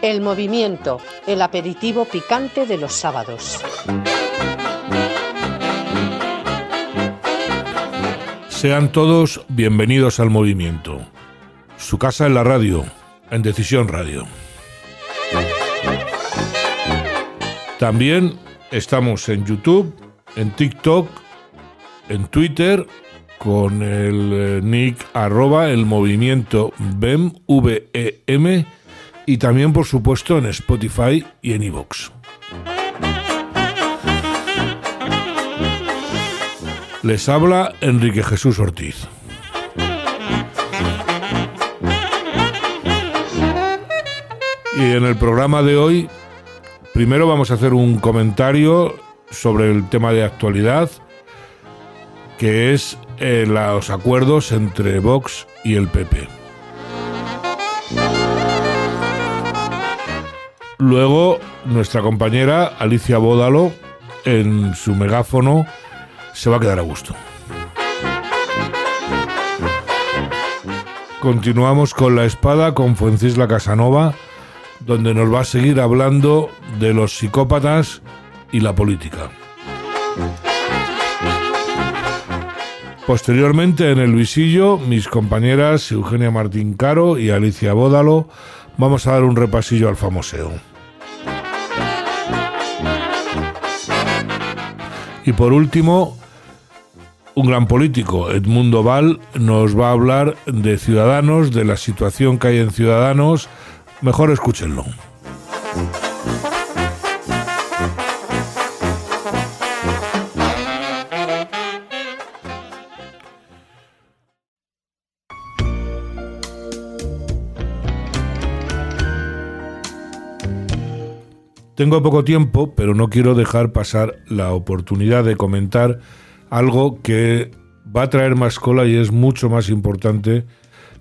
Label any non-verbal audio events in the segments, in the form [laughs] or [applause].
El movimiento, el aperitivo picante de los sábados. Sean todos bienvenidos al movimiento. Su casa en la radio, en Decisión Radio. También estamos en YouTube, en TikTok, en Twitter con el eh, nick arroba el movimiento BEM, V-E-M, y también por supuesto en Spotify y en iVoox. Les habla Enrique Jesús Ortiz. Y en el programa de hoy, primero vamos a hacer un comentario sobre el tema de actualidad, que es eh, los acuerdos entre Vox y el PP. Luego, nuestra compañera Alicia Bódalo, en su megáfono, se va a quedar a gusto. Continuamos con la espada con Fuencisla Casanova, donde nos va a seguir hablando de los psicópatas y la política. Posteriormente, en el visillo, mis compañeras Eugenia Martín Caro y Alicia Bódalo vamos a dar un repasillo al famoseo. Y por último, un gran político, Edmundo Val, nos va a hablar de Ciudadanos, de la situación que hay en Ciudadanos. Mejor escúchenlo. Tengo poco tiempo, pero no quiero dejar pasar la oportunidad de comentar algo que va a traer más cola y es mucho más importante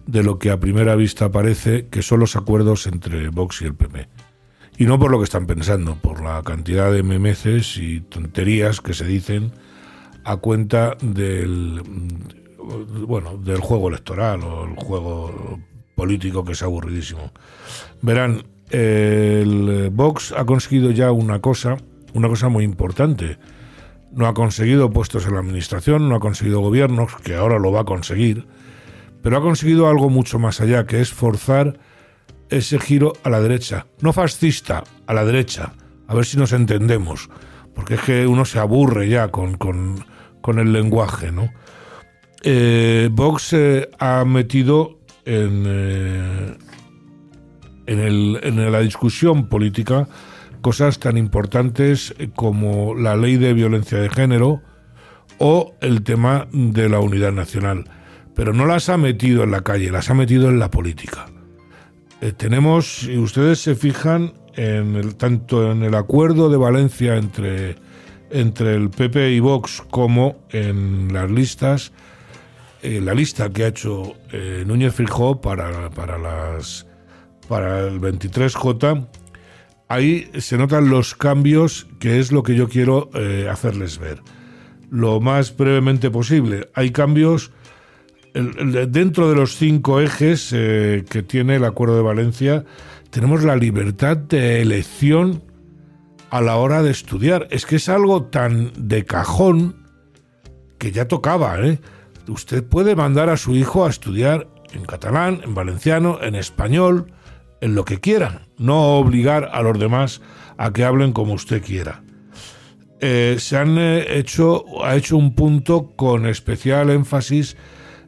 de lo que a primera vista parece, que son los acuerdos entre Vox y el PP. Y no por lo que están pensando, por la cantidad de memeces y tonterías que se dicen a cuenta del bueno, del juego electoral o el juego político que es aburridísimo. Verán, el Vox ha conseguido ya una cosa, una cosa muy importante. No ha conseguido puestos en la administración, no ha conseguido gobiernos, que ahora lo va a conseguir, pero ha conseguido algo mucho más allá, que es forzar ese giro a la derecha. No fascista, a la derecha. A ver si nos entendemos, porque es que uno se aburre ya con, el lenguaje, ¿no? Eh, Vox eh, ha metido en, eh, en, la discusión política cosas tan importantes como la ley de violencia de género o el tema de la unidad nacional. Pero no las ha metido en la calle, las ha metido en la política. Eh, tenemos, si ustedes se fijan, en el, tanto en el acuerdo de Valencia entre, entre el PP y Vox como en las listas, eh, la lista que ha hecho eh, Núñez Frijó para, para las para el 23J, ahí se notan los cambios, que es lo que yo quiero eh, hacerles ver. Lo más brevemente posible. Hay cambios dentro de los cinco ejes eh, que tiene el Acuerdo de Valencia. Tenemos la libertad de elección a la hora de estudiar. Es que es algo tan de cajón que ya tocaba. ¿eh? Usted puede mandar a su hijo a estudiar en catalán, en valenciano, en español, en lo que quieran, no obligar a los demás a que hablen como usted quiera. Eh, se han eh, hecho, ha hecho un punto con especial énfasis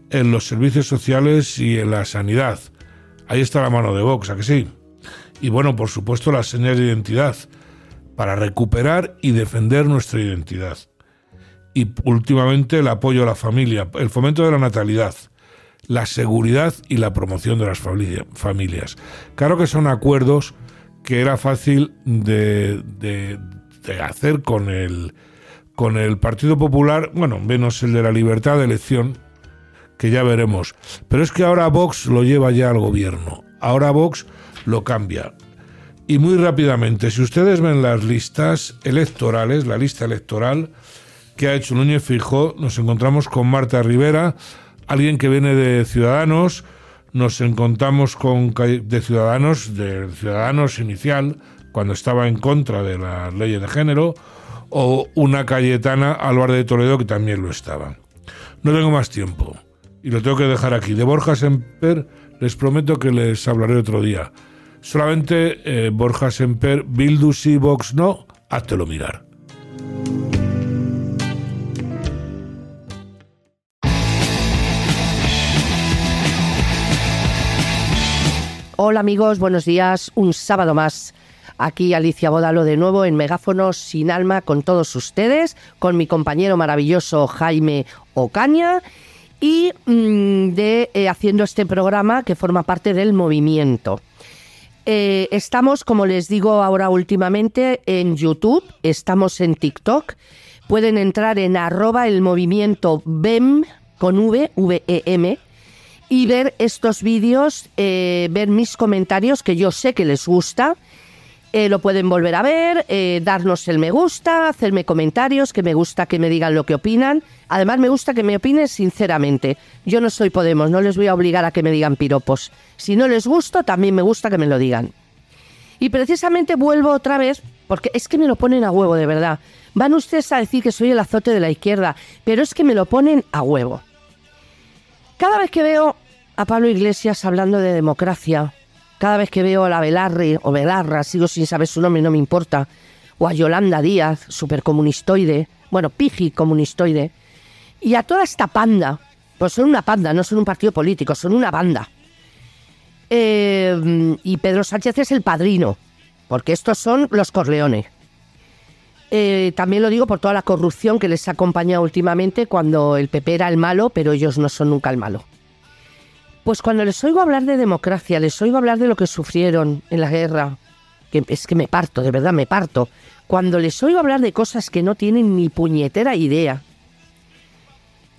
en los servicios sociales y en la sanidad. Ahí está la mano de Vox, ¿a que sí? Y bueno, por supuesto, las señas de identidad, para recuperar y defender nuestra identidad. Y últimamente el apoyo a la familia, el fomento de la natalidad, la seguridad y la promoción de las familias. Claro que son acuerdos que era fácil de, hacer con el, con el Partido Popular, bueno, menos el de la libertad de elección, que ya veremos. Pero es que ahora Vox lo lleva ya al gobierno. Ahora Vox lo cambia. Y muy rápidamente, si ustedes ven las listas electorales, la lista electoral que ha hecho Núñez Fijo, nos encontramos con Marta Rivera, alguien que viene de Ciudadanos, nos encontramos con de ciudadanos, de ciudadanos inicial, cuando estaba en contra de las leyes de género, o una Cayetana Álvarez de Toledo que también lo estaba. No tengo más tiempo y lo tengo que dejar aquí. De Borja Semper les prometo que les hablaré otro día. Solamente eh, Borja Semper, Bildus y Vox no, háztelo mirar. Hola amigos, buenos días. Un sábado más. Aquí Alicia Bodalo de nuevo en Megáfonos sin alma con todos ustedes, con mi compañero maravilloso Jaime Ocaña y mm, de eh, haciendo este programa que forma parte del movimiento. Eh, estamos, como les digo ahora últimamente, en YouTube, estamos en TikTok. Pueden entrar en arroba el movimiento BEM con V, V-E-M, y ver estos vídeos, eh, ver mis comentarios que yo sé que les gusta. Eh, lo pueden volver a ver, eh, darnos el me gusta, hacerme comentarios, que me gusta que me digan lo que opinan. Además, me gusta que me opinen sinceramente. Yo no soy Podemos, no les voy a obligar a que me digan piropos. Si no les gusto, también me gusta que me lo digan. Y precisamente vuelvo otra vez, porque es que me lo ponen a huevo, de verdad. Van ustedes a decir que soy el azote de la izquierda, pero es que me lo ponen a huevo. Cada vez que veo a Pablo Iglesias hablando de democracia, cada vez que veo a la Velarre o Velarra, sigo sin saber su nombre, no me importa, o a Yolanda Díaz, supercomunistoide, bueno, piji comunistoide, y a toda esta panda, pues son una panda, no son un partido político, son una banda. Eh, y Pedro Sánchez es el padrino, porque estos son los Corleones. Eh, también lo digo por toda la corrupción que les ha acompañado últimamente cuando el PP era el malo, pero ellos no son nunca el malo. Pues cuando les oigo hablar de democracia, les oigo hablar de lo que sufrieron en la guerra, que es que me parto, de verdad me parto. Cuando les oigo hablar de cosas que no tienen ni puñetera idea,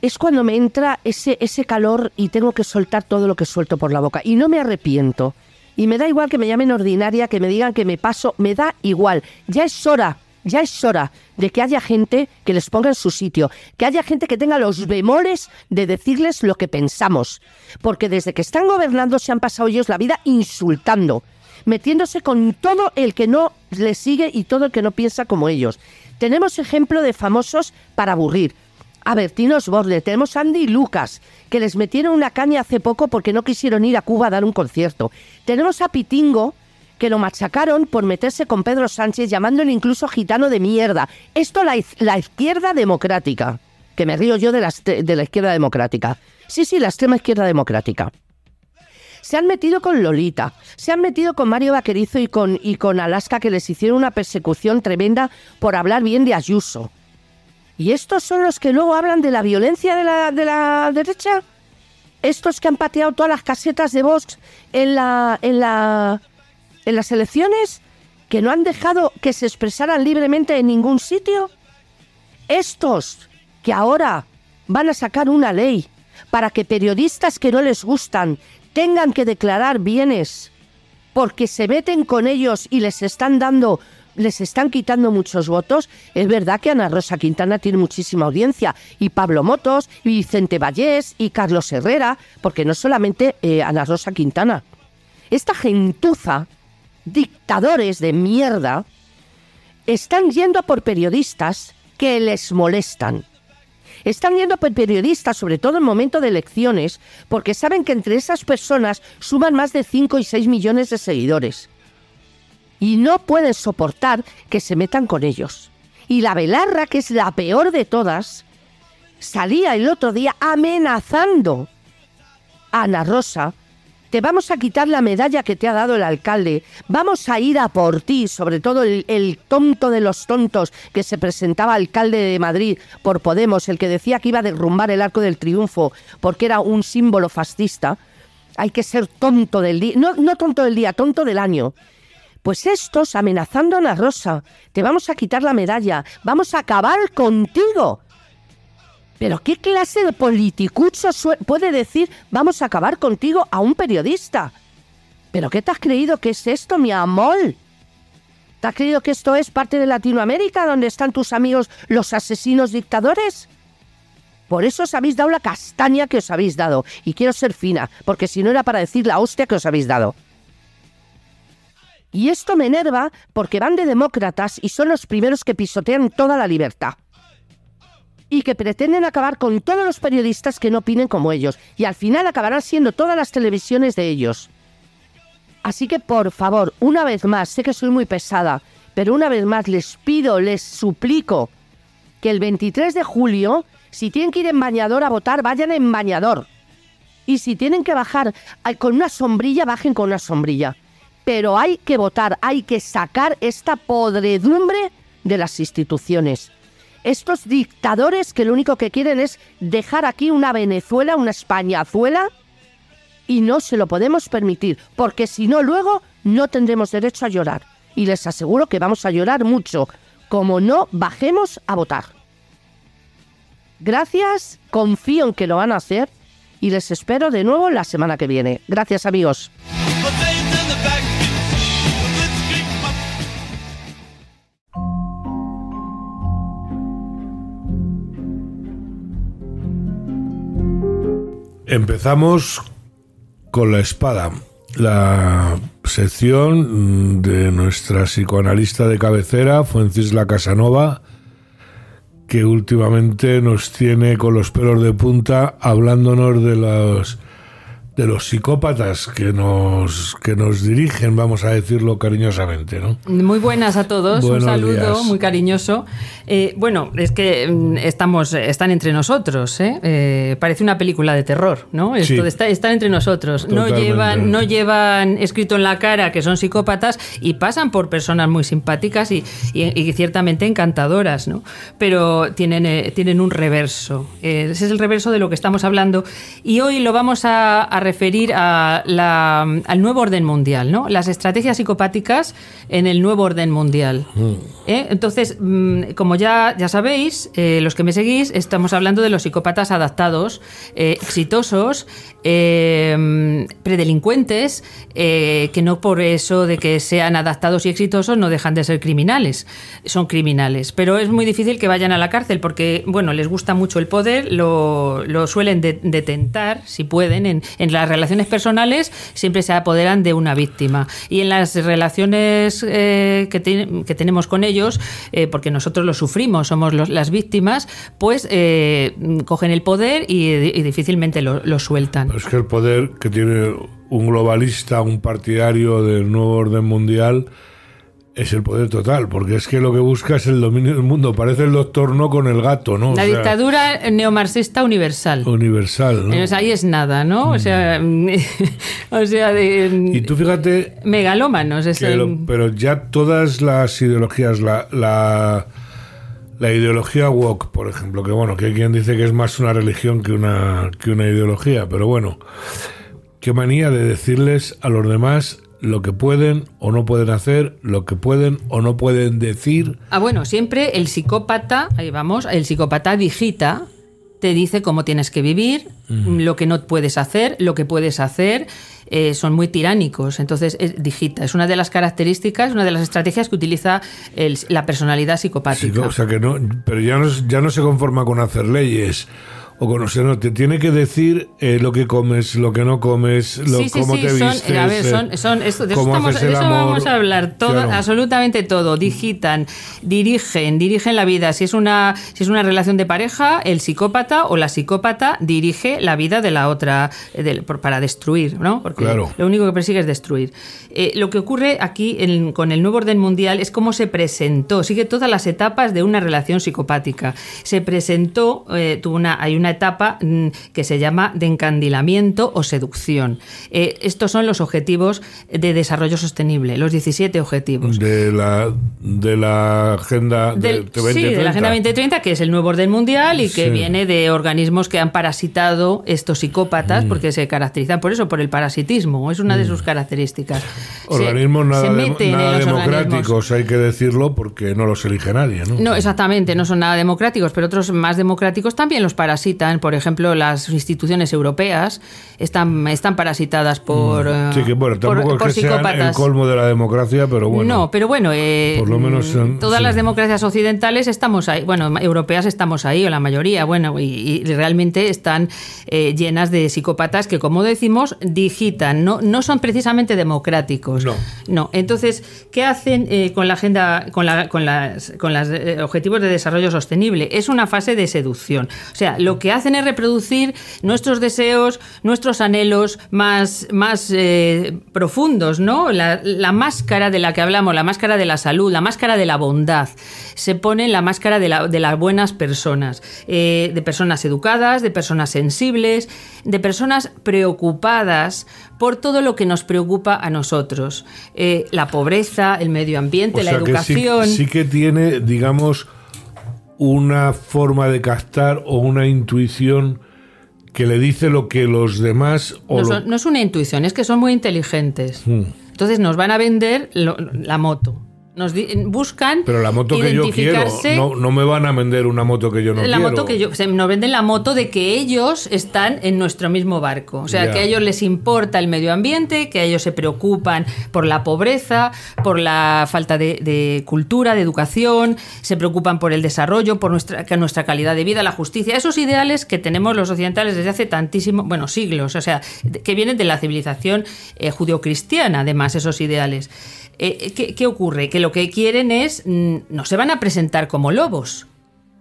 es cuando me entra ese, ese calor y tengo que soltar todo lo que suelto por la boca. Y no me arrepiento. Y me da igual que me llamen ordinaria, que me digan que me paso, me da igual. Ya es hora ya es hora de que haya gente que les ponga en su sitio, que haya gente que tenga los bemoles de decirles lo que pensamos, porque desde que están gobernando se han pasado ellos la vida insultando, metiéndose con todo el que no les sigue y todo el que no piensa como ellos. Tenemos ejemplo de famosos para aburrir. A Bertinos Borle, tenemos Andy y Lucas, que les metieron una caña hace poco porque no quisieron ir a Cuba a dar un concierto. Tenemos a Pitingo, que lo machacaron por meterse con Pedro Sánchez llamándole incluso gitano de mierda. Esto la, la izquierda democrática, que me río yo de la, de la izquierda democrática. Sí, sí, la extrema izquierda democrática. Se han metido con Lolita, se han metido con Mario Vaquerizo y con, y con Alaska, que les hicieron una persecución tremenda por hablar bien de Ayuso. ¿Y estos son los que luego hablan de la violencia de la, de la derecha? ¿Estos que han pateado todas las casetas de Vox en la, en la, en las elecciones que no han dejado que se expresaran libremente en ningún sitio? Estos que ahora van a sacar una ley para que periodistas que no les gustan tengan que declarar bienes porque se meten con ellos y les están dando les están quitando muchos votos. Es verdad que Ana Rosa Quintana tiene muchísima audiencia, y Pablo Motos, y Vicente Vallés, y Carlos Herrera, porque no solamente eh, Ana Rosa Quintana. Esta gentuza dictadores de mierda están yendo por periodistas que les molestan. Están yendo por periodistas, sobre todo en momento de elecciones, porque saben que entre esas personas suman más de 5 y 6 millones de seguidores. Y no pueden soportar que se metan con ellos. Y la Belarra, que es la peor de todas, salía el otro día amenazando a Ana Rosa te vamos a quitar la medalla que te ha dado el alcalde, vamos a ir a por ti, sobre todo el, tonto de los tontos que se presentaba alcalde de Madrid por Podemos, el que decía que iba a derrumbar el arco del triunfo porque era un símbolo fascista. Hay que ser tonto del día, no, no tonto del día, tonto del año. Pues estos amenazando a Ana Rosa, te vamos a quitar la medalla, vamos a acabar contigo. Pero ¿qué clase de politicucho puede decir vamos a acabar contigo a un periodista? ¿Pero qué te has creído que es esto, mi amor? ¿Te has creído que esto es parte de Latinoamérica donde están tus amigos los asesinos dictadores? Por eso os habéis dado la castaña que os habéis dado. Y quiero ser fina, porque si no era para decir la hostia que os habéis dado. Y esto me enerva porque van de demócratas y son los primeros que pisotean toda la libertad. Y que pretenden acabar con todos los periodistas que no opinen como ellos. Y al final acabarán siendo todas las televisiones de ellos. Así que por favor, una vez más, sé que soy muy pesada, pero una vez más les pido, les suplico que el 23 de julio, si tienen que ir en bañador a votar, vayan en bañador. Y si tienen que bajar con una sombrilla, bajen con una sombrilla. Pero hay que votar, hay que sacar esta podredumbre de las instituciones. Estos dictadores que lo único que quieren es dejar aquí una Venezuela, una Españazuela, y no se lo podemos permitir, porque si no luego no tendremos derecho a llorar. Y les aseguro que vamos a llorar mucho, como no bajemos a votar. Gracias, confío en que lo van a hacer y les espero de nuevo la semana que viene. Gracias amigos. Empezamos con la espada, la sección de nuestra psicoanalista de cabecera, Fuencisla Casanova, que últimamente nos tiene con los pelos de punta hablándonos de los de los psicópatas que nos, que nos dirigen, vamos a decirlo cariñosamente. ¿no? Muy buenas a todos, un saludo muy cariñoso. Eh, bueno, es que mm, estamos, están entre nosotros, ¿eh? ¿eh? parece una película de terror, ¿no? Esto están entre nosotros. No llevan, no llevan escrito en la cara que son psicópatas y pasan por personas muy simpáticas y, y, ciertamente encantadoras, ¿no? Pero tienen, eh, tienen un reverso. ese es el reverso de lo que estamos hablando y hoy lo vamos a, a referir a la, al nuevo orden mundial, ¿no? Las estrategias psicopáticas en el nuevo orden mundial. Mm. ¿Eh? Entonces, mm, como ya, ya sabéis, eh, los que me seguís, estamos hablando de los psicópatas adaptados, eh, exitosos, predelincuentes, que no por eso de que sean adaptados y exitosos no dejan de ser criminales. Son criminales. Pero es muy difícil que vayan a la cárcel porque, bueno, les gusta mucho el poder, lo, suelen detentar, si pueden, en, en la las relaciones personales siempre se apoderan de una víctima. Y en las relaciones eh, que, que, tenemos con ellos, eh, porque nosotros lo sufrimos, somos las víctimas, pues eh, cogen el poder y, difícilmente lo, lo sueltan. Es que el poder que tiene un globalista, un partidario del nuevo orden mundial, es el poder total, porque es que lo que busca es el dominio del mundo. Parece el doctor no con el gato, ¿no? La dictadura neomarxista universal. Universal, ¿no? ahí es nada, ¿no? O sea, [laughs] o sea de, y tú fíjate... Megalómanos. Es Pero ya todas las ideologías, la, la, la, ideología woke, por ejemplo, que bueno, que hay quien dice que es más una religión que una, que una ideología, pero bueno, qué manía de decirles a los demás lo que pueden o no pueden hacer, lo que pueden o no pueden decir. Ah, bueno, siempre el psicópata, ahí vamos, el psicópata digita, te dice cómo tienes que vivir, lo que no puedes hacer, lo que puedes hacer. Eh, son muy tiránicos, entonces digita. Es una de las características, una de las estrategias que utiliza la personalidad psicopática. o sea que no, pero ya no, ya no se conforma con hacer leyes o conocer, no, te tiene que decir eh, lo que comes, lo que no comes, lo, cómo te vistes. A ver, son, son, eso, de eso, vamos a hablar, todo, absolutamente todo. Digitan, dirigen, dirigen la vida. Si es, una, si es una relación de pareja, el psicópata o la psicópata dirige la vida de la otra para destruir, ¿no? Porque lo único que persigue es destruir. Eh, lo que ocurre aquí con el nuevo orden mundial es cómo se presentó, sigue todas las etapas de una relación psicopática. Se presentó, eh, tuvo una, hay una etapa mm, que se llama de encandilamiento o seducción. Eh, estos son los objetivos de desarrollo sostenible, los 17 objetivos. De la, de la Agenda de 2030. Sí, de la Agenda 2030, que es el nuevo orden mundial y que viene de organismos que han parasitado estos psicópatas, mm. porque se caracterizan por eso, por el parasitismo, es una de mm. sus características. Organismos nada, democráticos, hay que decirlo, porque no los elige nadie. ¿no? no, exactamente, no son nada democráticos, pero otros más democráticos también los parasitan por ejemplo, las instituciones europeas están, están parasitadas por, mm. sí, que, bueno, tampoco es que el colmo de la democracia, pero bueno. No, pero bueno, eh, por lo menos todas las democracias occidentales estamos ahí, bueno, europeas estamos ahí, o la mayoría, bueno, y, realmente están eh, llenas de psicópatas que, como decimos, digitan, no, no son precisamente democráticos. No. No. Entonces, ¿qué hacen eh, con la agenda, con, la, con las, con los objetivos de desarrollo sostenible? Es una fase de seducción. O sea, lo que hacen es reproducir nuestros deseos, nuestros anhelos más, más profundos, ¿no? La, la máscara de la que hablamos, la máscara de la salud, la máscara de la bondad. Se pone la máscara de, las buenas personas, eh, de personas educadas, de personas sensibles, de personas preocupadas por todo lo que nos preocupa a nosotros. Eh, la pobreza, el medio ambiente, la educación. sí, que tiene, digamos, una forma de captar o una intuición que le dice lo que los demás... no, es una intuición, es que son muy inteligentes. Hmm. Entonces nos van a vender la moto. Nos buscan. Pero la moto que yo quiero. No, no, me van a vender una moto que yo no la quiero. Moto que yo, nos venden la moto de que ellos están en nuestro mismo barco. O sea, que a ellos les importa el medio ambiente, que ellos se preocupan por la pobreza, por la falta de, cultura, de educación, se preocupan por el desarrollo, por nuestra, nuestra calidad de vida, la justicia. Esos ideales que tenemos los occidentales desde hace tantísimo, bueno, siglos. O sea, que vienen de la civilización eh, judeocristiana, además, esos ideales. Eh, ¿qué, ocurre? Que lo que quieren es, mm, no se van a presentar como lobos.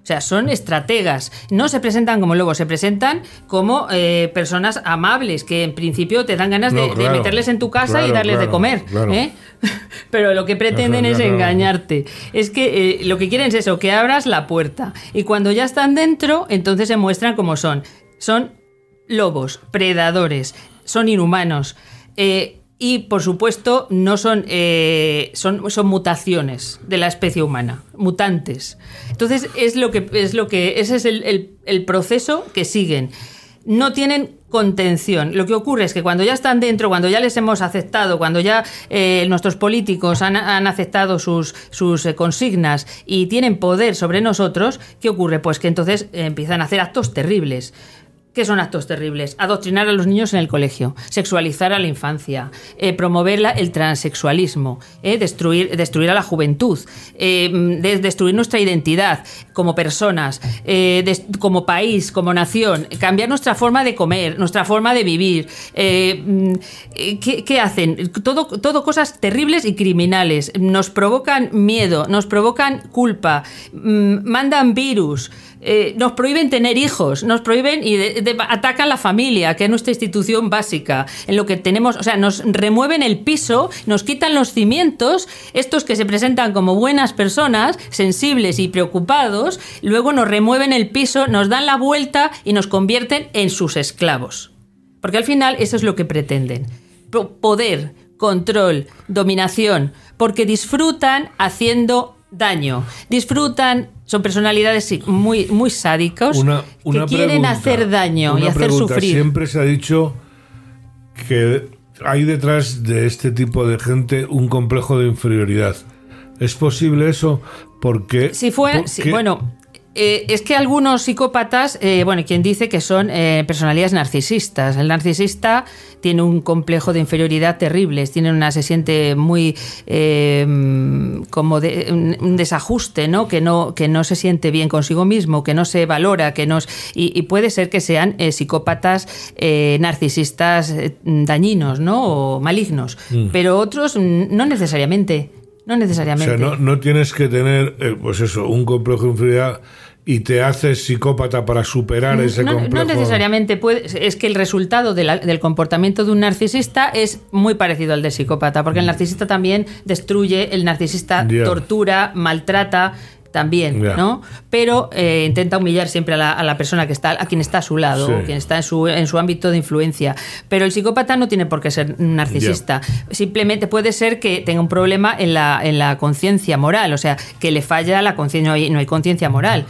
O sea, son estrategas. No se presentan como lobos, se presentan como eh, personas amables que en principio te dan ganas de, meterles en tu casa y darles de comer. ¿eh? [laughs] Pero lo que pretenden es engañarte. Es que lo que quieren es eso, que abras la puerta. Y cuando ya están dentro, entonces se muestran como son. Son lobos, predadores, son inhumanos y por supuesto no son, eh, son, son mutaciones de la especie humana, mutantes. Entonces es lo que, es lo que ese es el, proceso que siguen. No tienen contención. Lo que ocurre es que cuando ya están dentro, cuando ya les hemos aceptado, cuando ya eh, nuestros políticos han, aceptado sus, sus eh, consignas y tienen poder sobre nosotros, ¿qué ocurre? Pues que entonces empiezan a hacer actos terribles. ¿Qué son actos terribles? Adoctrinar a los niños en el colegio, sexualizar a la infancia, eh, promover el transexualismo, eh, destruir, destruir a la juventud, eh, destruir nuestra identidad como personas, como país, como nación, cambiar nuestra forma de comer, nuestra forma de vivir. Mm, ¿qué, hacen? Todo, todo cosas terribles y criminales. Nos provocan miedo, nos provocan culpa, mm, mandan virus. Eh, nos prohíben tener hijos, nos prohíben y atacan la familia, que es nuestra institución básica, en lo que tenemos, o sea, nos remueven el piso, nos quitan los cimientos, estos que se presentan como buenas personas, sensibles y preocupados, luego nos remueven el piso, nos dan la vuelta y nos convierten en sus esclavos. Porque al final eso es lo que pretenden. Poder, control, dominación, porque disfrutan haciendo daño, disfrutan son personalidades muy, muy sádicos que quieren hacer daño y hacer sufrir. Siempre se ha dicho que hay detrás de este tipo de gente un complejo de inferioridad. ¿Es posible eso? Porque. Si fue. bueno, eh, es que algunos psicópatas, eh, bueno, quien dice que son eh, personalidades narcisistas. El narcisista tiene un complejo de inferioridad terrible, tiene una, se siente muy como de, un, desajuste, ¿no? Que, ¿no? que no se siente bien consigo mismo, que no se valora, que no y, puede ser que sean psicópatas narcisistas dañinos, ¿no? O malignos. Mm. Pero otros no necesariamente. No necesariamente. O sea, no, no tienes que tener, pues eso, un complejo de inferioridad y te haces psicópata para superar ese complejo. No necesariamente puede, es que el resultado del comportamiento de un narcisista es muy parecido al de psicópata, porque el narcisista también destruye, el narcisista tortura, maltrata también, ¿no? Pero eh, intenta humillar siempre a la, persona que está, a quien está a su lado, quien está en su, en su ámbito de influencia. Pero el psicópata no tiene por qué ser narcisista. Simplemente puede ser que tenga un problema en la, en la conciencia moral, o sea, que le falla la conciencia, no hay conciencia moral.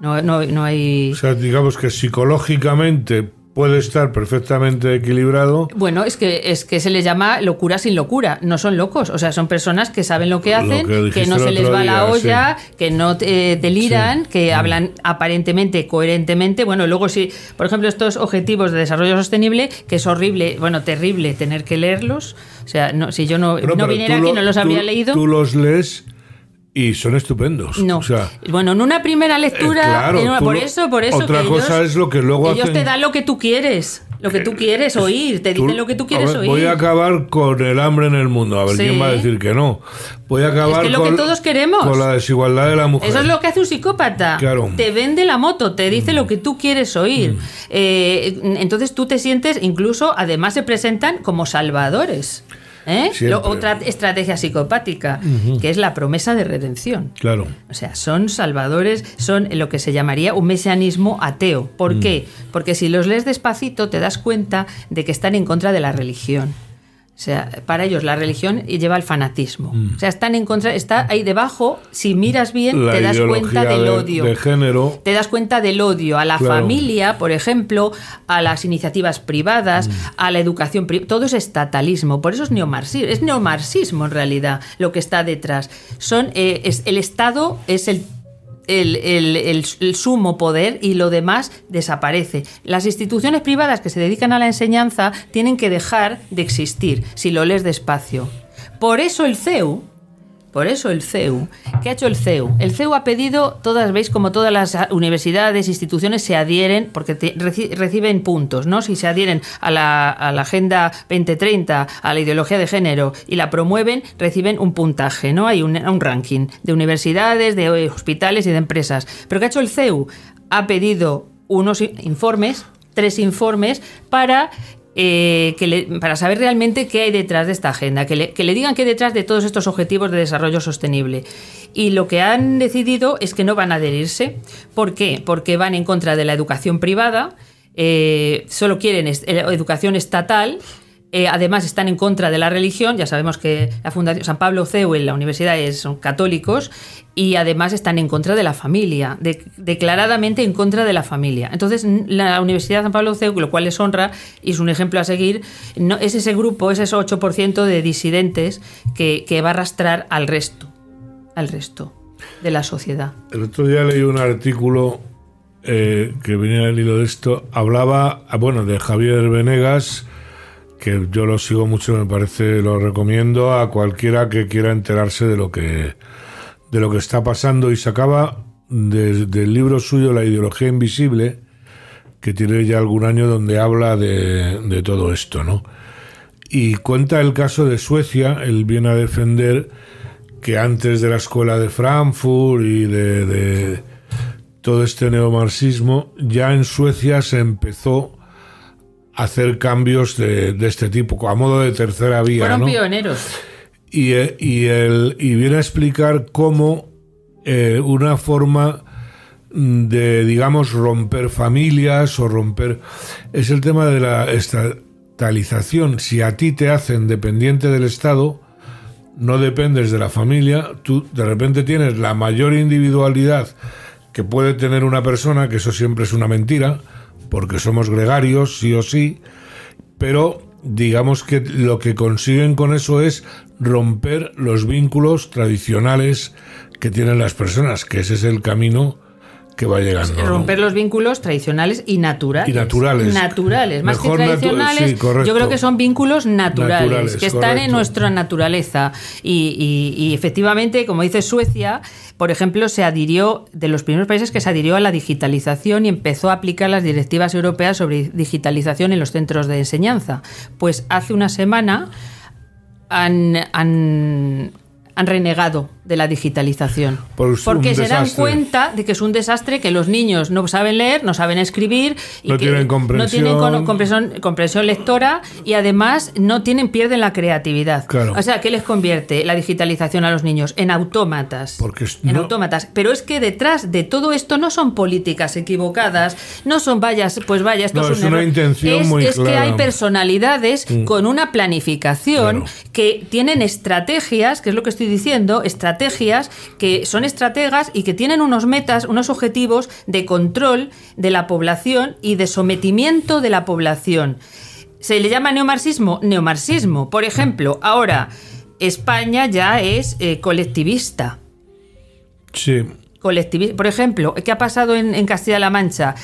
No, no, no hay. O sea, digamos que psicológicamente puede estar perfectamente equilibrado. Bueno, es que es que se les llama locura sin locura. No son locos, o sea, son personas que saben lo que hacen, que, no se les va la olla, que no eh, deliran, que mm. hablan aparentemente coherentemente. Bueno, luego si, por ejemplo, estos objetivos de desarrollo sostenible, que es horrible, bueno, terrible tener que leerlos. O sea, no, si yo no, no viniera aquí no los habría leído. Tú los lees y son estupendos. No. bueno, en una primera lectura, eh, por eso, por eso. Otra cosa es lo que luego ellos te dan lo que tú quieres, lo que tú quieres oír, te dicen lo que tú quieres oír. Voy a acabar con el hambre en el mundo, a ver quién va a decir que no. Voy a acabar lo con, que todos queremos. con la desigualdad de la mujer. Eso es lo que hace un psicópata. Claro. Te vende la moto, te dice lo que tú quieres oír. Mm. Eh, entonces tú te sientes, incluso, además se presentan como salvadores. ¿Eh? otra estrategia psicopática, que es la promesa de redención. Claro. O sea, son salvadores, son lo que se llamaría un mesianismo ateo. ¿Por mm. qué? Porque si los lees despacito te das cuenta de que están en contra de la religión. O sea, para ellos la religión lleva al fanatismo. Mm. O sea, están en contra, está ahí debajo, si miras bien, te das cuenta del odio. De, género. Te das cuenta del odio a la familia, por ejemplo, a las iniciativas privadas, mm. a la educación privada. Todo es estatalismo. Por eso es neomarxismo. Es neomarxismo en realidad lo que está detrás. Son, eh, es, el Estado es el el, sumo poder y lo demás desaparece. Las instituciones privadas que se dedican a la enseñanza tienen que dejar de existir si lo lees despacio. Por eso el CEU, por eso el CEU, ¿qué ha hecho el CEU? El CEU ha pedido, todas veis como todas las universidades, instituciones se adhieren, porque reciben puntos, ¿no? Si se adhieren a la, Agenda 2030, a la ideología de género y la promueven, reciben un puntaje, ¿no? Hay un, un ranking de universidades, de hospitales y de empresas. Pero ¿qué ha hecho el CEU? Ha pedido unos informes, tres informes, para eh, que para saber realmente qué hay detrás de esta agenda, que le, que le, digan qué hay detrás de todos estos objetivos de desarrollo sostenible. Y lo que han decidido es que no van a adherirse. ¿Por qué? Porque van en contra de la educación privada, eh, solo quieren eh, educación estatal eh, además están en contra de la religión, ya sabemos que la Fundación San Pablo CEU en la universidad son católicos y además están en contra de la familia, declaradamente en contra de la familia. Entonces la Universidad San Pablo CEU, lo cual les honra y es un ejemplo a seguir, no, es ese grupo, es ese 8% de disidentes que, va a arrastrar al resto, al resto de la sociedad. El otro día leí un artículo eh, que venía del hilo de esto, hablaba, ah, bueno, de Javier Venegas, que yo lo sigo mucho, me parece, lo recomiendo a cualquiera que quiera enterarse de lo que, de lo que está pasando y se acaba del libro suyo La ideología invisible, que tiene ya algún año donde habla de, todo esto, ¿no? Y cuenta el caso de Suecia, él viene a defender que antes de la escuela de Frankfurt y de, de todo este neomarxismo, ya en Suecia se empezó hacer cambios de, este tipo, a modo de tercera vía. Fueron pioneros. Y, eh, y, el, y viene a explicar cómo eh, una forma de, digamos, romper familias o romper... Es el tema de la estatalización. Si a ti te hacen dependiente del Estado, no dependes de la familia, tú de repente tienes la mayor individualidad que puede tener una persona, que eso siempre es una mentira, porque somos gregarios, sí o sí, pero digamos que lo que consiguen con eso es romper los vínculos tradicionales que tienen las personas, que ese es el camino que va llegando. Romper los vínculos tradicionales y naturales. Y naturales. Naturales, más que tradicionales. yo creo que son vínculos naturales, que están en nuestra naturaleza. Y, efectivamente, como dice Suecia, por ejemplo, se adhirió, de los primeros países que se adhirió a la digitalización y empezó a aplicar las directivas europeas sobre digitalización en los centros de enseñanza. Pues hace una semana han, han renegado de la digitalización. porque se dan cuenta de que es un desastre, que los niños no saben leer, no saben escribir, y no tienen comprensión. no tienen comprensión, lectora y además no tienen, pierden la creatividad. O sea, ¿qué les convierte la digitalización a los niños? En autómatas. Porque en autómatas. Pero es que detrás de todo esto no son políticas equivocadas, no son vayas, pues vaya, esto es, una intención muy Es que hay personalidades mm. con una planificación que tienen estrategias, que es lo que estoy diciendo, estrategias estrategias que son estrategas y que tienen unos metas, unos objetivos de control de la población y de sometimiento de la población. ¿Se le llama neomarxismo? Neomarxismo. Por ejemplo, ahora España ya es eh, colectivista. Sí. Colectivista. Por ejemplo, ¿qué ha pasado en, Castilla-La Mancha?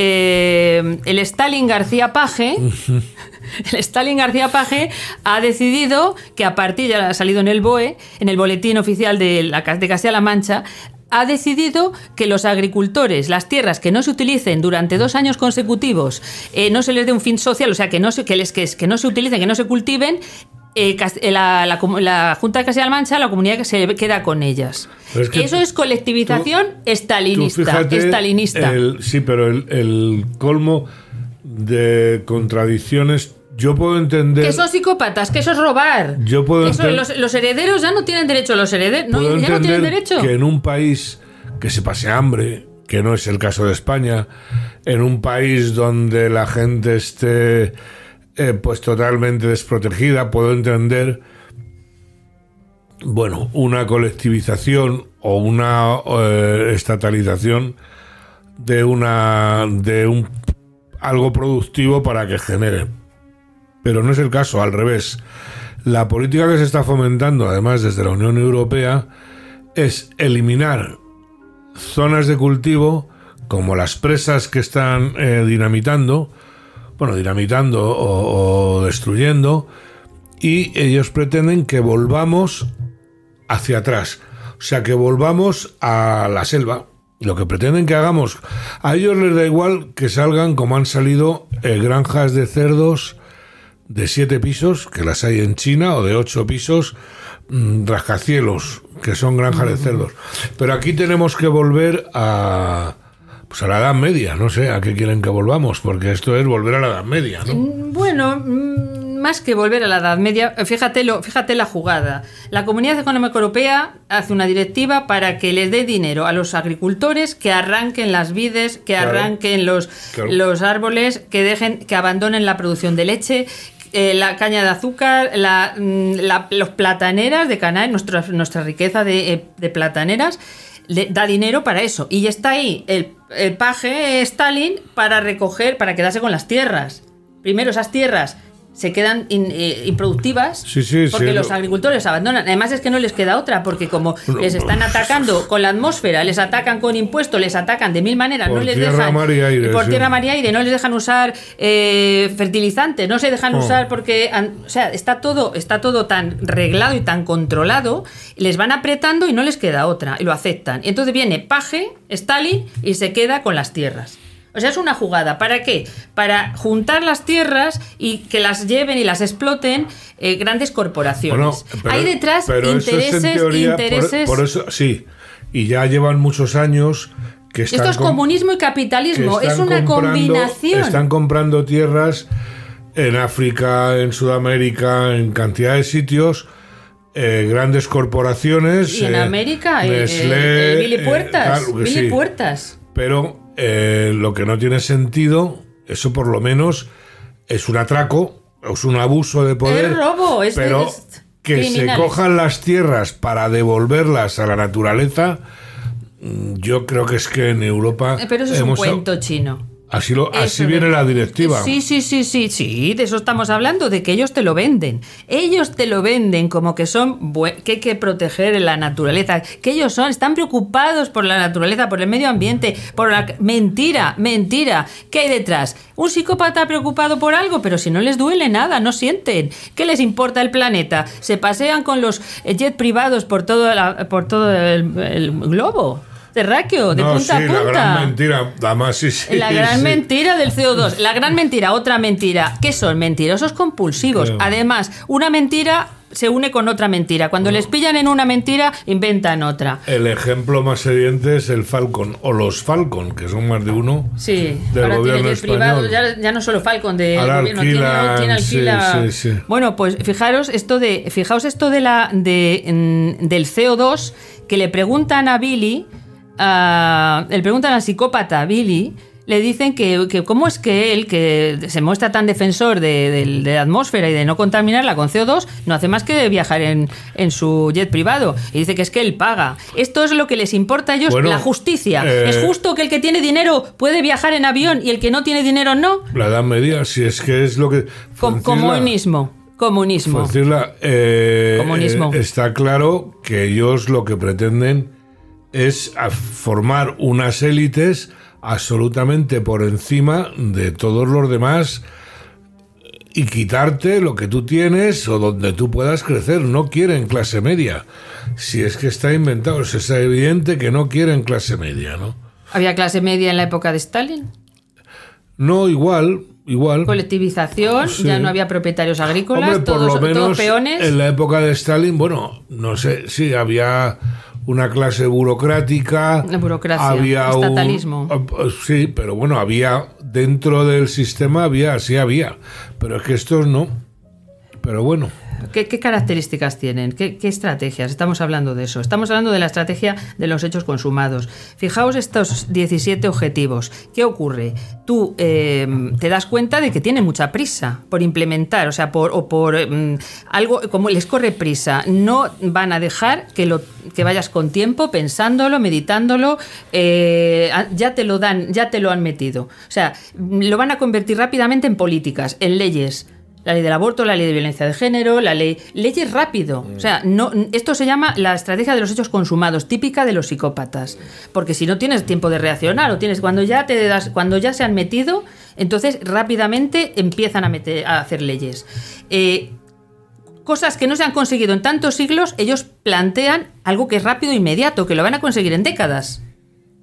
Eh, el Stalin García Paje, [laughs] el Stalin García Paje ha decidido que a partir, ya ha salido en el BOE, en el boletín oficial de, la, de Castilla-La Mancha, ha decidido que los agricultores, las tierras que no se utilicen durante dos años consecutivos, eh, no se les dé un fin social, o sea, que no se, que les, que, que no se utilicen, que no se cultiven, eh, eh, la, Junta de Castilla-La Mancha, la comunidad que se queda con ellas. Eso es colectivización estalinista. estalinista. sí, pero el, colmo de contradicciones yo puedo entender. Que son psicópatas, que eso es robar. Yo puedo los, herederos ya no tienen derecho, los herederos no, ya no tienen derecho. Que en un país que se pase hambre, que no es el caso de España, en un país donde la gente esté eh, pues totalmente desprotegida, puedo entender, bueno, una colectivización o una eh, estatalización de una de un algo productivo para que genere. Pero no es el caso, al revés. La política que se está fomentando, además desde la Unión Europea, es eliminar zonas de cultivo como las presas que están eh, dinamitando, bueno, dinamitando o, destruyendo, y ellos pretenden que volvamos hacia atrás, o sea, que volvamos a la selva. Lo que pretenden que hagamos, a ellos les da igual que salgan como han salido eh, granjas de cerdos de siete pisos, que las hay en China, o de ocho pisos, mm, rascacielos, que son granjas de cerdos. Pero aquí tenemos que volver a, pues a la Edad Media, no sé a qué quieren que volvamos, porque esto es volver a la Edad Media, ¿no? Mm, bueno, mm, más que volver a la Edad Media, fíjate, fíjate la jugada. La Comunidad Económica Europea hace una directiva para que les dé dinero a los agricultores que arranquen las vides, que arranquen los, los árboles, que dejen, que abandonen la producción de leche, eh, la caña de azúcar, la, mm, los plataneras de Canarias, nuestra, nuestra riqueza de, eh, de plataneras le da dinero para eso. Y está ahí el, el paje Stalin para recoger, para quedarse con las tierras. Primero esas tierras se quedan eh, improductivas porque los agricultores abandonan. Además es que no les queda otra, porque como [laughs] les están atacando con la atmósfera, les atacan con impuestos, les atacan de mil maneras, no les dejan mar y aire, por tierra, mar y aire, no les dejan usar eh, fertilizantes, no se dejan oh. usar porque, o sea, está todo, está todo tan reglado y tan controlado, les van apretando y no les queda otra y lo aceptan. Entonces viene Paje, Stalin y se queda con las tierras. O sea, es una jugada. ¿Para qué? Para juntar las tierras y que las lleven y las exploten eh, grandes corporaciones. Hay detrás intereses, intereses. Por, eso, sí. Y ya llevan muchos años que están. Esto es comunismo y capitalismo. Es una combinación. Están comprando tierras en África, en Sudamérica, en cantidad de sitios. Eh, grandes corporaciones. Y en eh, América, Billy Puertas. Billy Puertas. Pero eh, lo que no tiene sentido, eso por lo menos es un atraco, es un abuso de poder. Es robo, es pero que se cojan las tierras para devolverlas a la naturaleza, mm, yo creo que es que en Europa. Eh, pero eso es un cuento chino. Así, lo, así viene la directiva. Sí, sí, sí, sí, sí, de eso estamos hablando, de que ellos te lo venden. Ellos te lo venden como que son que hay que proteger la naturaleza, que ellos son, están preocupados por la naturaleza, por el medio ambiente, por la mentira, mentira. ¿Qué hay detrás? Un psicópata preocupado por algo, pero si no les duele nada, no sienten. ¿Qué les importa el planeta? Se pasean con los jets privados por todo, por todo el globo terráqueo, de punta a punta. La gran mentira, además, sí, sí. La gran mentira del CO2. La gran mentira, otra mentira. ¿Qué son? Mentirosos compulsivos. Además, una mentira se une con otra mentira. Cuando les pillan en una mentira, inventan otra. El ejemplo más evidente es el Falcon o los Falcon, que son más de uno. Sí, del gobierno español. ya, no solo Falcon de gobierno, tiene, alquila. bueno, pues fijaros esto de fijaos esto de la de, del CO2 que le preguntan a Billy le preguntan al psicópata Billy, le dicen que, cómo es que él, que se muestra tan defensor de, la atmósfera y de no contaminarla con CO2, no hace más que viajar en, su jet privado. Y dice que es que él paga. Esto es lo que les importa a ellos, la justicia. ¿Es eh, justo que el que tiene dinero puede viajar en avión y el que no tiene dinero no? La edad media, si es que es lo que... comunismo. Comunismo. Eh, Comunismo. Eh, está claro que ellos lo que pretenden es formar unas élites absolutamente por encima de todos los demás y quitarte lo que tú tienes o donde tú puedas crecer. No quieren clase media. Si es que está inventado, es evidente que no quieren clase media, ¿no? ¿Había clase media en la época de Stalin? No, igual, igual. Colectivización, ya no había propietarios agrícolas, todos, lo menos peones. En la época de Stalin, bueno, no sé, sí, había una clase burocrática. La burocracia, había estatalismo. Ah, sí, pero bueno, había dentro del sistema había, sí había, pero es que estos no. Pero bueno. ¿Qué, características tienen? ¿Qué, estrategias? Estamos hablando de eso. Estamos hablando de la estrategia de los hechos consumados. Fijaos estos 17 objetivos. ¿Qué ocurre? Tú em, te das cuenta de que tiene mucha prisa por implementar, o sea, por, o por em, algo como les corre prisa. No van a dejar que, lo, que vayas con tiempo pensándolo, meditándolo. Eh, ya te lo dan, ya te lo han metido. O sea, lo van a convertir rápidamente en políticas, en leyes la ley del aborto, la ley de violencia de género, la ley. Leyes rápido. O sea, no, esto se llama la estrategia de los hechos consumados, típica de los psicópatas. Porque si no tienes tiempo de reaccionar, o tienes cuando ya te das, cuando ya se han metido, entonces rápidamente empiezan a, meter, a hacer leyes. Eh, cosas que no se han conseguido en tantos siglos, ellos plantean algo que es rápido e inmediato, que lo van a conseguir en décadas.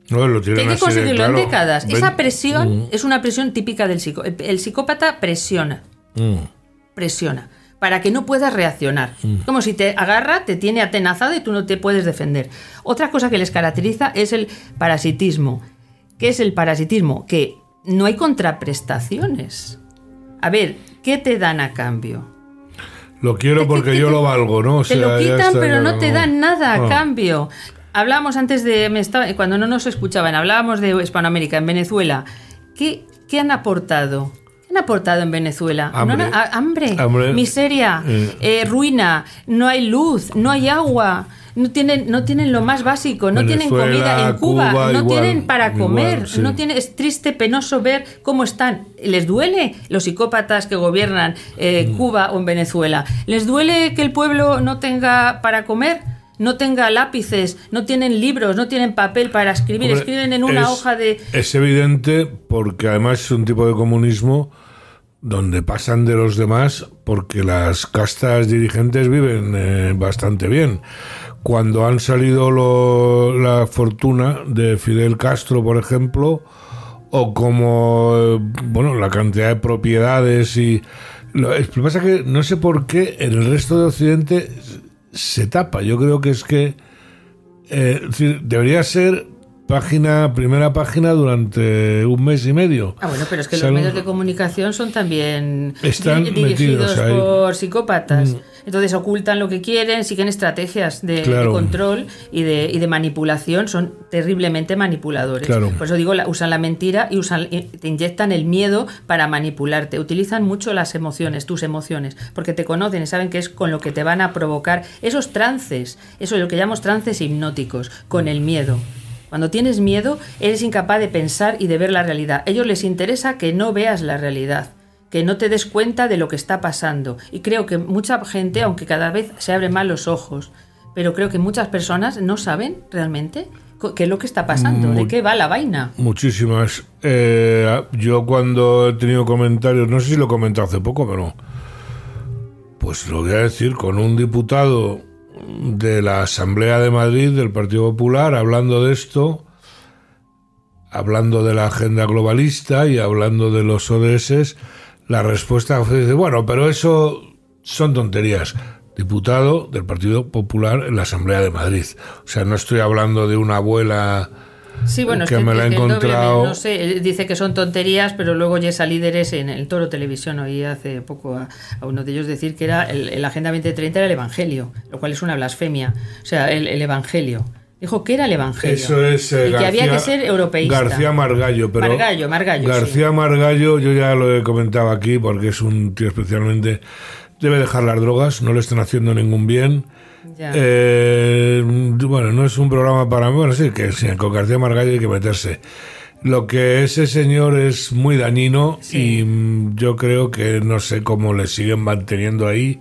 No, lo hay que conseguirlo en décadas. Esa presión mm. es una presión típica del psicópata. El psicópata presiona. Mm presiona para que no puedas reaccionar. Mm. Como si te agarra, te tiene atenazado y tú no te puedes defender. Otra cosa que les caracteriza es el parasitismo. ¿Qué es el parasitismo? Que no hay contraprestaciones. A ver, ¿qué te dan a cambio? Lo quiero porque yo lo valgo, ¿no? te lo quitan, pero no te dan nada a ah. cambio. Hablábamos antes de. Me estaba, cuando no nos escuchaban, hablábamos de Hispanoamérica, en Venezuela. ¿Qué, qué han aportado? Han aportado en Venezuela? Hambre, miseria, eh. Eh, ruina, no hay luz, no hay agua. No tienen, no tienen lo más básico, no tienen comida en Cuba, no tienen para comer, no tienen, es triste, penoso ver cómo están. ¿Les duele los psicópatas que gobiernan eh, mm. Cuba o en Venezuela? ¿Les duele que el pueblo no tenga para comer? no tenga lápices, no tienen libros, no tienen papel para escribir, escriben en una hoja de... Es evidente porque además es un tipo de comunismo donde pasan de los demás porque las castas dirigentes viven eh, bastante bien. Cuando han salido la fortuna de Fidel Castro, por ejemplo, o como, eh, bueno, la cantidad de propiedades y... Lo, que pasa que no sé por qué en el resto de Occidente se tapa. Yo creo que es que eh, debería ser página, primera página durante un mes y medio. Ah, bueno, pero es que los medios de comunicación son también dirigidos por psicópatas. Mm. Entonces ocultan lo que quieren, siguen estrategias de, control y de, y de, manipulación, son terriblemente manipuladores. Por eso digo, usan la mentira y usan, te inyectan el miedo para manipularte. Utilizan mucho las emociones, tus emociones, porque te conocen y saben que es con lo que te van a provocar esos trances, eso es lo que llamamos trances hipnóticos, con el miedo. Cuando tienes miedo, eres incapaz de pensar y de ver la realidad. A ellos les interesa que no veas la realidad, que no te des cuenta de lo que está pasando. Y creo que mucha gente, aunque cada vez se abren más los ojos, pero creo que muchas personas no saben realmente qué es lo que está pasando, de qué va la vaina. Muchísimas. Eh, yo cuando he tenido comentarios, no sé si lo he comentado hace poco, pero pues lo voy a decir, con un diputado de la Asamblea de Madrid del Partido Popular hablando de esto, hablando de la agenda globalista y hablando de los ODS, la respuesta fue, bueno, pero eso son tonterías. Diputado del Partido Popular en la Asamblea de Madrid. O sea, no estoy hablando de una abuela Sí, bueno, que, me la he encontrado. No sé, dice que son tonterías, pero luego Yesa Líderes en el Toro Televisión oí hace poco a, uno de ellos decir que era el, Agenda 2030 era el Evangelio, lo cual es una blasfemia. O sea, el, Evangelio. Dijo que era el Evangelio. Eso es. Eh, y que había que ser europeísta. García Margallo, pero. Margallo, Margallo. García Margallo, yo ya lo he comentado aquí porque es un tío especialmente. Debe dejar las drogas, no le están haciendo ningún bien. Eh, bueno, no es un programa para. Bueno, sí, que sí, con García Margallo hay que meterse. Lo que ese señor es muy dañino y yo creo que no sé cómo le siguen manteniendo ahí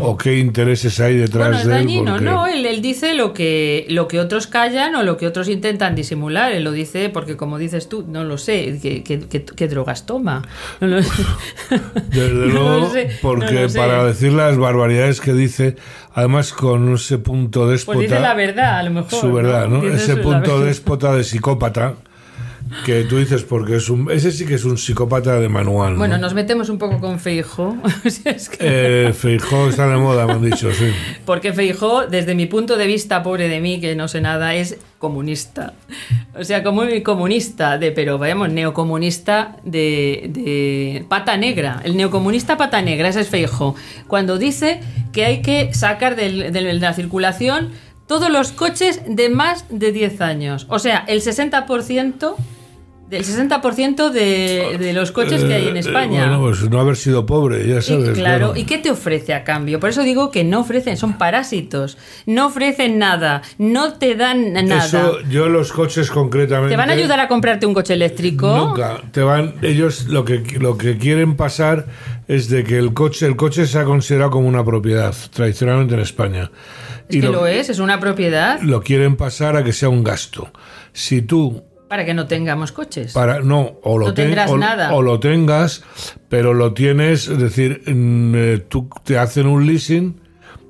o qué intereses hay detrás de él. No, él, dice lo que, lo que otros callan o lo que otros intentan disimular. Él lo dice porque, como dices tú, no lo sé, qué, drogas toma. Desde luego, porque para decir las barbaridades que dice, además con ese punto déspota. Pues dice la verdad, a lo mejor. Su verdad, ¿no? Ese punto déspota de psicópata que tú dices porque es un ese sí que es un psicópata de manual. Bueno, nos metemos un poco con Feijó. [laughs] Eh, Feijó está de moda, me han dicho, sí. Porque Feijó, desde mi punto de vista, pobre de mí, que no sé nada, es comunista. O sea, como comunista, de, pero vayamos, neocomunista de, de pata negra. El neocomunista pata negra, ese es Feijó. Cuando dice que hay que sacar de la circulación todos los coches de más de 10 años. O sea, el 60% del 60% de, de, los coches que hay en eh, España. bueno, pues no haber sido pobre, ya sabes. claro, ¿y qué te ofrece a cambio? Por eso digo que no ofrecen, son parásitos. No ofrecen nada, no te dan nada. Eso, yo los coches concretamente. ¿Te van a ayudar a comprarte un coche eléctrico? Nunca. Te van, ellos lo que, lo que quieren pasar es de que el coche, el coche se ha considerado como una propiedad, tradicionalmente en España. Es y que lo, es, es una propiedad. Lo quieren pasar a que sea un gasto. Si tú para que no tengamos coches. Para, no, o lo, no nada. o lo tengas, pero lo tienes, es decir, eh, tú te hacen un leasing,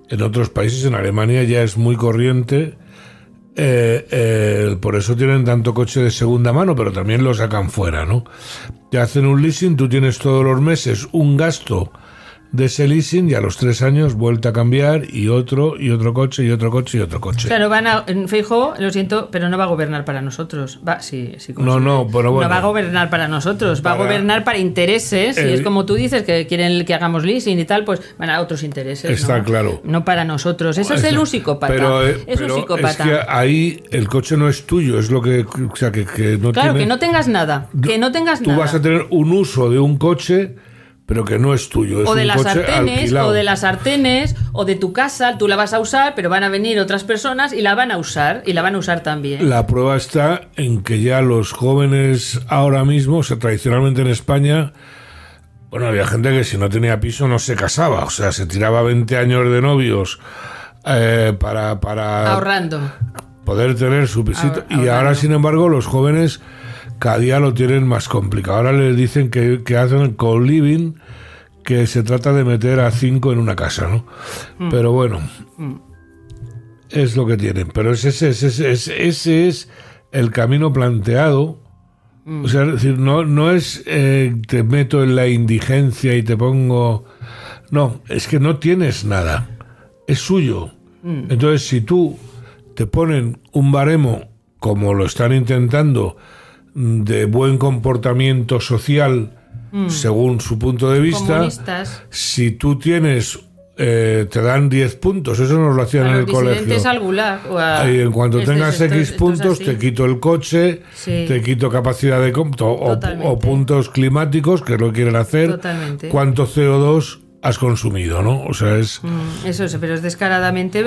en otros países, en Alemania ya es muy corriente, eh, eh, por eso tienen tanto coche de segunda mano, pero también lo sacan fuera, ¿no? Te hacen un leasing, tú tienes todos los meses un gasto de ese leasing y a los tres años vuelta a cambiar y otro y otro coche y otro coche y otro coche. Claro, van a, Fijo, lo siento, pero no va a gobernar para nosotros. Va, sí, sí, no, no, pero bueno. No va a gobernar para nosotros, va a gobernar para intereses. y es como tú dices que quieren que hagamos leasing y tal, pues van a otros intereses. Está claro. No para nosotros. Eso es el psicópata. Pero, eh, es un psicópata. Es que ahí el coche no es tuyo, es lo que. O sea, que, que no Claro, que no tengas nada. Que no tengas nada. Tú vas a tener un uso de un coche pero que no es tuyo. Es o de las sartenes, o de las sartenes, o de tu casa, tú la vas a usar, pero van a venir otras personas y la van a usar, y la van a usar también. La prueba está en que ya los jóvenes ahora mismo, o sea, tradicionalmente en España, bueno, había gente que si no tenía piso no se casaba, o sea, se tiraba 20 años de novios eh, para, para... Ahorrando. Poder tener su pisito. y ahora, sin embargo, los jóvenes cada día lo tienen más complicado. Ahora les dicen que, que hacen co-living, que se trata de meter a cinco en una casa, ¿no? Mm. Pero bueno, mm. es lo que tienen. Pero ese, ese, ese, es el camino planteado. Mm. O sea, es decir, no, no es eh, te meto en la indigencia y te pongo... No, es que no tienes nada. Es suyo. Entonces, si tú te ponen un baremo, como lo están intentando, de buen comportamiento social mm. según su punto de vista. Si tú tienes eh, te dan 10 puntos, eso nos lo hacían en el colegio. y en cuanto tengas X puntos, te quito el coche, te quito capacidad de o, o, puntos climáticos, que lo quieren hacer. Totalmente. ¿Cuánto CO2 has consumido, ¿no? O sea, es... Mm, eso es, pero es descaradamente,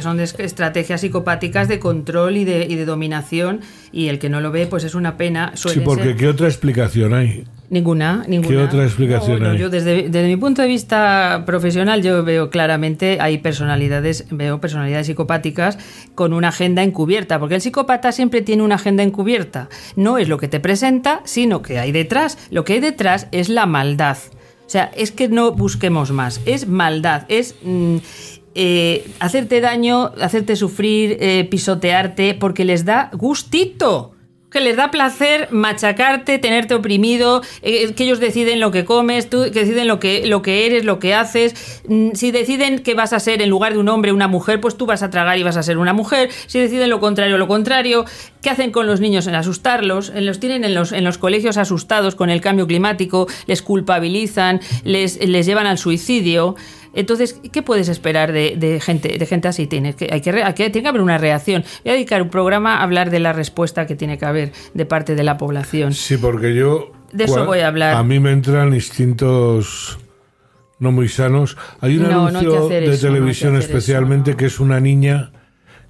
son estrategias psicopáticas de control y de, y de, dominación y el que no lo ve, pues es una pena. Sí, porque ¿qué otra explicación hay? Ninguna, ninguna. ¿Qué otra explicación hay? yo desde, desde, mi punto de vista profesional yo veo claramente hay personalidades, veo personalidades psicopáticas con una agenda encubierta, porque el psicópata siempre tiene una agenda encubierta. No es lo que te presenta, sino que hay detrás. Lo que hay detrás es la maldad. O sea, es que no busquemos más, es maldad, es mm, eh, hacerte daño, hacerte sufrir, eh, pisotearte, porque les da gustito que les da placer machacarte, tenerte oprimido, eh, que ellos deciden lo que comes, tú, que deciden lo que, lo que eres, lo que haces. Mm, si deciden que vas a ser en lugar de un hombre una mujer, pues tú vas a tragar y vas a ser una mujer. Si deciden lo contrario, lo contrario. ¿Qué hacen con los niños en asustarlos? Los tienen en los, en los colegios asustados con el cambio climático, les culpabilizan, les, les llevan al suicidio. Entonces, ¿qué puedes esperar de, gente, de gente así? Tiene que, hay que, tiene que haber una reacción. Voy a dedicar un programa a hablar de la respuesta que tiene que haber de parte de la población. Sí, porque yo... De eso voy a hablar. A mí me entran instintos no muy sanos. Hay un anuncio de televisión especialmente que es una niña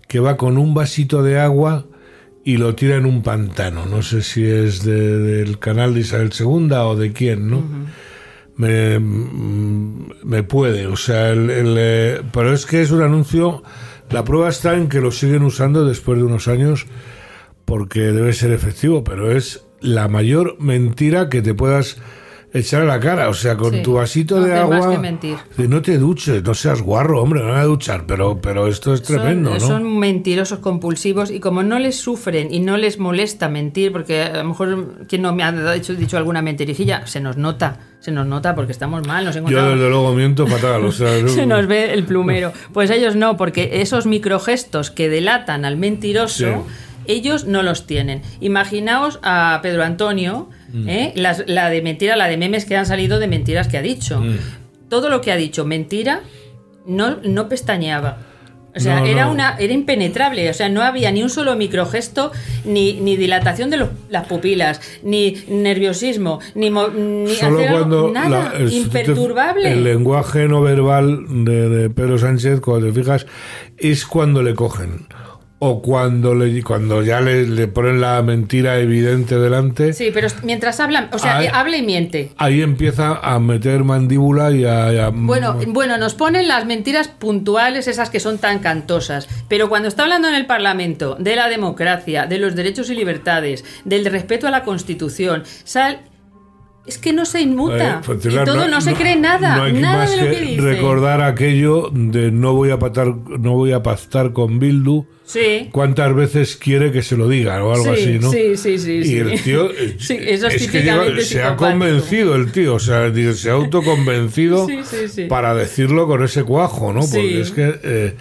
que va con un vasito de agua y lo tira en un pantano. No sé si es del canal de Isabel II o de quién, ¿no? Me, me, puede, o sea, el, eh, pero es que es un anuncio, la prueba está en que lo siguen usando después de unos años porque debe ser efectivo, pero es la mayor mentira que te puedas echar a la cara, o sea, con tu vasito de agua. No te duches, no seas guarro, hombre, no me voy a duchar, pero, pero esto es tremendo, son, ¿no? Son mentirosos compulsivos y como no les sufren y no les molesta mentir, porque a lo mejor quien no me ha dicho, dicho alguna mentirijilla, se nos nota, se nos nota porque estamos mal, nos encontramos... Yo desde luego miento fatal, o sea... [laughs] se nos ve el plumero. Pues ellos no, porque esos microgestos que delatan al mentiroso, ellos no los tienen. Imaginaos a Pedro Antonio Mm. ¿eh? la de mentira, la de memes que han salido de mentiras que ha dicho. Mm. Todo lo que ha dicho mentira no, no pestañeaba. O sea, era una era impenetrable, o sea, no había ni un solo microgesto, ni, ni dilatación de las pupilas, ni nerviosismo, ni, ni nada, imperturbable. El lenguaje no verbal de, de Pedro Sánchez, cuando te fijas, es cuando le cogen o cuando le cuando ya le, ponen la mentira evidente delante. Sí, pero mientras hablan, o sea, habla y miente. Ahí empieza a meter mandíbula y a, Bueno, bueno, nos ponen las mentiras puntuales, esas que son tan cantosas, pero cuando está hablando en el Parlamento de la democracia, de los derechos y libertades, del respeto a la Constitución, sal es que no se inmuta. Pues, y todo no, se cree nada. No hay nada más de lo que, dice. recordar aquello de no voy a pactar, no voy a pactar con Bildu. Sí. ¿Cuántas veces quiere que se lo diga o algo así, no? Sí, sí, sí. Y el tío [laughs] sí, eso es, que se ha convencido el tío, o sea, se ha autoconvencido para decirlo con ese cuajo, ¿no? Porque es que eh,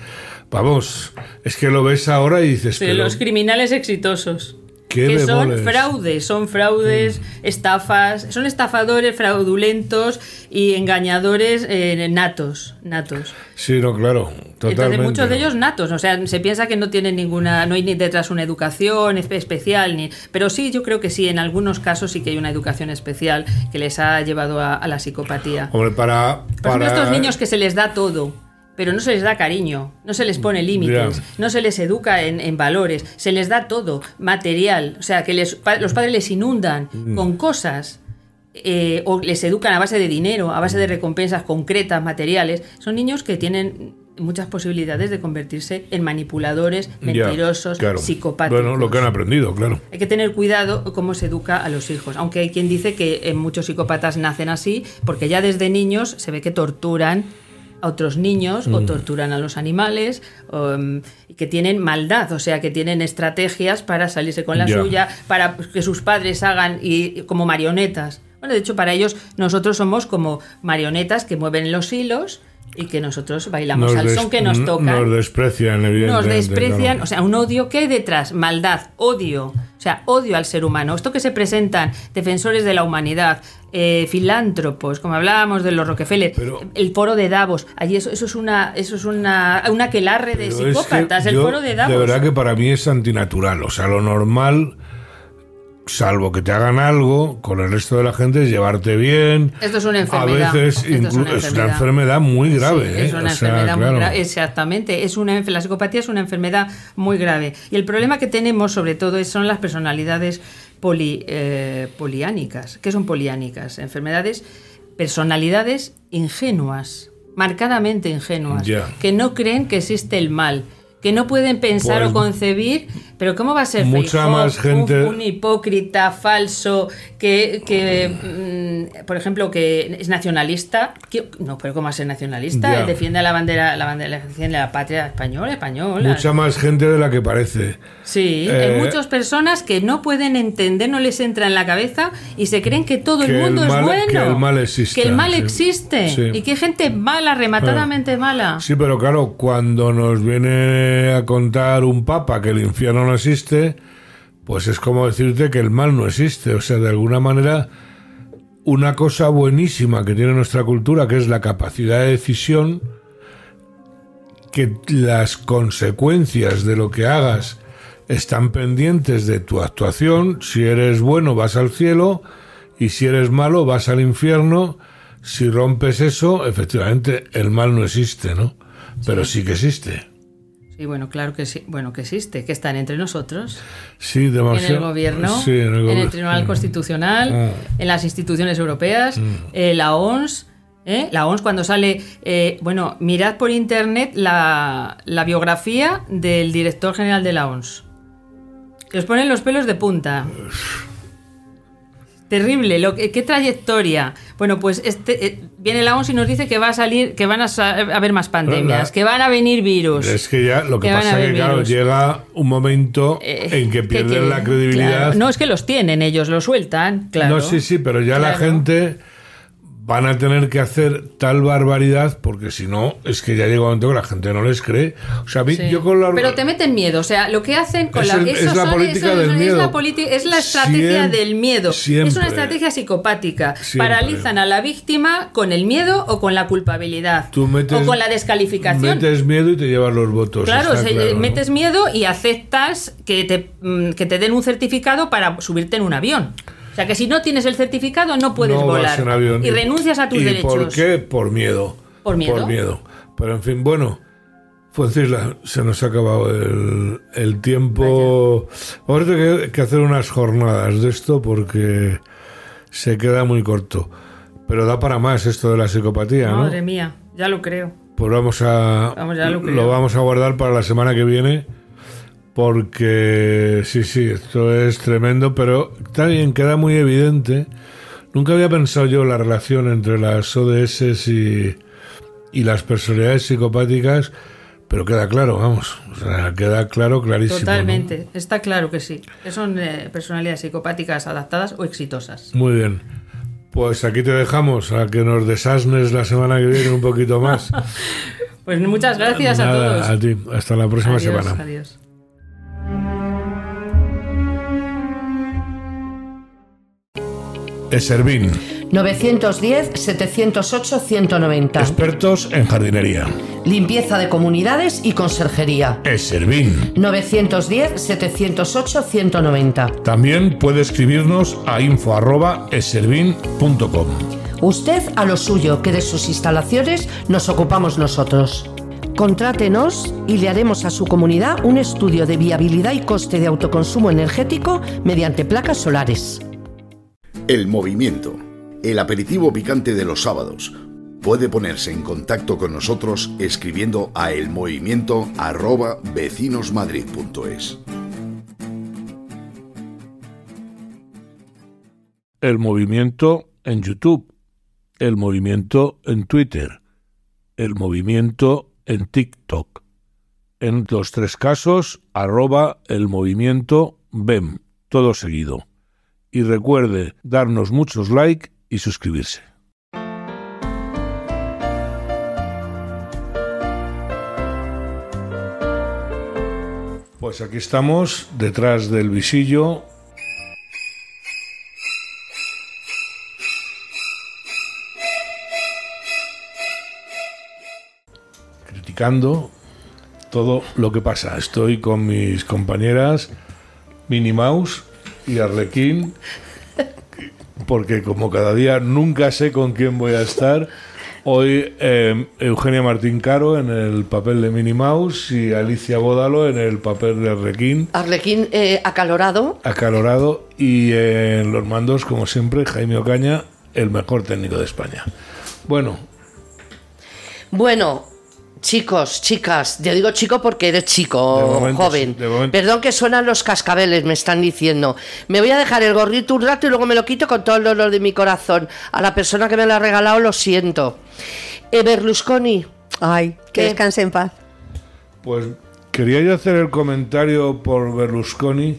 vamos, es que lo ves ahora y dices que los criminales exitosos que son fraudes, son fraudes, mm. estafas, son estafadores fraudulentos y engañadores eh, natos, natos. Sí, no, claro, totalmente. Entonces muchos de ellos natos, o sea, se piensa que no tienen ninguna, no hay ni detrás una educación especial, ni, pero sí, yo creo que sí, en algunos casos sí que hay una educación especial que les ha llevado a, la psicopatía. Hombre, para, para... estos niños que se les da todo pero no se les da cariño, no se les pone límites, no se les educa en, valores, se les da todo, material, o sea, que los padres les inundan mm. con cosas. Eh, o les educan a base de dinero, a base de recompensas concretas, materiales, son niños que tienen muchas posibilidades de convertirse en manipuladores, mentirosos, psicopáticos. Bueno, lo que han aprendido, claro. Hay que tener cuidado cómo se educa a los hijos, aunque hay quien dice que eh, muchos psicópatas nacen así, porque ya desde niños se ve que torturan a otros niños o mm. torturan a los animales um, que tienen maldad, o sea, que tienen estrategias para salirse con la suya, para que sus padres hagan y, como marionetas. Bueno, de hecho, para ellos nosotros somos como marionetas que mueven los hilos y que nosotros bailamos al son que nos toca. Nos desprecian, evidentemente. Nos desprecian, o sea, un odio que hay detrás, maldad, odio, o sea, odio al ser humano. Esto que se presentan defensores de la humanidad, eh, filántropos, como hablábamos de los Rockefeller, el foro de Davos, allí eso, eso es una eso es una, una aquelarre de psicópatas, el foro de Davos. De verdad que para mí es antinatural, o sea, lo normal salvo que te hagan algo, con el resto de la gente es llevarte bien. Esto es una enfermedad. A veces es una, enfermedad. muy grave. es ¿eh? una enfermedad muy grave. Exactamente. Es una, la psicopatía es una enfermedad muy grave. Y el problema que tenemos, sobre todo, son las personalidades poli, eh, poliánicas. ¿Qué son poliánicas? Enfermedades, personalidades ingenuas, marcadamente ingenuas, que no creen que existe el mal que no pueden pensar o pues concebir, pero ¿cómo va a ser mucha más gente... un, hipócrita falso que, que mm, por ejemplo, que es nacionalista? no, pero ¿cómo va a ser nacionalista? Defiende la bandera, la bandera, defiende la patria española, española. Mucha más gente de la que parece. Sí, hay eh, muchas personas que no pueden entender, no les entra en la cabeza y se creen que todo el mundo es bueno. Que el mal existe. Que el mal existe. Y que hay gente mala, rematadamente mala. Sí, pero claro, cuando nos viene a contar un papa que el infierno no existe, pues es como decirte que el mal no existe. O sea, de alguna manera una cosa buenísima que tiene nuestra cultura, que es la capacidad de decisión, que las consecuencias de lo que hagas están pendientes de tu actuación. Si eres bueno, vas al cielo, y si eres malo, vas al infierno. Si rompes eso, efectivamente, el mal no existe, ¿no? Pero sí, que existe. Sí, bueno, claro que sí. Bueno, que existe, que están entre nosotros. Sí, demasiado. En el gobierno, en, el Tribunal Constitucional, ah. en las instituciones europeas, mm. eh, la ONS. ¿eh? La ONS cuando sale, eh, bueno, mirad por internet la, la biografía del director general de la ONS. Que os ponen los pelos de punta. Terrible, lo que, qué trayectoria. Bueno, pues este eh, viene la ONS y nos dice que va a salir, que van a, haber más pandemias, que van a venir virus. Es que ya lo que, pasa es que claro, llega un momento eh, en que pierden la credibilidad. No es que los tienen ellos, los sueltan, claro. No, sí, sí, pero ya la gente van a tener que hacer tal barbaridad porque si no, es que ya llega un momento que la gente no les cree. O sea, yo con la... Pero te meten miedo, o sea, lo que hacen con es la... es la política del miedo. Es la, estrategia del miedo. Es una estrategia psicopática. Paralizan a la víctima con el miedo o con la culpabilidad. o con la descalificación. Metes miedo y te llevas los votos. Claro, metes miedo y aceptas que te, mm, que te den un certificado para subirte en un avión. Sea que si no tienes el certificado no puedes volar. Y renuncias a tus ¿Y ¿Por qué? Por miedo. Por miedo. Por miedo. Pero en fin, bueno. Francisla, se nos ha acabado el, tiempo. Vamos a tener que hacer unas jornadas de esto porque se queda muy corto. Pero da para más esto de la psicopatía, ¿no? Madre mía, ya lo creo. Pues vamos a. lo vamos a guardar para la semana que viene porque sí, sí, esto es tremendo, pero también queda muy evidente. Nunca había pensado yo la relación entre las ODS y, y las personalidades psicopáticas, pero queda claro, vamos, o sea, queda claro, clarísimo. Totalmente, está claro que sí, que son eh, personalidades psicopáticas adaptadas o exitosas. Muy bien. Pues aquí te dejamos a que nos desasnes la semana que viene un poquito más. [laughs] pues muchas gracias a todos. A ti, hasta la próxima semana. Adiós. Eservín. 910-708-190. Expertos en jardinería. Limpieza de comunidades y conserjería. Eservín. 910-708-190. También puede escribirnos a info.eservín.com. Usted a lo suyo, que de sus instalaciones nos ocupamos nosotros. Contrátenos y le haremos a su comunidad un estudio de viabilidad y coste de autoconsumo energético mediante placas solares. El movimiento, el aperitivo picante de los sábados. Puede ponerse en contacto con nosotros escribiendo a elmovimiento@vecinosmadrid.es. El movimiento en YouTube, el movimiento en Twitter, el movimiento en TikTok. En los tres casos, arroba el movimiento todo seguido y recuerde darnos muchos like y suscribirse. Pues aquí estamos, detrás del visillo. Criticando todo lo que pasa. Estoy con mis compañeras Minnie Mouse y Arlequín, porque como cada día nunca sé con quién voy a estar. Hoy eh, Eugenia Martín Caro en el papel de Minnie Mouse y Alicia Bódalo en el papel de Arlequín. Arlequín eh, acalorado. Acalorado. Y en los mandos, como siempre, Jaime Ocaña, el mejor técnico de España. Bueno. Bueno, Chicos, chicas, yo digo chico porque eres chico, joven. Perdón que suenan los cascabeles, me están diciendo. Me voy a dejar el gorrito un rato y luego me lo quito con todo el dolor de mi corazón. A la persona que me lo ha regalado lo siento. Eh, Berlusconi. Ay, que descanse en paz. Pues quería yo hacer el comentario por Berlusconi,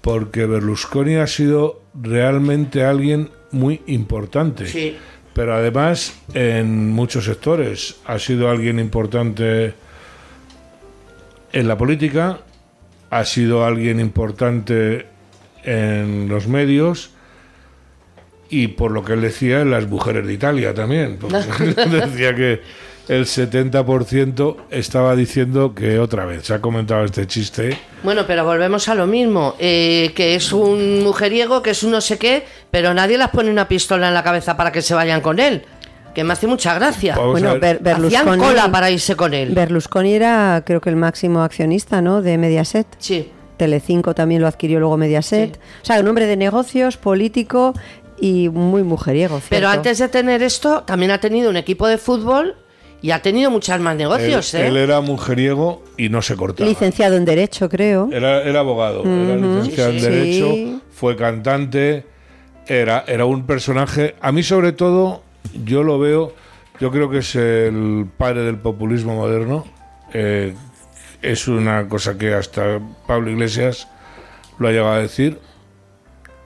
porque Berlusconi ha sido realmente alguien muy importante. Sí pero además en muchos sectores ha sido alguien importante en la política, ha sido alguien importante en los medios y por lo que él decía, en las mujeres de Italia también. [laughs] [laughs] decía que el 70% estaba diciendo que otra vez, se ha comentado este chiste. Bueno, pero volvemos a lo mismo, eh, que es un mujeriego, que es un no sé qué, pero nadie les pone una pistola en la cabeza para que se vayan con él. Que me hace mucha gracia. bueno, Berlusconi, cola para irse con él. Berlusconi era, creo que el máximo accionista, ¿no? De Mediaset. Sí. Telecinco también lo adquirió luego Mediaset. O sea, un hombre de negocios, político y muy mujeriego. Pero antes de tener esto, también ha tenido un equipo de fútbol y ha tenido muchos más negocios. Él, ¿eh? él era mujeriego y no se cortaba. Licenciado en Derecho, creo. Era, era abogado, era licenciado en Derecho, fue cantante, era, era un personaje. A mí, sobre todo, yo lo veo, yo creo que es el padre del populismo moderno. Eh, es una cosa que hasta Pablo Iglesias lo ha llegado a decir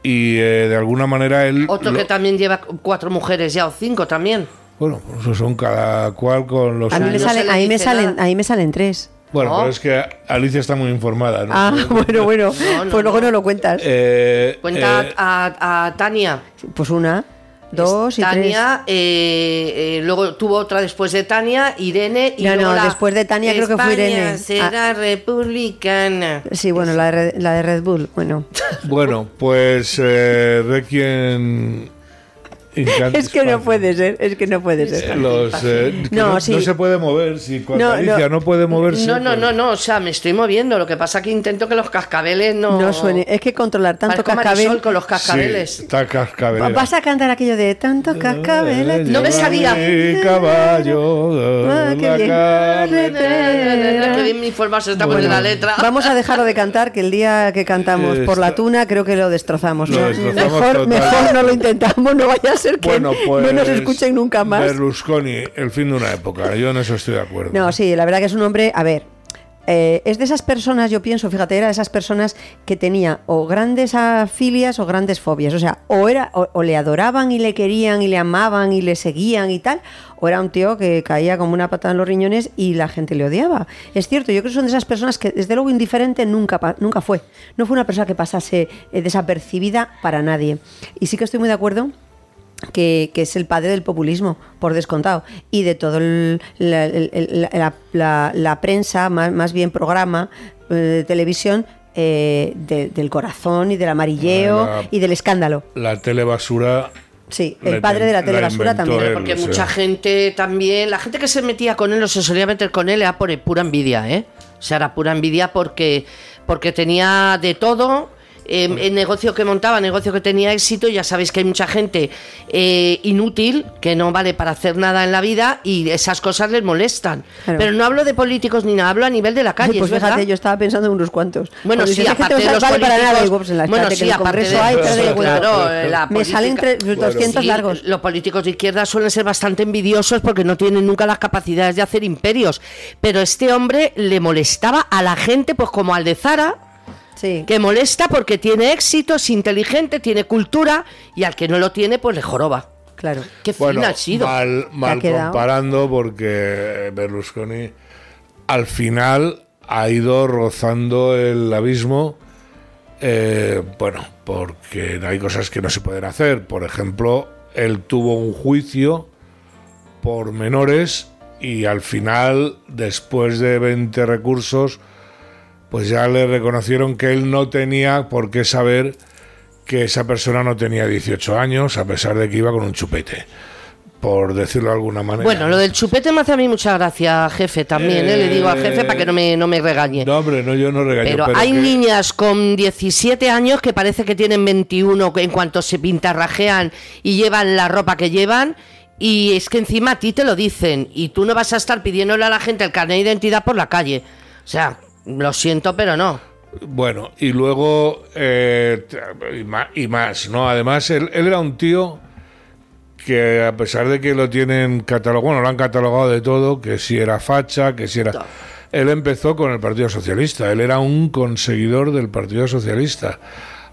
y eh, de alguna manera él... Otro que también lleva cuatro mujeres ya o cinco también. Bueno, pues eso son cada cual con los... A mí me, salen, ahí me salen, ahí me salen tres. Bueno, pero es que Alicia está muy informada. ¿no? Ah, [laughs] bueno, bueno. pues luego no lo cuentas. Eh, Cuenta eh, a, a Tania. Pues una. Dos y Tania, eh, eh, luego tuvo otra después de Tania, Irene y No, luego no, la después de Tania creo que fue Irene. Ah. será republicana. Sí, bueno, la de, Red- la de Red Bull, bueno. [laughs] Bueno, pues eh, Requiem... [laughs] Es que no puede ser, es que no puede ser. Los, eh, No, no, sí. no se puede mover. Si Alicia no, no. puede moverse. No, no, pues- no, no, o sea, me estoy moviendo. Lo que pasa es que intento que los cascabeles no. No suene. Es que controlar tanto cascabel. con los Sí, cascabeles. está cascabelera. Vas a cantar aquello de tanto cascabel. No me salía. Mi caballo, Ah, qué bien. Qué bien informarse está Bueno, la letra. Vamos a dejarlo de cantar, que el día que cantamos por la tuna creo que lo destrozamos. Lo ¿no? destrozamos mejor, mejor no lo intentamos, no vaya a ser que Bueno, pues. no nos escuchen nunca más. Berlusconi, el fin de una época. Yo en eso estoy de acuerdo. No, sí, la verdad que es un hombre, a ver, eh, es de esas personas, yo pienso, fíjate, era de esas personas que tenía o grandes afilias o grandes fobias. O sea, o, era, o, o le adoraban y le querían y le amaban y le seguían y tal, o era un tío que caía como una patada en los riñones y la gente le odiaba. Es cierto, yo creo que son de esas personas que desde luego indiferente nunca, nunca fue. No fue una persona que pasase eh, desapercibida para nadie. Y sí que estoy muy de acuerdo que, que es el padre del populismo, por descontado, y de todo el- la, el- el- la- la- la prensa, más, más bien programa eh, de televisión, eh, de- del corazón y del amarilleo La- y del escándalo. La telebasura. Sí, el padre de la telebasura también. él. Porque mucha gente también, la gente que se metía con él o se solía meter con él era por pura envidia, ¿eh? O sea, era pura envidia porque, porque tenía de todo. Eh, el negocio que montaba, negocio que tenía éxito, ya sabéis que hay mucha gente eh, inútil que no vale para hacer nada en la vida y esas cosas les molestan. Claro. Pero no hablo de políticos ni nada, hablo a nivel de la calle. Pues ¿es fíjate, verdad? yo estaba pensando en unos cuantos. Bueno, Cuando sí, dices, "Es que aparte te de no los vale para nada, digo, pues en la bueno, sí, que en el aparte Congreso de- hay, claro, la Me salen política- tre- 200 Sí, largos. Los políticos de izquierda suelen ser bastante envidiosos porque no tienen nunca las capacidades de hacer imperios. Pero este hombre le molestaba a la gente, pues como al de Zara, Sí. que molesta porque tiene éxito, es inteligente, tiene cultura y al que no lo tiene, pues le joroba. Claro. Qué Bueno, ha sido. mal, comparando porque Berlusconi al final ha ido rozando el abismo. eh, bueno, porque hay cosas que no se pueden hacer. Por ejemplo, él tuvo un juicio por menores y al final, después de 20 recursos, pues ya le reconocieron que él no tenía por qué saber que esa persona no tenía 18 años, a pesar de que iba con un chupete, por decirlo de alguna manera. Bueno, lo del chupete me hace a mí mucha gracia, jefe, también. ¿eh? Le digo al jefe para que no me, no me regañe. No, hombre, no, yo no regaño. Pero, pero hay que- niñas con 17 años que parece que tienen 21 en cuanto se pintarrajean y llevan la ropa que llevan. Y es que encima a ti te lo dicen. Y tú no vas a estar pidiéndole a la gente el carnet de identidad por la calle. O sea, lo siento, pero no. Bueno, y luego, eh, y, más, ¿no? Además, él, él era un tío que a pesar de que lo tienen catalogado, bueno, lo han catalogado de todo, que si era facha, que si era... Él empezó con el Partido Socialista, él era un conseguidor del Partido Socialista,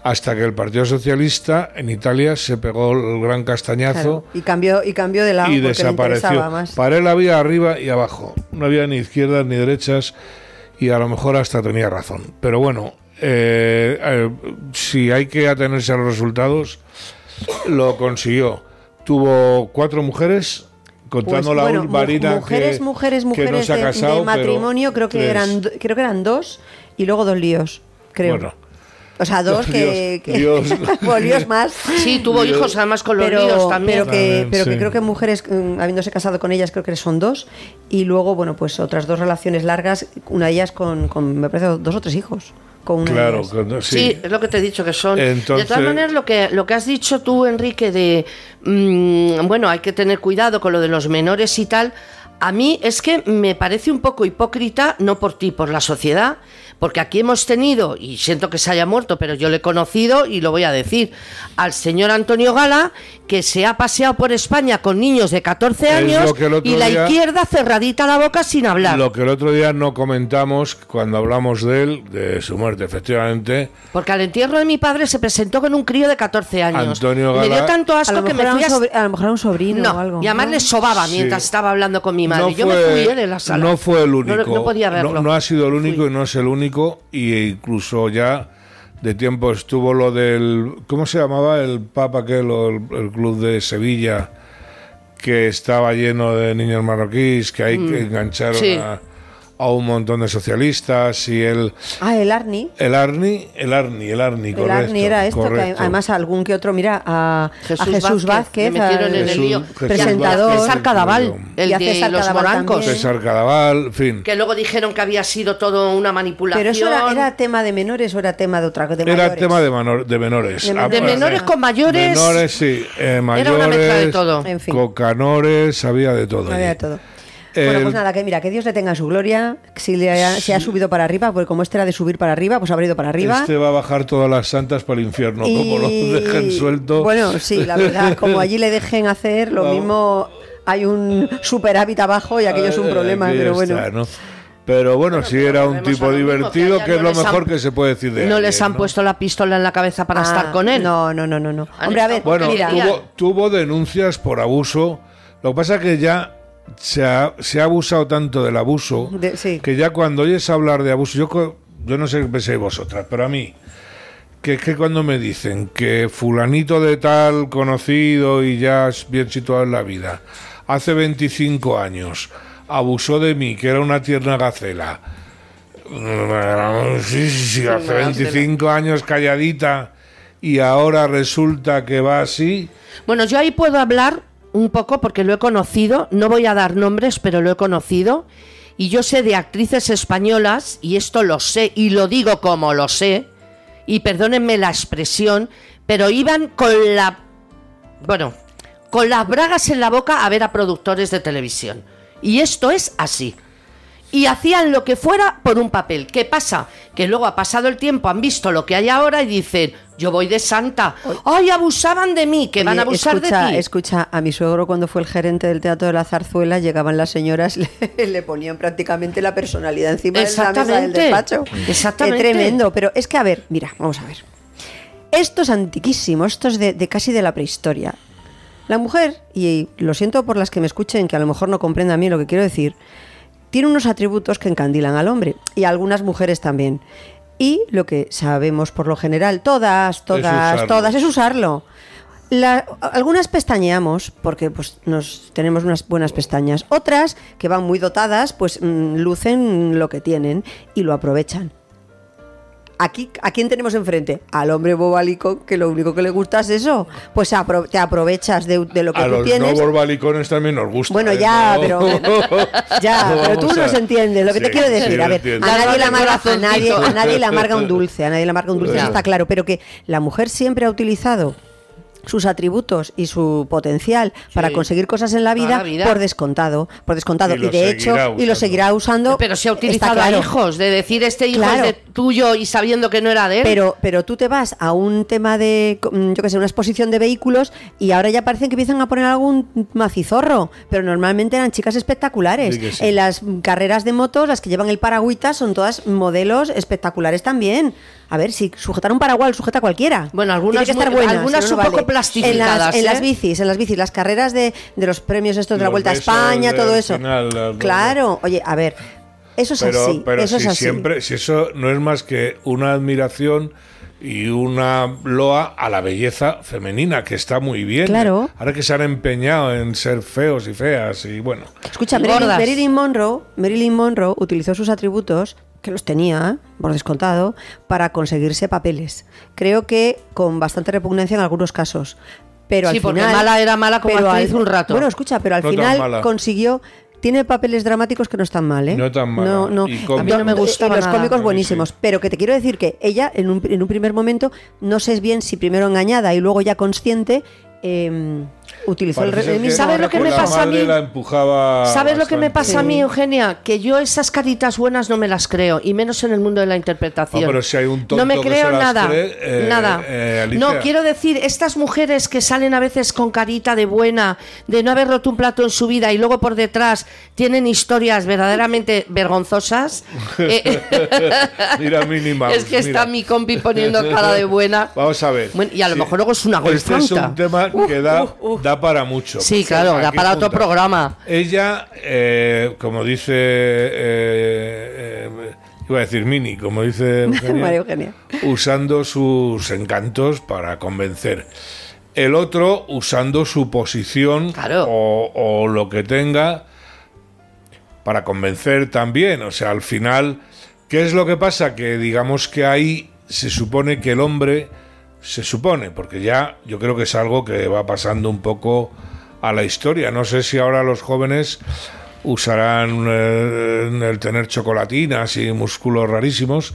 hasta que el Partido Socialista en Italia se pegó el gran castañazo claro. Y cambió, y cambió de lado y desapareció. más. Para él había arriba y abajo, no había ni izquierdas ni derechas y a lo mejor hasta tenía razón. Pero bueno, eh, eh, si hay que atenerse a los resultados, lo consiguió. Tuvo cuatro mujeres contando Pues, la bueno, mu- mujeres, que, mujeres, que mujeres no se ha de- casado, de, matrimonio, creo que tres. eran creo que eran dos y luego dos líos, creo. Bueno, o sea, dos que, [laughs] que Dios. líos [laughs] más. Sí, tuvo hijos además con los pero, líos también. pero que, También, pero que creo que mujeres, mm, habiéndose casado con ellas, creo que son dos. Y luego, bueno, pues otras dos relaciones largas, una de ellas con, con, me parece, dos o tres hijos. Con una de claro, ellas. con- Sí. sí. es lo que te he dicho que son. Entonces- de todas maneras, lo que, lo que has dicho tú, Enrique, de, mm, bueno, hay que tener cuidado con lo de los menores y tal, a mí es que me parece un poco hipócrita, no por ti, por la sociedad, porque aquí hemos tenido, y siento que se haya muerto, pero yo le he conocido y lo voy a decir, al señor Antonio Gala, que se ha paseado por España con niños de 14 Es años y la día- izquierda cerradita la boca sin hablar. Lo que el otro día no comentamos cuando hablamos de él, de su muerte, efectivamente, Porque al entierro de mi padre se presentó con un crío de 14 años. Antonio me dio Gala- tanto A asco lo, que mejor me era un fui a... a lo mejor era un sobrino No, o algo. y además ¿no? le sobaba Sí. mientras estaba hablando con mi madre. no Yo me fue- fui de la sala. No fue el único. No, no podía verlo. No, no ha sido el único y no es el único. Y incluso ya de tiempo estuvo lo del. ¿Cómo se llamaba el Papa aquel o el, el club de Sevilla? Que estaba lleno de niños marroquíes, que ahí que engancharon Mm. Sí. a, a un montón de socialistas y el. Ah, el Arni. El Arni, el Arni, el Arni, El correcto. Arni era esto, que además algún que otro, mira, a Jesús a Jesús Vázquez, Vázquez, le metieron al- en el Jesús- lío. Jesús presentador. Vázquez, César Cadaval, el Y a de César los Cadaval morancos. también. César Cadaval, fin. Que luego dijeron que había sido todo una manipulación. Pero eso era, era tema de menores o era tema de otra de Era tema de, menor- de menores. De Ah, menores. De menores con mayores. Menores, sí. eh, mayores, Era una mezcla de todo. En fin. cocanores, había de todo. Había allí. de todo. Bueno, pues nada, que mira, que Dios le tenga su gloria. Si le ha, se ha subido para arriba, porque como este era de subir para arriba, pues habrá ido para arriba. Este va a bajar todas las santas para el infierno, como lo Y- dejen suelto. Bueno, sí, la verdad, [laughs] como allí le dejen hacer, lo Vamos. mismo hay un superávit abajo y aquello es un Eh, problema, pero bueno. está, ¿no? Pero bueno, sí era un tipo divertido, que es no lo les mejor han- que se puede decir de No alguien, les han ¿no? puesto la pistola en la cabeza para Ah, estar con él. No, no, no, no, no. Hombre, a ver, Bueno, Mira, tuvo, tuvo denuncias por abuso. Lo que pasa es que ya se ha, se ha abusado tanto del abuso De- sí. que ya cuando oyes hablar de abuso, yo, yo no sé qué pensáis vosotras, pero a mí, que es que cuando me dicen que fulanito de tal conocido y ya es bien situado en la vida, hace 25 años abusó de mí, que era una tierna gacela. Sí, sí, sí, hace 25 años calladita y ahora resulta que va así. Bueno, yo ahí puedo hablar un poco porque lo he conocido, no voy a dar nombres, pero lo he conocido. Y yo sé de actrices españolas, y esto lo sé, y lo digo como lo sé, y perdónenme la expresión, pero iban con la. Bueno, con las bragas en la boca a ver a productores de televisión. Y esto es así. Y hacían lo que fuera por un papel. ¿Qué pasa? Que luego ha pasado el tiempo, han visto lo que hay ahora y dicen, yo voy de santa. ¡Ay, abusaban de mí! Que van a abusar escucha, de ti. Escucha, a mi suegro cuando fue el gerente del Teatro de la Zarzuela, llegaban las señoras, [laughs] le, le ponían prácticamente la personalidad encima de la mesa del despacho. Exactamente. Es tremendo, pero es que, a ver, mira, vamos a ver. Esto es antiquísimo, esto es de, de casi de la prehistoria. La mujer, y lo siento por las que me escuchen, que a lo mejor no comprendan bien lo que quiero decir, tiene unos atributos que encandilan al hombre, y a algunas mujeres también. Y lo que sabemos por lo general, todas, todas, todas, es usarlo. La- algunas pestañeamos porque pues nos tenemos unas buenas pestañas. Otras que van muy dotadas, pues mm, lucen lo que tienen y lo aprovechan. Aquí, ¿A quién tenemos enfrente? Al hombre bobalico que lo único que le gusta es eso. Pues apro- te aprovechas de, de lo que A tú los tienes. no balicones también nos gusta. Bueno, ¿eh? ya, No. pero ya, [laughs] pero tú nos a- entiendes lo que te quiero decir. a ver, a nadie, le amarga, a, nadie, a nadie le amarga un dulce, a nadie le amarga un dulce, eso está claro, pero que la mujer siempre ha utilizado sus atributos y su potencial para conseguir cosas en la vida, Toda la vida. por descontado, por descontado Y de hecho y lo seguirá usando. Pero se ha utilizado claro. a hijos, de decir este hijo Claro. es de tuyo y sabiendo que no era de él. Pero, pero tú te vas a un tema de, mm, yo que sé, una exposición de vehículos y ahora ya parecen que empiezan a poner algún macizorro, pero normalmente eran chicas espectaculares. Sí que sí. En las carreras de motos, las que llevan el paragüita son todas modelos espectaculares también. A ver, si sujetar un paraguas lo sujeta cualquiera. Bueno, algunas Tiene que estar muy- buena, algunas si no, no un poco plastificadas, En las, en ¿eh? las bicis, en las bicis, las carreras de, de los premios estos de la Los Vuelta a España, todo eso. final, claro, oye, a ver, eso es pero, así. pero eso si es así. siempre, si eso no es más que una admiración y una loa a la belleza femenina, que está muy bien. Claro. Ahora que se han empeñado en ser feos y feas y bueno. Escucha, Marilyn, Monroe, Marilyn Monroe utilizó sus atributos que los tenía, por descontado, para conseguirse papeles. Creo que con bastante repugnancia en algunos casos. Pero sí, al porque final, mala era mala como hace un rato. Bueno, escucha, pero al final consiguió tiene papeles dramáticos que no están mal, ¿eh? No tan mal. No, no. A mí no me gustaban Los cómicos buenísimos. Pero que te quiero decir que ella, en un, en un primer momento, no sé bien si primero engañada y luego ya consciente, eh, utilizó el ¿Sabes lo que me pasa a mí? ¿Sabes lo que me pasa a mí, Eugenia? Que yo esas caritas buenas no me las creo, y menos en el mundo de la interpretación. No, pero si hay un tonto no me creo nada. Eh, nada. Eh, no, quiero decir, estas mujeres que salen a veces con carita de buena, de no haber roto un plato en su vida y luego por detrás tienen historias verdaderamente vergonzosas. Eh, [laughs] mira, mínima. [laughs] Es que está mi compi poniendo cara de buena. Vamos a ver. y a lo mejor luego es una golfanta. Este es un tema que da da para mucho. Sí, claro, da para otro programa. Ella, eh, como dice, eh, eh, iba a decir Mini, como dice [laughs] Eugenia, usando sus encantos para convencer. El otro usando su posición o, o lo que tenga para convencer también. O sea, al final, ¿qué es lo que pasa? Que digamos que ahí se supone que el hombre se supone, porque ya yo creo que es algo que va pasando un poco a la historia. No sé si ahora los jóvenes usarán eh, el tener chocolatinas y músculos rarísimos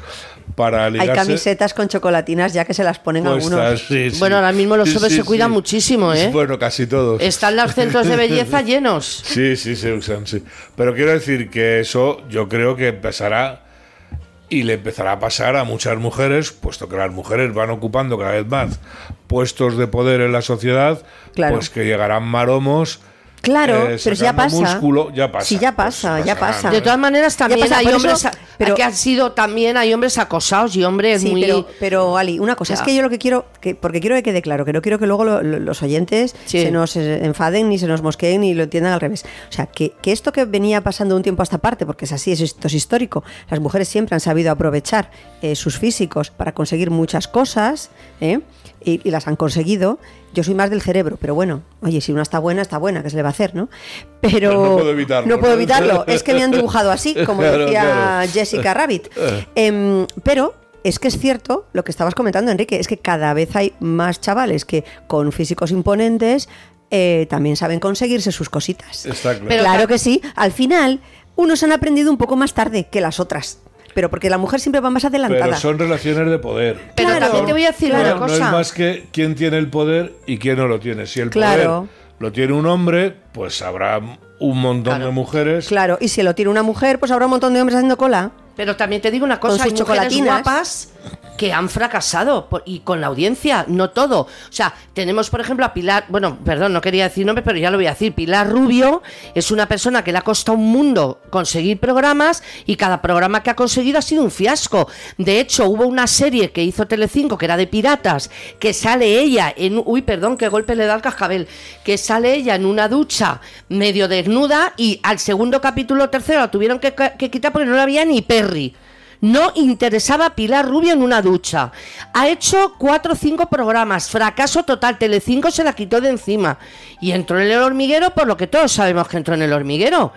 para ligarse. Hay camisetas con chocolatinas ya que se las ponen algunos. Bueno, ahora mismo los hombres se cuidan muchísimo, ¿eh? Bueno, casi todos. Están los centros de belleza [laughs] llenos. Sí, sí, se usan, sí. Pero quiero decir que eso yo creo que empezará y le empezará a pasar a muchas mujeres, puesto que las mujeres van ocupando cada vez más puestos de poder en la sociedad, pues que llegarán maromos Claro, eh, pero ya pasa. Músculo, ya pasa. Sí, ya pasa, pues ya pasa. De todas maneras, también hay hombres pero, que han sido también hay hombres acosados y hombres muy. Pero, pero, Ali, una cosa, es que yo lo que quiero, que, porque quiero que quede claro, que no quiero que luego los oyentes se nos enfaden, ni se nos mosqueen, ni lo entiendan al revés. O sea, que, que esto que venía pasando un tiempo a esta parte, porque es así, esto es histórico, las mujeres siempre han sabido aprovechar eh, sus físicos para conseguir muchas cosas, ¿eh? Y, las han conseguido. Yo soy más del cerebro, pero bueno, oye, si una está buena, está buena, ¿qué se le va a hacer, no? Pero, no puedo evitarlo. No puedo evitarlo, es que me han dibujado así, [laughs] como decía Jessica Rabbit. [laughs] Em, pero es que es cierto lo que estabas comentando, Enrique, es que cada vez hay más chavales que con físicos imponentes eh, también saben conseguirse sus cositas. Está claro. Pero claro que sí, al final unos han aprendido un poco más tarde que las otras pero porque la mujer siempre va más adelantada. Pero son relaciones de poder. Pero también te voy a decir una cosa. No es más que quién tiene el poder y quién no lo tiene. Si el poder lo tiene un hombre, pues habrá un montón de mujeres. Claro, y si lo tiene una mujer, pues habrá un montón de hombres haciendo cola. Pero también te digo una cosa, hay mujeres guapas que han fracasado y con la audiencia, no todo. O sea, tenemos por ejemplo a Pilar, bueno, perdón, no quería decir nombre, pero ya lo voy a decir. Pilar Rubio es una persona que le ha costado un mundo conseguir programas y cada programa que ha conseguido ha sido un fiasco. De hecho, hubo una serie que hizo Telecinco que era de piratas, que sale ella en uy, perdón, qué golpe le da al cascabel, que sale ella en una ducha medio desnuda y al segundo capítulo tercero la tuvieron que, que quitar porque no la había ni No interesaba Pilar Rubio en una ducha. Ha hecho cuatro o cinco programas. Fracaso total. Telecinco se la quitó de encima. Y entró en el hormiguero por lo que todos sabemos que entró en el hormiguero.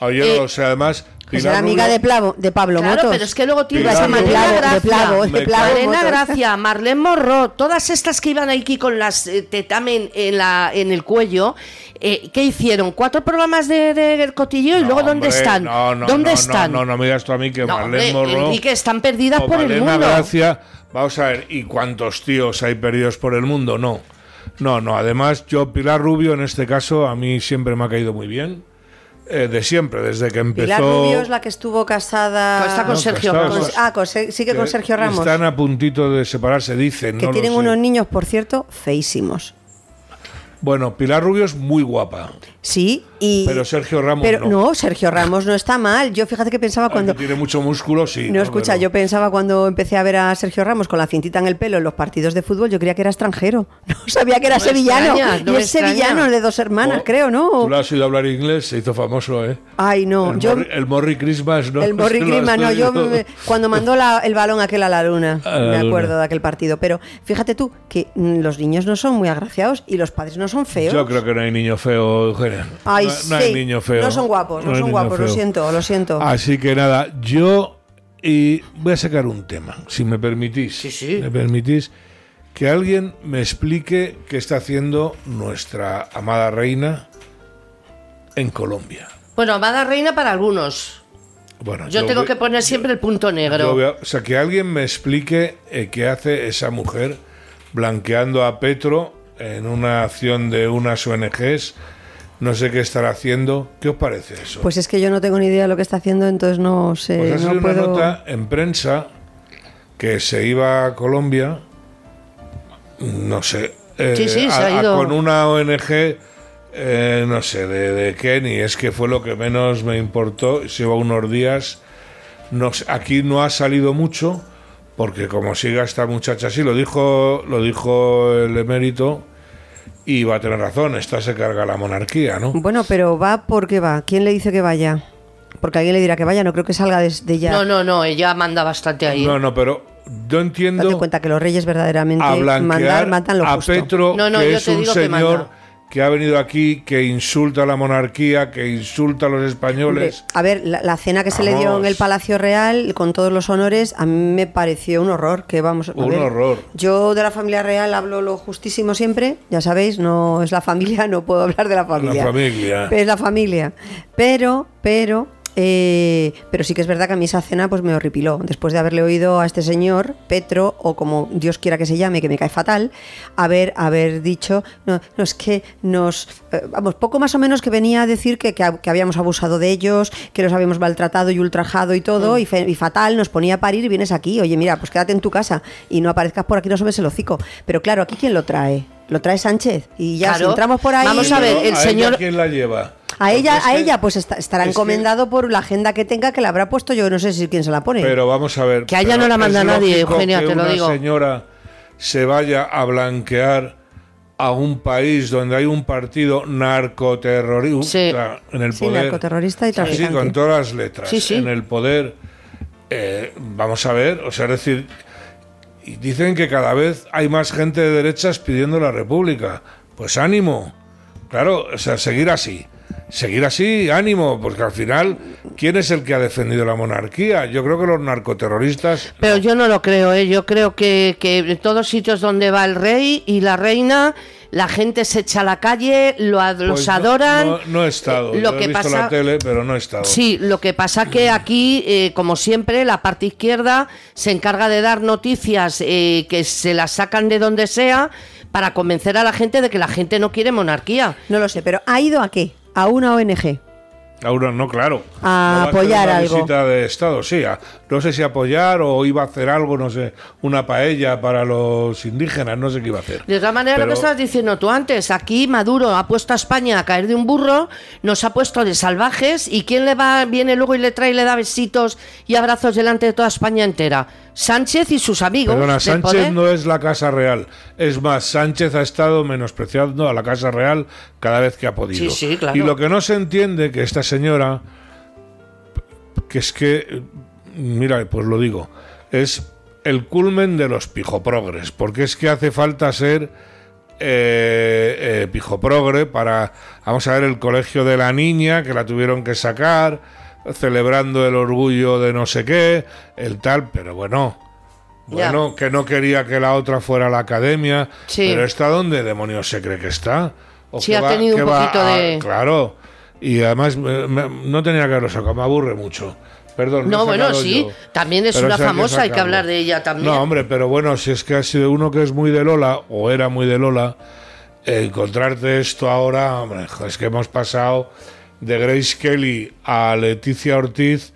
Oye, eh, o sea, además es la amiga de, de Pablo claro, pero es que luego tiene esa Marlene Gracia, Gracia, Marlene Morro, todas estas que iban aquí con las eh, tetamen en, la, en el cuello, eh, ¿qué hicieron? ¿Cuatro programas de, de cotillo y luego dónde están? No, no, ¿Dónde no, están? No, no, no me digas tú a mí que Marlene Morro... Y que están perdidas por el mundo. Gracia, vamos a ver, ¿y cuántos tíos hay perdidos por el mundo? No. No, no, además yo, Pilar Rubio, en este caso, a mí siempre me ha caído muy bien. Eh, de siempre, desde que empezó. Pilar Rubio es la que estuvo casada. Está con Sergio Ramos. ah, sigue con Sergio Ramos. Están a puntito de separarse, dicen. Que tienen unos niños, por cierto, feísimos. Bueno, Pilar Rubio es muy guapa. Sí, y. Pero Sergio Ramos. Pero no. Sergio Ramos no está mal. Yo fíjate que pensaba cuando. tiene mucho músculo, sí. No, escucha, yo pensaba cuando empecé a ver a Sergio Ramos con la cintita en el pelo en los partidos de fútbol, yo creía que era extranjero. [laughs] No sabía que era sevillano. y es sevillano de dos hermanas, oh, creo, ¿no? Tú lo has oído hablar inglés, se hizo famoso, ¿eh? Ay, no. El, yo, Morri, el Morri Christmas, ¿no? El Morri [laughs] Christmas, no. Yo cuando mandó el balón aquel a la luna, me acuerdo de aquel partido. Pero fíjate tú que mm, los niños no son muy agraciados y los padres no son feos. Yo creo que no hay niño feo, Eugenia. Ay, no, hay niño feo. No son guapos, no, son guapos, lo siento, lo siento. Así que nada, yo y voy a sacar un tema, si me permitís. Sí, sí. Me permitís que alguien me explique qué está haciendo nuestra amada reina en Colombia. Bueno, amada reina para algunos. Bueno, yo, tengo que poner siempre el punto negro. o sea, que alguien me explique eh, qué hace esa mujer blanqueando a Petro en una acción de unas ONGs no sé qué estará haciendo. ¿Qué os parece eso? Pues es que yo no tengo ni idea de lo que está haciendo, entonces no sé. Pues ha una nota en prensa que se iba a Colombia, no sé, eh, con una ONG, eh, no sé, de, de qué, ni es que fue lo que menos me importó. Se iba unos días. No aquí no ha salido mucho, porque como siga esta muchacha así, lo dijo, lo dijo el emérito y va a tener razón, esta se carga la monarquía, ¿no? Bueno, pero va porque va. ¿Quién le dice que vaya? Porque alguien le dirá que vaya, no creo que salga desde ya. No, no, no, ella manda bastante ahí. No, no, pero yo entiendo. Date cuenta que los reyes verdaderamente mandan, matan lo a Petro, no, no, que es un señor que ha venido aquí, que insulta a la monarquía, que insulta a los españoles. a ver, la, cena que se le dio en el Palacio Real, con todos los honores, a mí me pareció un horror. Que vamos, un horror. Yo de la familia real hablo lo justísimo siempre, ya sabéis, no es la familia, [laughs] no puedo hablar de la familia. La familia. Es la familia. Pero, pero, eh, pero sí que es verdad que a mí esa cena pues me horripiló. Después de haberle oído a este señor, Petro, o como Dios quiera que se llame, que me cae fatal, haber, haber dicho, no, no es que nos, eh, vamos, poco más o menos que venía a decir que, que, habíamos abusado de ellos, que los habíamos maltratado y ultrajado y todo, mm. y, fatal, nos ponía a parir y vienes aquí, oye, mira, pues quédate en tu casa y no aparezcas por aquí, no subes el hocico. Pero claro, ¿aquí quién lo trae? Lo trae Sánchez. Y ya si entramos por ahí. Vamos a ver, el señor. ¿Quién la lleva? A ella, a ella pues estará encomendado por la agenda que tenga que la habrá puesto yo, no sé si quién se la pone. Pero vamos a ver. Que a ella no la manda nadie, Eugenia, te lo digo. Que una señora se vaya a blanquear a un país donde hay un partido narcoterrorista en el poder. narcoterrorista y traficante. Sí, con todas las letras. En el poder. Eh, vamos a ver, o sea, es decir, dicen que cada vez hay más gente de derechas pidiendo la república. Pues ánimo. Claro, o sea, seguir así seguir así, ánimo, porque al final, ¿quién es el que ha defendido la monarquía? Yo creo que los narcoterroristas... Pero yo no lo creo, ¿eh? yo creo que, que en todos sitios donde va el rey y la reina la gente se echa a la calle, lo, los pues adoran. No, he estado, lo que he visto pasa, la tele, pero no he estado. Sí, lo que pasa que aquí, eh, como siempre, la parte izquierda se encarga de dar noticias eh, que se las sacan de donde sea para convencer a la gente de que la gente no quiere monarquía. No lo sé, pero ¿ha ido a qué? A una ONG. A una, no, claro. A apoyar a algo. visita de Estado, sí. no sé si apoyar o iba a hacer algo, no sé, una paella para los indígenas, no sé qué iba a hacer. De otra manera, lo que estabas diciendo tú antes, aquí Maduro ha puesto a España a caer de un burro, nos ha puesto de salvajes, ¿y quién le va, viene luego y le trae y le da besitos y abrazos delante de toda España entera? Sánchez y sus amigos. Perdona, Sánchez no es la Casa Real. Es más, Sánchez ha estado menospreciando a la Casa Real cada vez que ha podido. Sí, sí, claro. Y lo que no se entiende que esta señora, que es que, mira, pues lo digo, es el culmen de los pijoprogres, porque es que hace falta ser eh, eh, pijoprogre para, vamos a ver, el colegio de la niña, que la tuvieron que sacar celebrando el orgullo de no sé qué, el tal, pero bueno. Bueno, que no quería que la otra fuera a la academia, pero está donde demonios se cree que está. O sí, ha tenido un poquito de. Claro, y además no tenía que haberlo sacado, me aburre mucho. Perdón, no, bueno, sí, también es una famosa, hay que hablar de ella también. No, hombre, pero bueno, si es que ha sido uno que es muy de Lola, o era muy de Lola, encontrarte esto ahora, hombre, es que hemos pasado de Grace Kelly a Leticia Ortiz.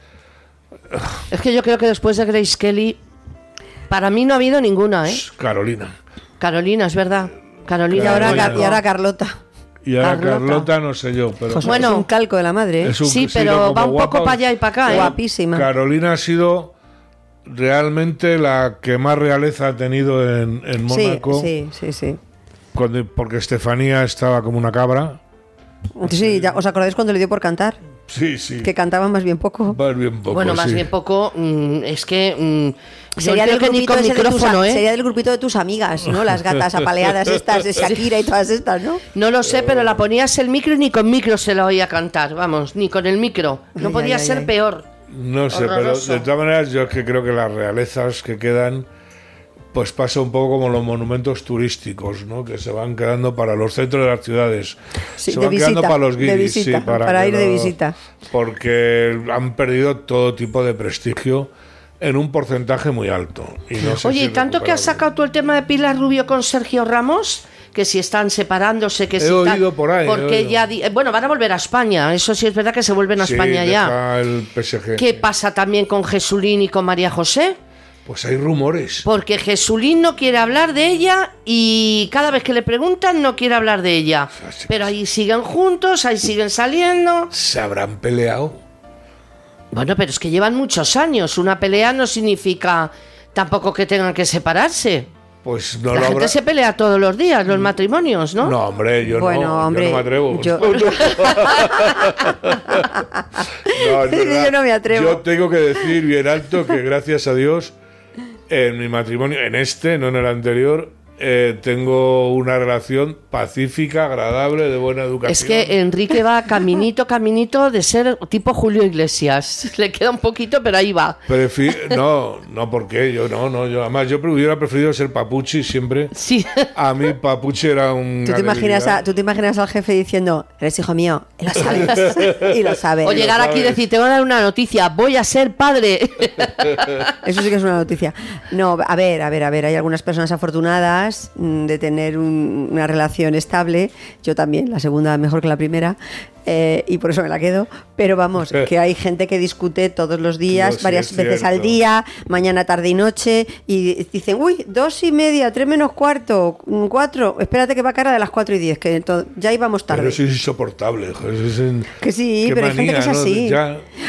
Es que yo creo que después de Grace Kelly, para mí no ha habido ninguna, ¿eh? Carolina. Carolina, es verdad. Carolina. Y ahora, y ahora Carlota. Y ahora Carlota, no sé yo, pero... bueno, es un calco de la madre. ¿eh? sí, pero va un poco para allá y para acá. ¿eh? Guapísima. Carolina ha sido realmente la que más realeza ha tenido en, en Mónaco. Sí, sí, sí. porque Estefanía estaba como una cabra. Sí, ya, ¿os acordáis cuando le dio por cantar? Sí, sí. Que cantaba más bien poco. Más bien poco. Bueno, más bien poco. Mm, es que. Mm, sería del, grupito de micrófono, ¿eh? sería del grupito de tus amigas, ¿no? Las gatas [laughs] apaleadas estas de Shakira y todas estas, ¿no? No lo sé, pero la ponías el micro y ni con micro se la oía cantar, vamos, ni con el micro. No podía ser peor. No sé, pero de todas maneras yo es que creo que las realezas que quedan pues pasa un poco como los monumentos turísticos, ¿no? que se van quedando para los centros de las ciudades. se van quedando para los guiris, sí, para, ir de visita. Porque han perdido todo tipo de prestigio en un porcentaje muy alto. Y no Oye, ¿y tanto que has sacado tú el tema de Pilar Rubio con Sergio Ramos? que si están separándose, que he si oído por ahí. Porque ya bueno, van a volver a España, eso sí es verdad que se vuelven a España ya. El PSG, ¿Qué pasa también con Jesulín y con María José? Pues hay rumores. Porque Jesulín no quiere hablar de ella y cada vez que le preguntan no quiere hablar de ella. Pero ahí siguen juntos, ahí siguen saliendo. ¿Se habrán peleado? Bueno, pero es que llevan muchos años. Una pelea no significa tampoco que tengan que separarse. Pues no la lo gente se pelea todos los días, los matrimonios, ¿no? No, hombre, yo, no, yo no me atrevo. Yo... [laughs] [laughs] yo no me atrevo. Yo tengo que decir bien alto que gracias a Dios en mi matrimonio, en este, no en el anterior, eh, tengo una relación pacífica, agradable, de buena educación. Es que Enrique va caminito, caminito de ser tipo Julio Iglesias. [laughs] Le queda un poquito, pero ahí va. [laughs] no, no, porque yo no, no, yo además yo hubiera preferido ser Papuchi siempre. Sí. A mí Papuchi era un. ¿Tú te, imaginas ¿Tú te imaginas al jefe diciendo, eres hijo mío, y lo sabes, y lo sabes. O llegar aquí y decir, te voy a dar una noticia, voy a ser padre. [laughs] Eso sí que es una noticia. No, a ver, a ver, a ver, hay algunas personas afortunadas Mm, de tener una relación estable, yo también, la segunda mejor que la primera, eh, y por eso me la quedo. Pero vamos, [laughs] que hay gente que discute todos los días, varias veces al día, mañana, tarde y noche, y dicen, uy, dos y media, tres menos cuarto, mm, cuatro, espérate que va a cara de las cuatro y diez, que ya íbamos tarde. Pero eso es insoportable. que sí, pero hay gente que es así.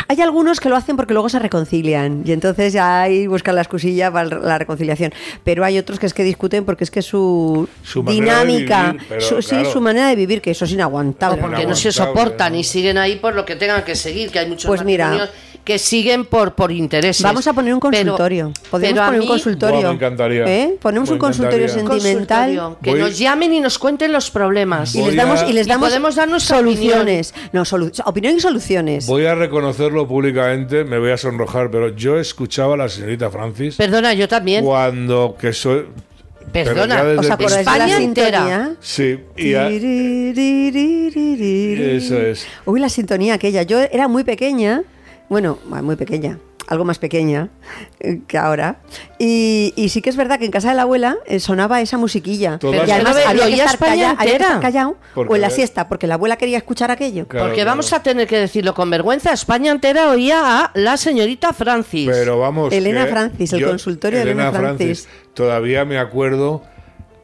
Hay algunos que lo hacen porque luego se reconcilian, y entonces ya ahí buscan la excusilla para la reconciliación. Pero hay otros que es que discuten porque es que su, dinámica, su, sí, su manera de vivir, que eso es inaguantable. porque no se soporta y siguen ahí por lo que tengan que seguir, que hay muchos pues mira, que siguen por, por intereses. Vamos a poner un consultorio. Podemos poner un consultorio. me encantaría. ¿Eh? Ponemos un consultorio sentimental. que nos llamen y nos cuenten los problemas. Y les damos, y les damos podemos darnos soluciones. No, opinión y soluciones. Voy a reconocerlo públicamente, me voy a sonrojar, pero yo escuchaba a la señorita Francis. Perdona, yo también. Cuando que soy Perdona, ¿os acordáis de la sintonía? Sí. Y Eso es. Uy, la sintonía aquella. Yo era muy pequeña, bueno, muy pequeña, algo más pequeña eh, que ahora. Y, sí que es verdad que en casa de la abuela eh, sonaba esa musiquilla. y además había que, estar callado o en la siesta, porque la abuela quería escuchar aquello. porque vamos a tener que decirlo con vergüenza, España entera oía a la señorita Francis. Pero vamos. Elena Francis, el consultorio de Elena Francis. Todavía me acuerdo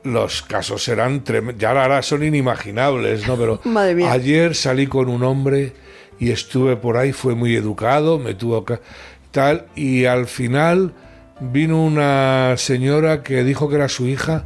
los casos eran ya ahora son inimaginables, ¿no? Pero [laughs] ayer salí con un hombre y estuve por ahí, fue muy educado, me tuvo tal, y al final vino una señora que dijo que era su hija.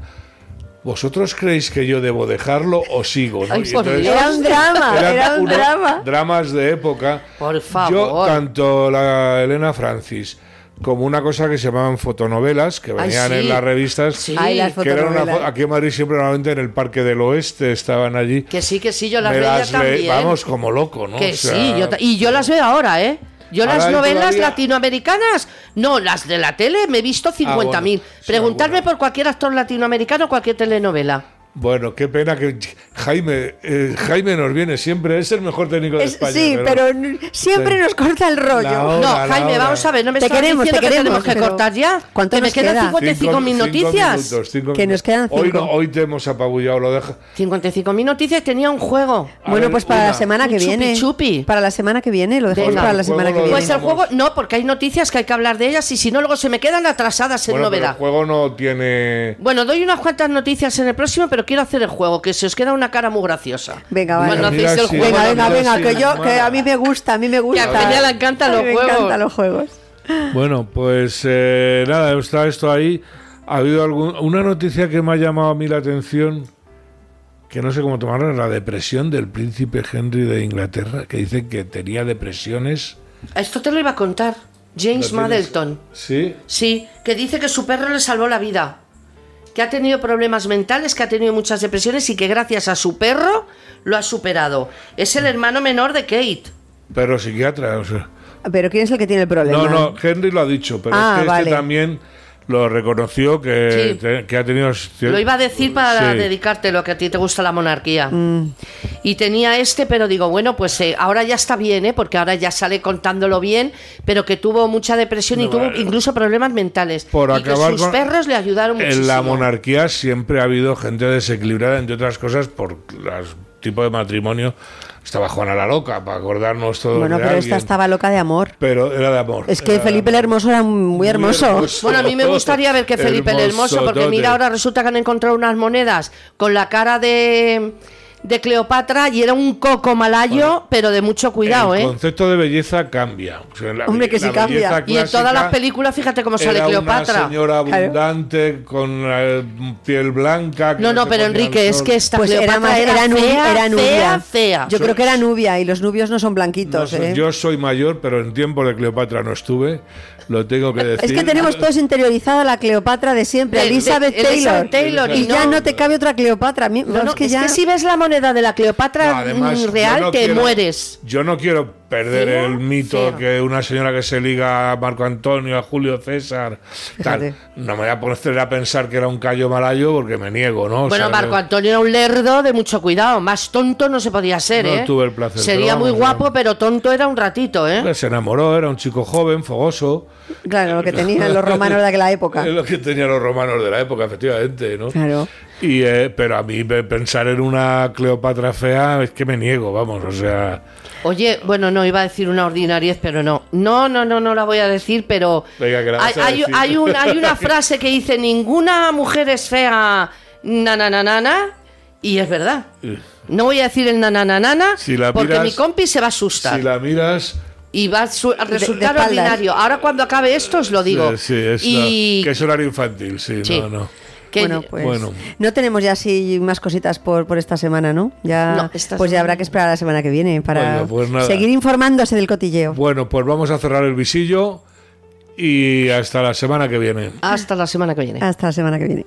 ¿Vosotros creéis que yo debo dejarlo o sigo? era un drama, era un drama. Dramas de época. Por favor. Yo, tanto la Elena Francis como una cosa que se llamaban fotonovelas, que venían en las revistas, sí. que eran aquí en Madrid siempre normalmente en el Parque del Oeste estaban allí. Que sí, que sí, yo las veía también. vamos, como loco, ¿no? Que sí, y yo las veo ahora, ¿eh? Yo las novelas latinoamericanas, no, las de la tele me he visto 50.000. Ah, Preguntarme por cualquier actor latinoamericano, cualquier telenovela. Bueno, qué pena que Jaime eh, Jaime nos viene siempre, es el mejor técnico de España. Sí, pero, siempre nos corta el rollo. no, Jaime, vamos a ver, no me te queremos, diciendo te queremos, que tenemos que cortar ya. ¿Cuánto que nos me quedan 55 mil noticias. que nos quedan 5. Hoy, no, hoy te hemos apabullado, lo deja. 55 mil noticias, tenía un juego. bueno, pues para la semana que viene. Chupi. Para la semana que viene, lo dejamos para la semana que viene. Pues el juego, no, porque hay noticias que hay que hablar de ellas y si no, luego se me quedan atrasadas en novedad. el juego no tiene. Bueno, doy unas cuantas noticias en el próximo, pero quiero hacer el juego, que se os queda una cara muy graciosa. Venga, vale. venga, venga, venga, que yo, que a mí me gusta, a mí me gusta. Que a ella le encantan los juegos. Me encantan los juegos. Bueno, pues eh, nada, está esto ahí. Ha habido algún, una noticia que me ha llamado a mí la atención, que no sé cómo tomarla, la depresión del príncipe Henry de Inglaterra, que dicen que tenía depresiones. Esto te lo iba a contar. James Madelton. ¿Sí? Sí, que dice que su perro le salvó la vida. Que ha tenido problemas mentales, que ha tenido muchas depresiones y que gracias a su perro lo ha superado. Es el hermano menor de Kate. Perro psiquiatra, o sea. Pero ¿quién es el que tiene el problema? No, no, Henry lo ha dicho, pero es ah, que este también lo reconoció que, que ha tenido... Lo iba a decir para dedicarte lo que a ti te gusta la monarquía. Mm. Y tenía este, pero digo, bueno, pues eh, ahora ya está bien, ¿eh? porque ahora ya sale contándolo bien, pero que tuvo mucha depresión y tuvo incluso problemas mentales. Por y que sus perros le ayudaron muchísimo. En la monarquía siempre ha habido gente desequilibrada, entre otras cosas, por los tipos de matrimonio estaba Juana la Loca, para acordarnos todo. Bueno, pero esta estaba loca de amor. Pero era de amor. Es que Felipe el Hermoso era muy hermoso. Bueno, a mí me gustaría ver que Felipe el Hermoso, porque mira, ahora resulta que han encontrado unas monedas con la cara de de Cleopatra y era un coco malayo, pero de mucho cuidado, el ¿eh? El concepto de belleza cambia. Hombre, que sí cambia. Y en todas las películas, fíjate cómo sale Cleopatra. Una señora abundante, con piel blanca. No, no, pero Enrique, es que esta pues Cleopatra era, era, fea, era nubia. Fea, Yo creo que era nubia y los nubios no son blanquitos. ¿eh? Yo soy mayor, pero en tiempo de Cleopatra no estuve. Lo tengo que decir. Es que tenemos todos interiorizada la Cleopatra de siempre, Elizabeth, Taylor, y, ya no te cabe otra Cleopatra. es, que, ya... si ves la moneda de la Cleopatra mm, real, te mueres. Yo no quiero perder el mito que una señora que se liga a Marco Antonio, a Julio César, no me voy a poner a pensar que era un callo malayo porque me niego, ¿no? bueno, Marco Antonio era un lerdo de mucho cuidado, más tonto no se podía ser, no ¿eh? tuve el placer. Sería muy guapo, pero tonto era un ratito, ¿eh? Se enamoró, era un chico joven, fogoso. Claro, lo que tenían los romanos de aquella época. Es [laughs] lo que tenían los romanos de la época, efectivamente, ¿no? Claro. Y, eh, pero a mí pensar en una Cleopatra fea es que me niego, vamos, o sea... Oye, bueno, no, iba a decir una ordinariez, pero no. No, no, no, no la voy a decir, pero... hay, hay, una frase que dice, ninguna mujer es fea, na, y es verdad. No voy a decir el nananana, si porque mi compi se va a asustar. Si la miras y va a, resultar ordinario. Ahora cuando acabe esto os lo digo. Sí, es y... que es horario infantil, sí, no, no. Bueno, pues no tenemos ya así más cositas por, por esta semana, ¿no? Ya, pues ya habrá que esperar a la semana que viene para pues seguir informándose del cotilleo. Bueno, pues vamos a cerrar el visillo y hasta la semana que viene. Hasta la semana que viene. Hasta la semana que viene.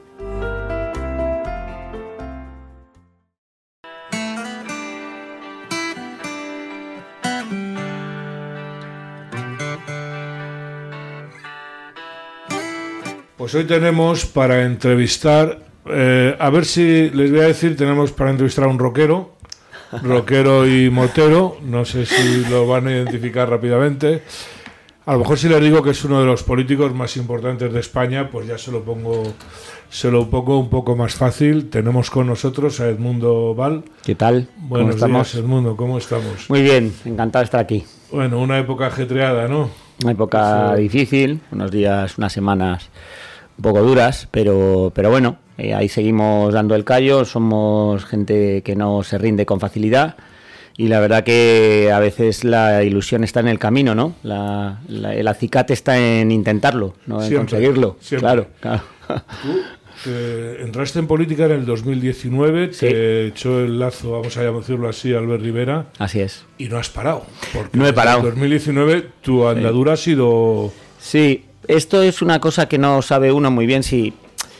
Pues hoy tenemos para entrevistar, eh, a ver si les voy a decir, tenemos para entrevistar a un rockero, [laughs] rockero y motero, no sé si lo van a identificar rápidamente. A lo mejor si les digo que es uno de los políticos más importantes de España, pues ya se lo pongo, se lo pongo un poco más fácil. Tenemos con nosotros a Edmundo Val. ¿Qué tal? Buenos ¿Cómo estamos? días, Edmundo, ¿cómo estamos? Muy bien, encantado de estar aquí. Bueno, una época ajetreada, ¿no? Una época difícil, unos días, unas semanas un poco duras, pero, pero bueno, eh, ahí seguimos dando el callo, somos gente que no se rinde con facilidad y la verdad que a veces la ilusión está en el camino, ¿no? La, el acicate está en intentarlo, no en conseguirlo. Claro, claro. Tú eh, entraste en política en el 2019, te echó el lazo, vamos a decirlo así, Albert Rivera. Así es. Y no has parado. no he parado. En 2019 tu andadura ha sido... Sí, esto es una cosa que no sabe uno muy bien si,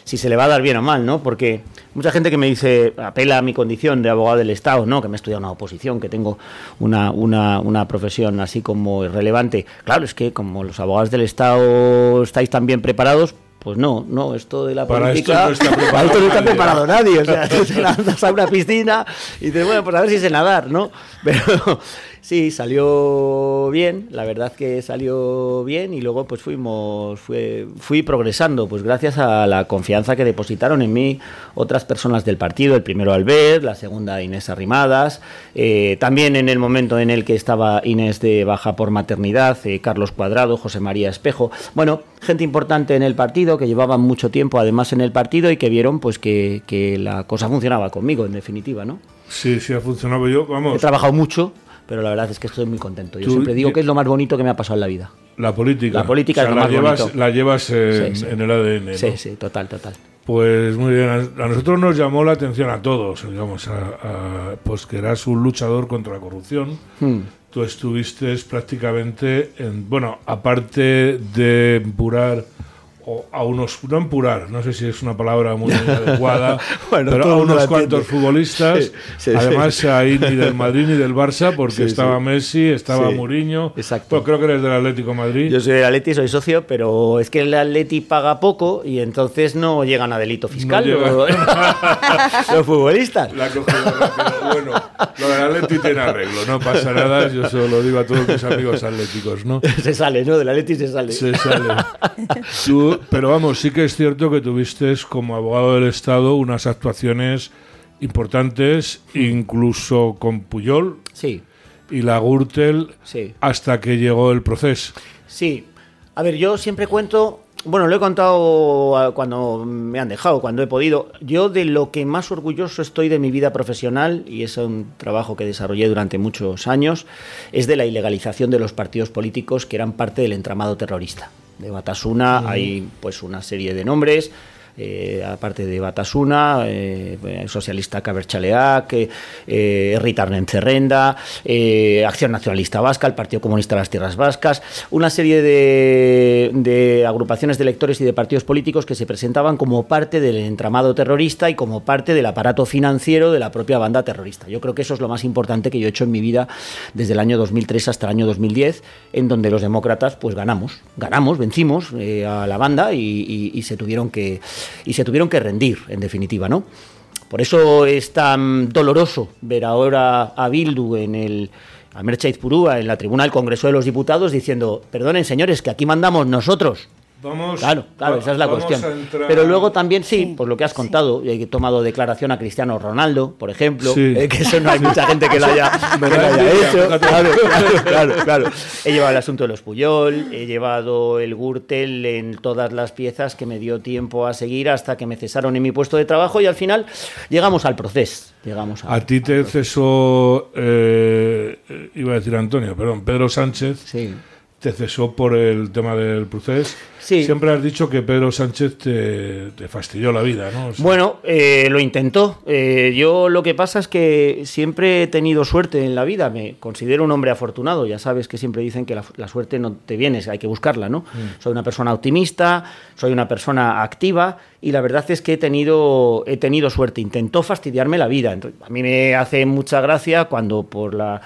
si se le va a dar bien o mal, ¿no? Porque mucha gente que me dice, apela a mi condición de abogado del Estado, ¿no? Que me he estudiado una oposición, que tengo una, una, una profesión así como irrelevante. Claro, es que como los abogados del Estado estáis tan bien preparados, pues no, no, esto de la política. Esto no está [laughs] preparado, esto no está preparado nadie. O sea, tú [laughs] te lanzas a una piscina y dices, bueno, pues a ver si sé nadar, ¿no? Pero Sí, salió bien, la verdad que salió bien y luego pues fuimos, fui progresando, pues gracias a la confianza que depositaron en mí otras personas del partido, el primero Albert, la segunda Inés Arrimadas, eh, también en el momento en el que estaba Inés de baja por maternidad, eh, Carlos Cuadrado, José María Espejo, bueno, gente importante en el partido que llevaban mucho tiempo además en el partido y que vieron pues que, que la cosa funcionaba conmigo en definitiva, ¿no? Sí, sí ha funcionado yo, vamos. He trabajado mucho pero la verdad es que estoy muy contento. Yo siempre digo que es lo más bonito que me ha pasado en la vida. La política. La política es lo la más llevas, bonito. La llevas en, el ADN. Sí, sí, total, total. Pues muy bien, a nosotros nos llamó la atención a todos, digamos, pues que eras un luchador contra la corrupción. Hmm. Tú estuviste prácticamente, en, bueno, aparte de empurar o a unos, no empurar, no sé si es una palabra muy [laughs] adecuada, [laughs] pero a unos cuantos futbolistas, además ahí ni del Madrid ni del Barça, porque estaba Messi, estaba Mourinho, exacto. Pues creo que eres del Atlético Madrid. Yo soy del Atleti, soy socio, pero es que el Atleti paga poco y entonces no llegan a delito fiscal [laughs] los, futbolistas. La bueno, lo del Atleti tiene arreglo, no pasa nada, yo solo lo digo a todos mis amigos atléticos, ¿no? Se sale, ¿no? Del Atleti se sale. Se sale. Pero vamos, sí que es cierto que tuviste como abogado del Estado unas actuaciones importantes, incluso con Puyol. Sí. Y la Gürtel sí. hasta que llegó el proceso. Sí. A ver, yo siempre cuento bueno, lo he contado cuando me han dejado, cuando he podido. Yo de lo que más orgulloso estoy de mi vida profesional, y es un trabajo que desarrollé durante muchos años, es de la ilegalización de los partidos políticos que eran parte del entramado terrorista de Batasuna hay pues una serie de nombres eh, aparte de Batasuna, eh, Socialista Caberchaleac, eh, eh Rita Cerrenda, Acción Nacionalista Vasca, el Partido Comunista de las Tierras Vascas, una serie de, de, agrupaciones de electores y de partidos políticos que se presentaban como parte del entramado terrorista y como parte del aparato financiero de la propia banda terrorista. Yo creo que eso es lo más importante que yo he hecho en mi vida desde el año 2003 hasta el año 2010, en donde los demócratas pues ganamos, ganamos, vencimos a la banda y se tuvieron que y se tuvieron que rendir, en definitiva, ¿no? Por eso es tan doloroso ver ahora a Bildu en el a Merchait Purúa en la tribuna del Congreso de los Diputados diciendo, perdonen señores, que aquí mandamos nosotros. Vamos, claro, claro, esa es la cuestión. Pero luego también sí, por lo que has contado, he tomado declaración a Cristiano Ronaldo, por ejemplo, eh, que eso no hay mucha gente que lo haya, [laughs] hecho. Claro, claro, claro, He llevado el asunto de los Puyol, he llevado el Gürtel en todas las piezas que me dio tiempo a seguir hasta que me cesaron en mi puesto de trabajo y al final llegamos al proceso. Llegamos a, ti te cesó, eh, iba a decir Antonio, perdón, Pedro Sánchez. Sí te cesó por el tema del proceso. Siempre has dicho que Pedro Sánchez te, fastidió la vida, ¿no? bueno, eh, lo intentó. Eh, yo lo que pasa es que siempre he tenido suerte en la vida. Me considero un hombre afortunado. Ya sabes que siempre dicen que la, suerte no te viene, hay que buscarla, ¿no? Mm. Soy una persona optimista, soy una persona activa y la verdad es que he tenido, he tenido suerte. Intentó fastidiarme la vida. a mí me hace mucha gracia cuando por la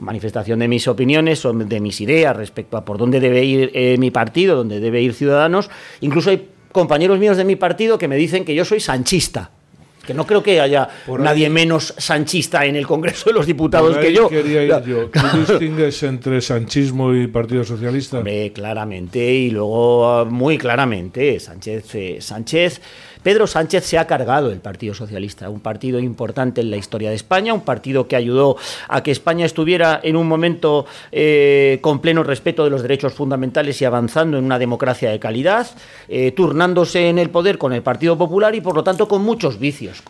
manifestación de mis opiniones o de mis ideas respecto a por dónde debe ir eh, mi partido, dónde debe ir Ciudadanos. Incluso hay compañeros míos de mi partido que me dicen que yo soy sanchista. Que no creo que haya nadie menos sanchista en el Congreso de los Diputados que yo. yo. ¿Tú [laughs] distingues entre sanchismo y Partido Socialista? claramente, y luego muy claramente. Sánchez, eh, Sánchez Pedro Sánchez se ha cargado el Partido Socialista, un partido importante en la historia de España, un partido que ayudó a que España estuviera en un momento eh, con pleno respeto de los derechos fundamentales y avanzando en una democracia de calidad, eh, turnándose en el poder con el Partido Popular y por lo tanto con muchos vicios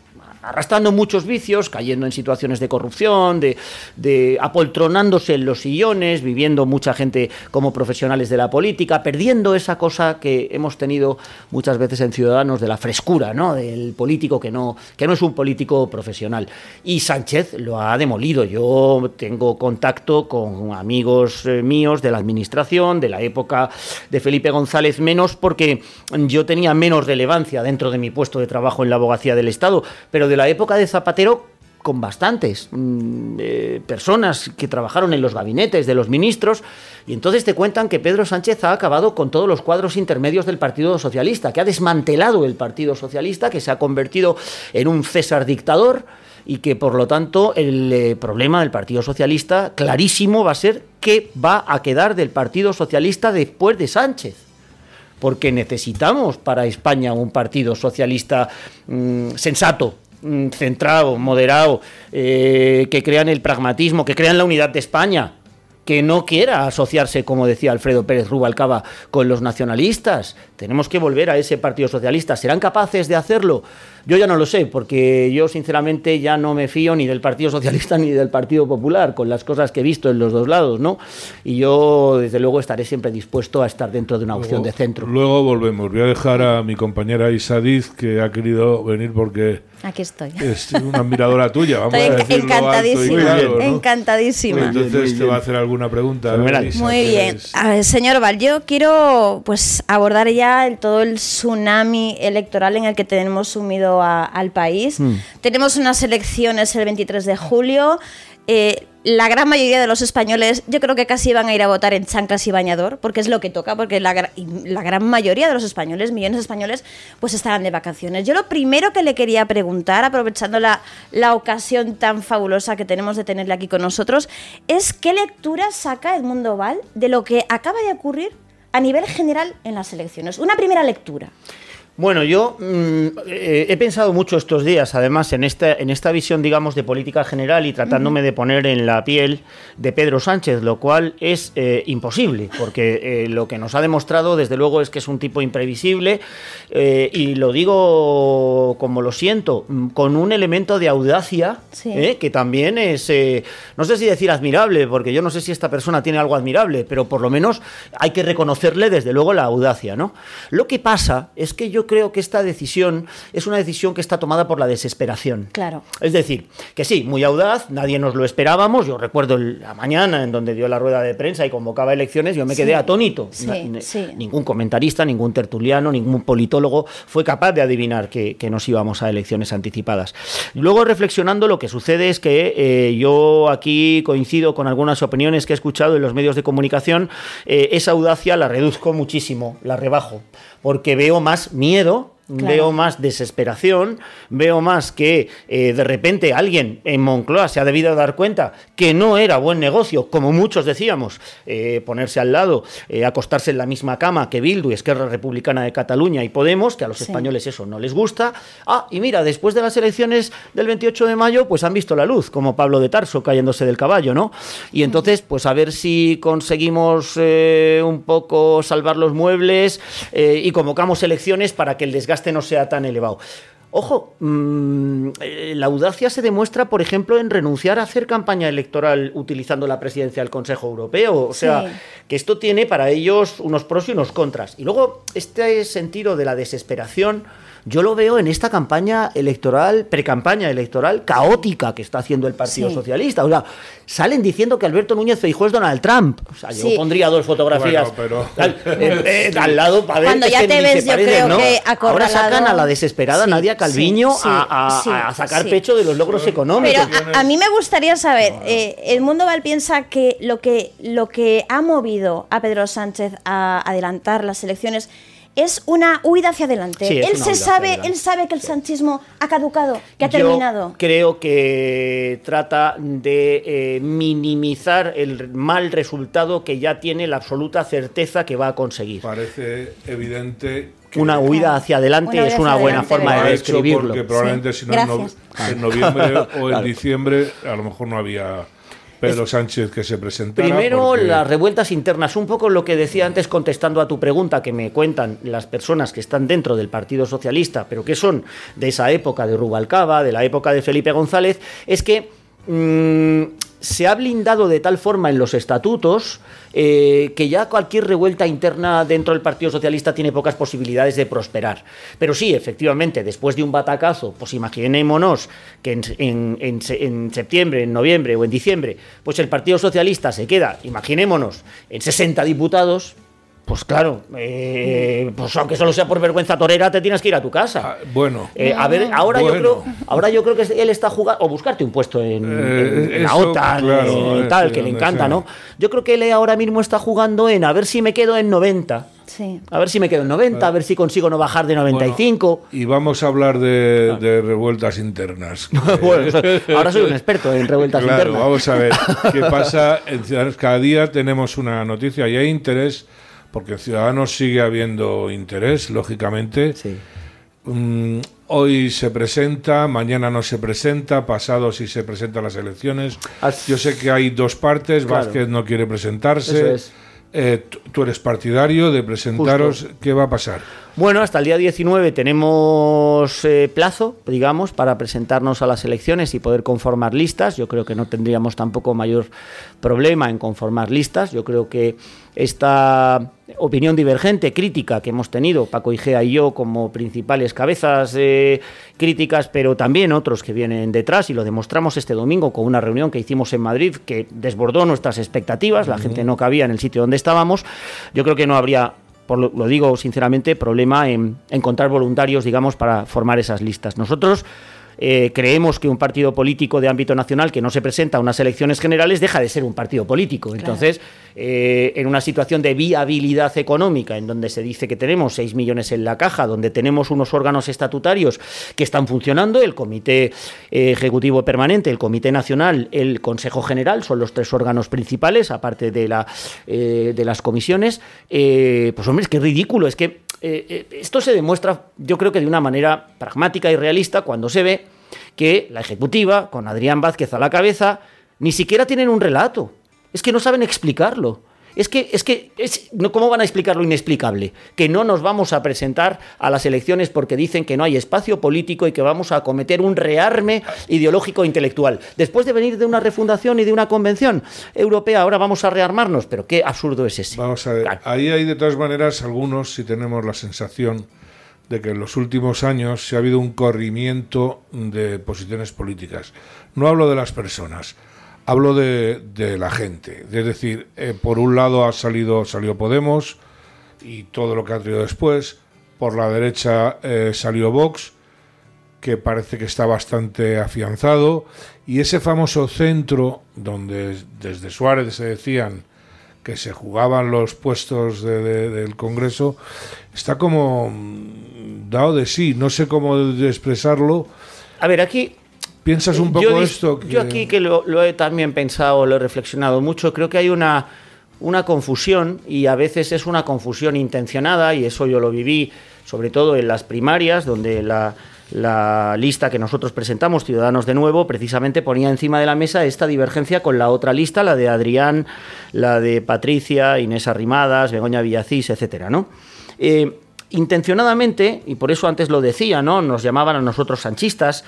arrastrando muchos vicios, cayendo en situaciones de corrupción, de, apoltronándose en los sillones, viviendo mucha gente como profesionales de la política, perdiendo esa cosa que hemos tenido muchas veces en Ciudadanos de la frescura, ¿no? Del político que no, que no es un político profesional. Y Sánchez lo ha demolido. Yo tengo contacto con amigos eh, míos de la administración, de la época de Felipe González menos, porque yo tenía menos relevancia dentro de mi puesto de trabajo en la abogacía del Estado, pero de la época de Zapatero con bastantes mm, eh, personas que trabajaron en los gabinetes de los ministros, y entonces te cuentan que Pedro Sánchez ha acabado con todos los cuadros intermedios del Partido Socialista, que ha desmantelado el Partido Socialista, que se ha convertido en un César dictador, y que por lo tanto el eh, problema del Partido Socialista clarísimo va a ser qué va a quedar del Partido Socialista después de Sánchez. Porque necesitamos para España un partido socialista mm, sensato, centrado, moderado, eh, que crean el pragmatismo, que crean la unidad de España, que no quiera asociarse, como decía Alfredo Pérez Rubalcaba, con los nacionalistas. Tenemos que volver a ese Partido Socialista. ¿Serán capaces de hacerlo? Yo ya no lo sé, porque yo sinceramente ya no me fío ni del Partido Socialista [laughs] ni del Partido Popular, con las cosas que he visto en los dos lados, ¿no? Y yo, desde luego, estaré siempre dispuesto a estar dentro de una opción de centro. Luego volvemos. Voy a dejar a mi compañera Isadiz, que ha querido venir porque Aquí estoy. Es una admiradora tuya, vamos estoy a decirlo encantadísima, encantadísima. entonces te va a hacer alguna pregunta. Muy bien. señor Val, yo quiero pues abordar ya todo el tsunami electoral en el que tenemos sumido al país. Hmm. Tenemos unas elecciones el 23 de julio. Eh, la gran mayoría de los españoles yo creo que casi van a ir a votar en chanclas y bañador, porque es lo que toca, porque la, la, gran mayoría de los españoles, millones de españoles, pues estarán de vacaciones. Yo lo primero que le quería preguntar, aprovechando la, la ocasión tan fabulosa que tenemos de tenerle aquí con nosotros, es qué lectura saca Edmundo Val de lo que acaba de ocurrir a nivel general en las elecciones. Una primera lectura. Bueno, yo mm, eh, he pensado mucho estos días, además, en esta, en esta visión, digamos, de política general y tratándome de poner en la piel de Pedro Sánchez, lo cual es eh, imposible, porque eh, lo que nos ha demostrado, desde luego, es que es un tipo imprevisible, y lo digo como lo siento, mm, con un elemento de audacia, que también es, no sé si decir admirable, porque yo no sé si esta persona tiene algo admirable, pero por lo menos hay que reconocerle, desde luego, la audacia, ¿no? Lo que pasa es que yo creo que esta decisión es una decisión que está tomada por la desesperación. Claro. Es decir, que sí, muy audaz, nadie nos lo esperábamos. Yo recuerdo la mañana en donde dio la rueda de prensa y convocaba elecciones, yo me quedé atónito. Ningún comentarista, ningún tertuliano, ningún politólogo fue capaz de adivinar que, nos íbamos a elecciones anticipadas. Luego, reflexionando, lo que sucede es que eh, yo aquí coincido con algunas opiniones que he escuchado en los medios de comunicación. Eh, esa audacia la reduzco muchísimo, la rebajo, porque veo más miedo Veo más desesperación, veo más que eh, de repente alguien en Moncloa se ha debido dar cuenta que no era buen negocio, como muchos decíamos, eh, ponerse al lado, eh, acostarse en la misma cama que Bildu y Esquerra Republicana de Cataluña y Podemos, que a los españoles eso no les gusta. Ah, y mira, después de las elecciones del 28 de mayo, pues han visto la luz, como Pablo de Tarso cayéndose del caballo, ¿no? Y entonces, pues a ver si conseguimos un poco salvar los muebles y convocamos elecciones para que el desgaste no sea tan elevado. Ojo, mm, eh, la audacia se demuestra, por ejemplo, en renunciar a hacer campaña electoral utilizando la presidencia del Consejo Europeo. O sea, que esto tiene para ellos unos pros y unos contras. Y luego, este sentido de la desesperación yo lo veo en esta campaña electoral, pre-campaña electoral caótica que está haciendo el Partido Socialista. O sea, salen diciendo que Alberto Núñez Feijóo es Donald Trump. O sea, yo pondría dos fotografías [laughs] eh, al, lado para ver Cuando ya te ves, yo creo que Ahora sacan a la desesperada Nadia Calviño a, sacar pecho de los logros económicos. Pero a, mí me gustaría saber, eh, el mundo Val piensa que lo que lo que ha movido a Pedro Sánchez a adelantar las elecciones es una huida hacia adelante. él se sabe, él sabe que el sanchismo ha caducado, que ha terminado. Creo que trata de eh, minimizar el mal resultado que ya tiene la absoluta certeza que va a conseguir. Parece evidente una huida hacia adelante es una buena forma de describirlo. Porque probablemente si no en, noviembre [laughs] o en diciembre a lo mejor no había Pedro Sánchez que se presentara. Primero, las revueltas internas, un poco lo que decía antes contestando a tu pregunta que me cuentan las personas que están dentro del Partido Socialista, pero que son de esa época de Rubalcaba, de la época de Felipe González, es que mm, se ha blindado de tal forma en los estatutos eh, que ya cualquier revuelta interna dentro del Partido Socialista tiene pocas posibilidades de prosperar. Pero sí, efectivamente, después de un batacazo, pues imaginémonos que en, septiembre, en noviembre o en diciembre, pues el Partido Socialista se queda, imaginémonos, en 60 diputados, pues claro, eh, pues aunque solo sea por vergüenza torera, te tienes que ir a tu casa. Ah, bueno. Eh, a ver, ahora yo creo, ahora yo creo que él está jugando o buscarte un puesto en, eh, la OTAN, tal, que le encanta, ¿no? Yo creo que él ahora mismo está jugando en a ver si me quedo en 90 Sí. A ver si me quedo en 90, a ver si consigo no bajar de 95. y vamos a hablar de, revueltas internas. [laughs] ahora soy un experto en revueltas internas. Vamos a ver qué [laughs] pasa. En cada día tenemos una noticia y hay interés, porque en Ciudadanos sigue habiendo interés, lógicamente. Sí. Mm, hoy se presenta, mañana no se presenta, pasado si se presentan las elecciones. Yo sé que hay dos partes, Vázquez no quiere presentarse. Eh, tú eres partidario de presentaros, ¿qué va a pasar? Bueno, hasta el día 19 tenemos eh, plazo, digamos, para presentarnos a las elecciones y poder conformar listas. Yo creo que no tendríamos tampoco mayor problema en conformar listas. Yo creo que esta opinión divergente, crítica que hemos tenido, Paco Igea y yo como principales cabezas eh, críticas, pero también otros que vienen detrás, y lo demostramos este domingo con una reunión que hicimos en Madrid que desbordó nuestras expectativas, la gente no cabía en el sitio donde estábamos, yo creo que no habría por lo, lo, digo sinceramente, problema en encontrar voluntarios, digamos, para formar esas listas. Nosotros eh, creemos que un partido político de ámbito nacional que no se presenta a unas elecciones generales deja de ser un partido político. Entonces, eh, en una situación de viabilidad económica, en donde se dice que tenemos 6 millones en la caja, donde tenemos unos órganos estatutarios que están funcionando, el Comité eh, Ejecutivo Permanente, el Comité Nacional, el Consejo General, son los tres órganos principales, aparte de, la, de las comisiones, pues hombre, es que es ridículo, es que esto se demuestra, yo creo que de una manera pragmática y realista, cuando se ve que la Ejecutiva, con Adrián Vázquez a la cabeza, ni siquiera tienen un relato. Es que no saben explicarlo. Es que, es que, es, ¿cómo van a explicar lo inexplicable? Que no nos vamos a presentar a las elecciones porque dicen que no hay espacio político y que vamos a cometer un rearme ideológico e intelectual. Después de venir de una refundación y de una convención europea, ahora vamos a rearmarnos. Pero qué absurdo es ese. Vamos a ver, ahí hay de todas maneras algunos, si tenemos la sensación de que en los últimos años se ha habido un corrimiento de posiciones políticas. No hablo de las personas, hablo de, la gente. Es decir, eh, por un lado ha salido salió Podemos y todo lo que ha traído después. Por la derecha eh, salió Vox, que parece que está bastante afianzado. Y ese famoso centro donde desde Suárez se decían que se jugaban los puestos del Congreso, está como mm, dado de sí, no sé cómo expresarlo. A ver, aquí... ¿Piensas un poco esto? Yo aquí que lo, he también pensado, lo he reflexionado mucho, creo que hay una, una confusión y a veces es una confusión intencionada y eso yo lo viví sobre todo en las primarias, donde la, la lista que nosotros presentamos, Ciudadanos de Nuevo, precisamente ponía encima de la mesa esta divergencia con la otra lista, la de Adrián, la de Patricia, Inés Arrimadas, Begoña Villacís, etcétera, ¿no? Eh, intencionadamente, y por eso antes lo decía, ¿no? Nos llamaban a nosotros sanchistas,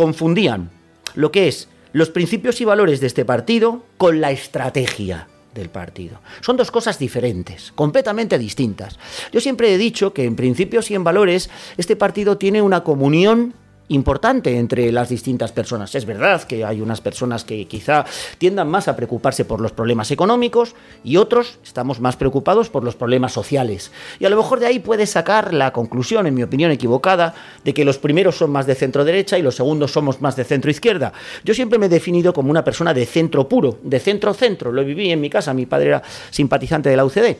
confundían lo que es los principios y valores de este partido con la estrategia del partido. Son dos cosas diferentes, completamente distintas. Yo siempre he dicho que en principios y en valores este partido tiene una comunión importante entre las distintas personas. Es verdad que hay unas personas que quizá tiendan más a preocuparse por los problemas económicos y otros estamos más preocupados por los problemas sociales. Y a lo mejor de ahí puede sacar la conclusión, en mi opinión equivocada, de que los primeros son más de centro derecha y los segundos somos más de centro izquierda. Yo siempre me he definido como una persona de centro puro, de centro-centro. Lo viví en mi casa, mi padre era simpatizante de la UCD.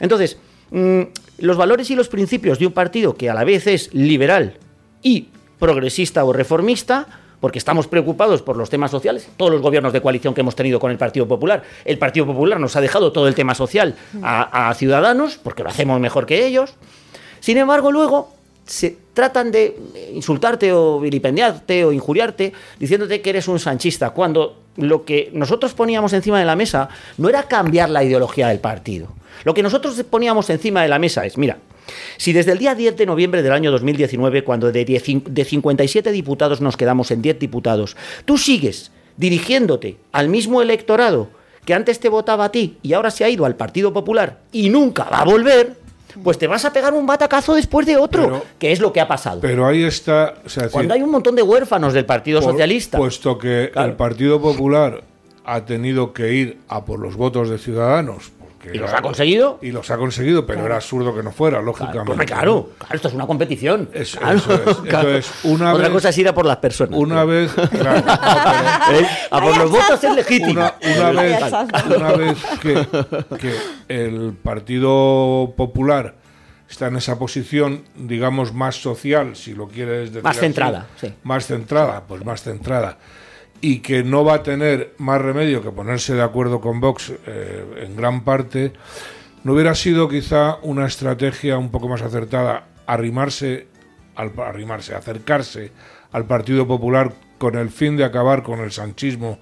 Entonces, mm, los valores y los principios de un partido que a la vez es liberal y progresista o reformista, porque estamos preocupados por los temas sociales, todos los gobiernos de coalición que hemos tenido con el Partido Popular. El Partido Popular nos ha dejado todo el tema social a, Ciudadanos, porque lo hacemos mejor que ellos. Sin embargo, luego se tratan de insultarte o vilipendiarte o injuriarte diciéndote que eres un sanchista, cuando lo que nosotros poníamos encima de la mesa no era cambiar la ideología del partido. Lo que nosotros poníamos encima de la mesa es, mira, si desde el día 10 de noviembre del año 2019, cuando de, 57 diputados nos quedamos en 10 diputados, tú sigues dirigiéndote al mismo electorado que antes te votaba a ti y ahora se ha ido al Partido Popular y nunca va a volver, pues te vas a pegar un batacazo después de otro, que es lo que ha pasado. Pero ahí está. Cuando hay un montón de huérfanos del Partido Socialista. Puesto que el Partido Popular ha tenido que ir a por los votos de Ciudadanos, ¿Y los ha conseguido? Y los ha conseguido, pero era absurdo que no fuera, lógicamente. Claro, claro, esto es una competición. Eso, es. una Otra cosa es ir a por las personas. Una vez, [laughs] claro, a por los votos es legítimo. Una, vez, una vez que, que el Partido Popular está en esa posición, digamos, más social, si lo quieres decir. Más centrada, sí. Más centrada, pues más centrada. Y que no va a tener más remedio que ponerse de acuerdo con Vox eh, en gran parte, ¿no hubiera sido quizá una estrategia un poco más acertada arrimarse, al, arrimarse, acercarse al Partido Popular con el fin de acabar con el sanchismo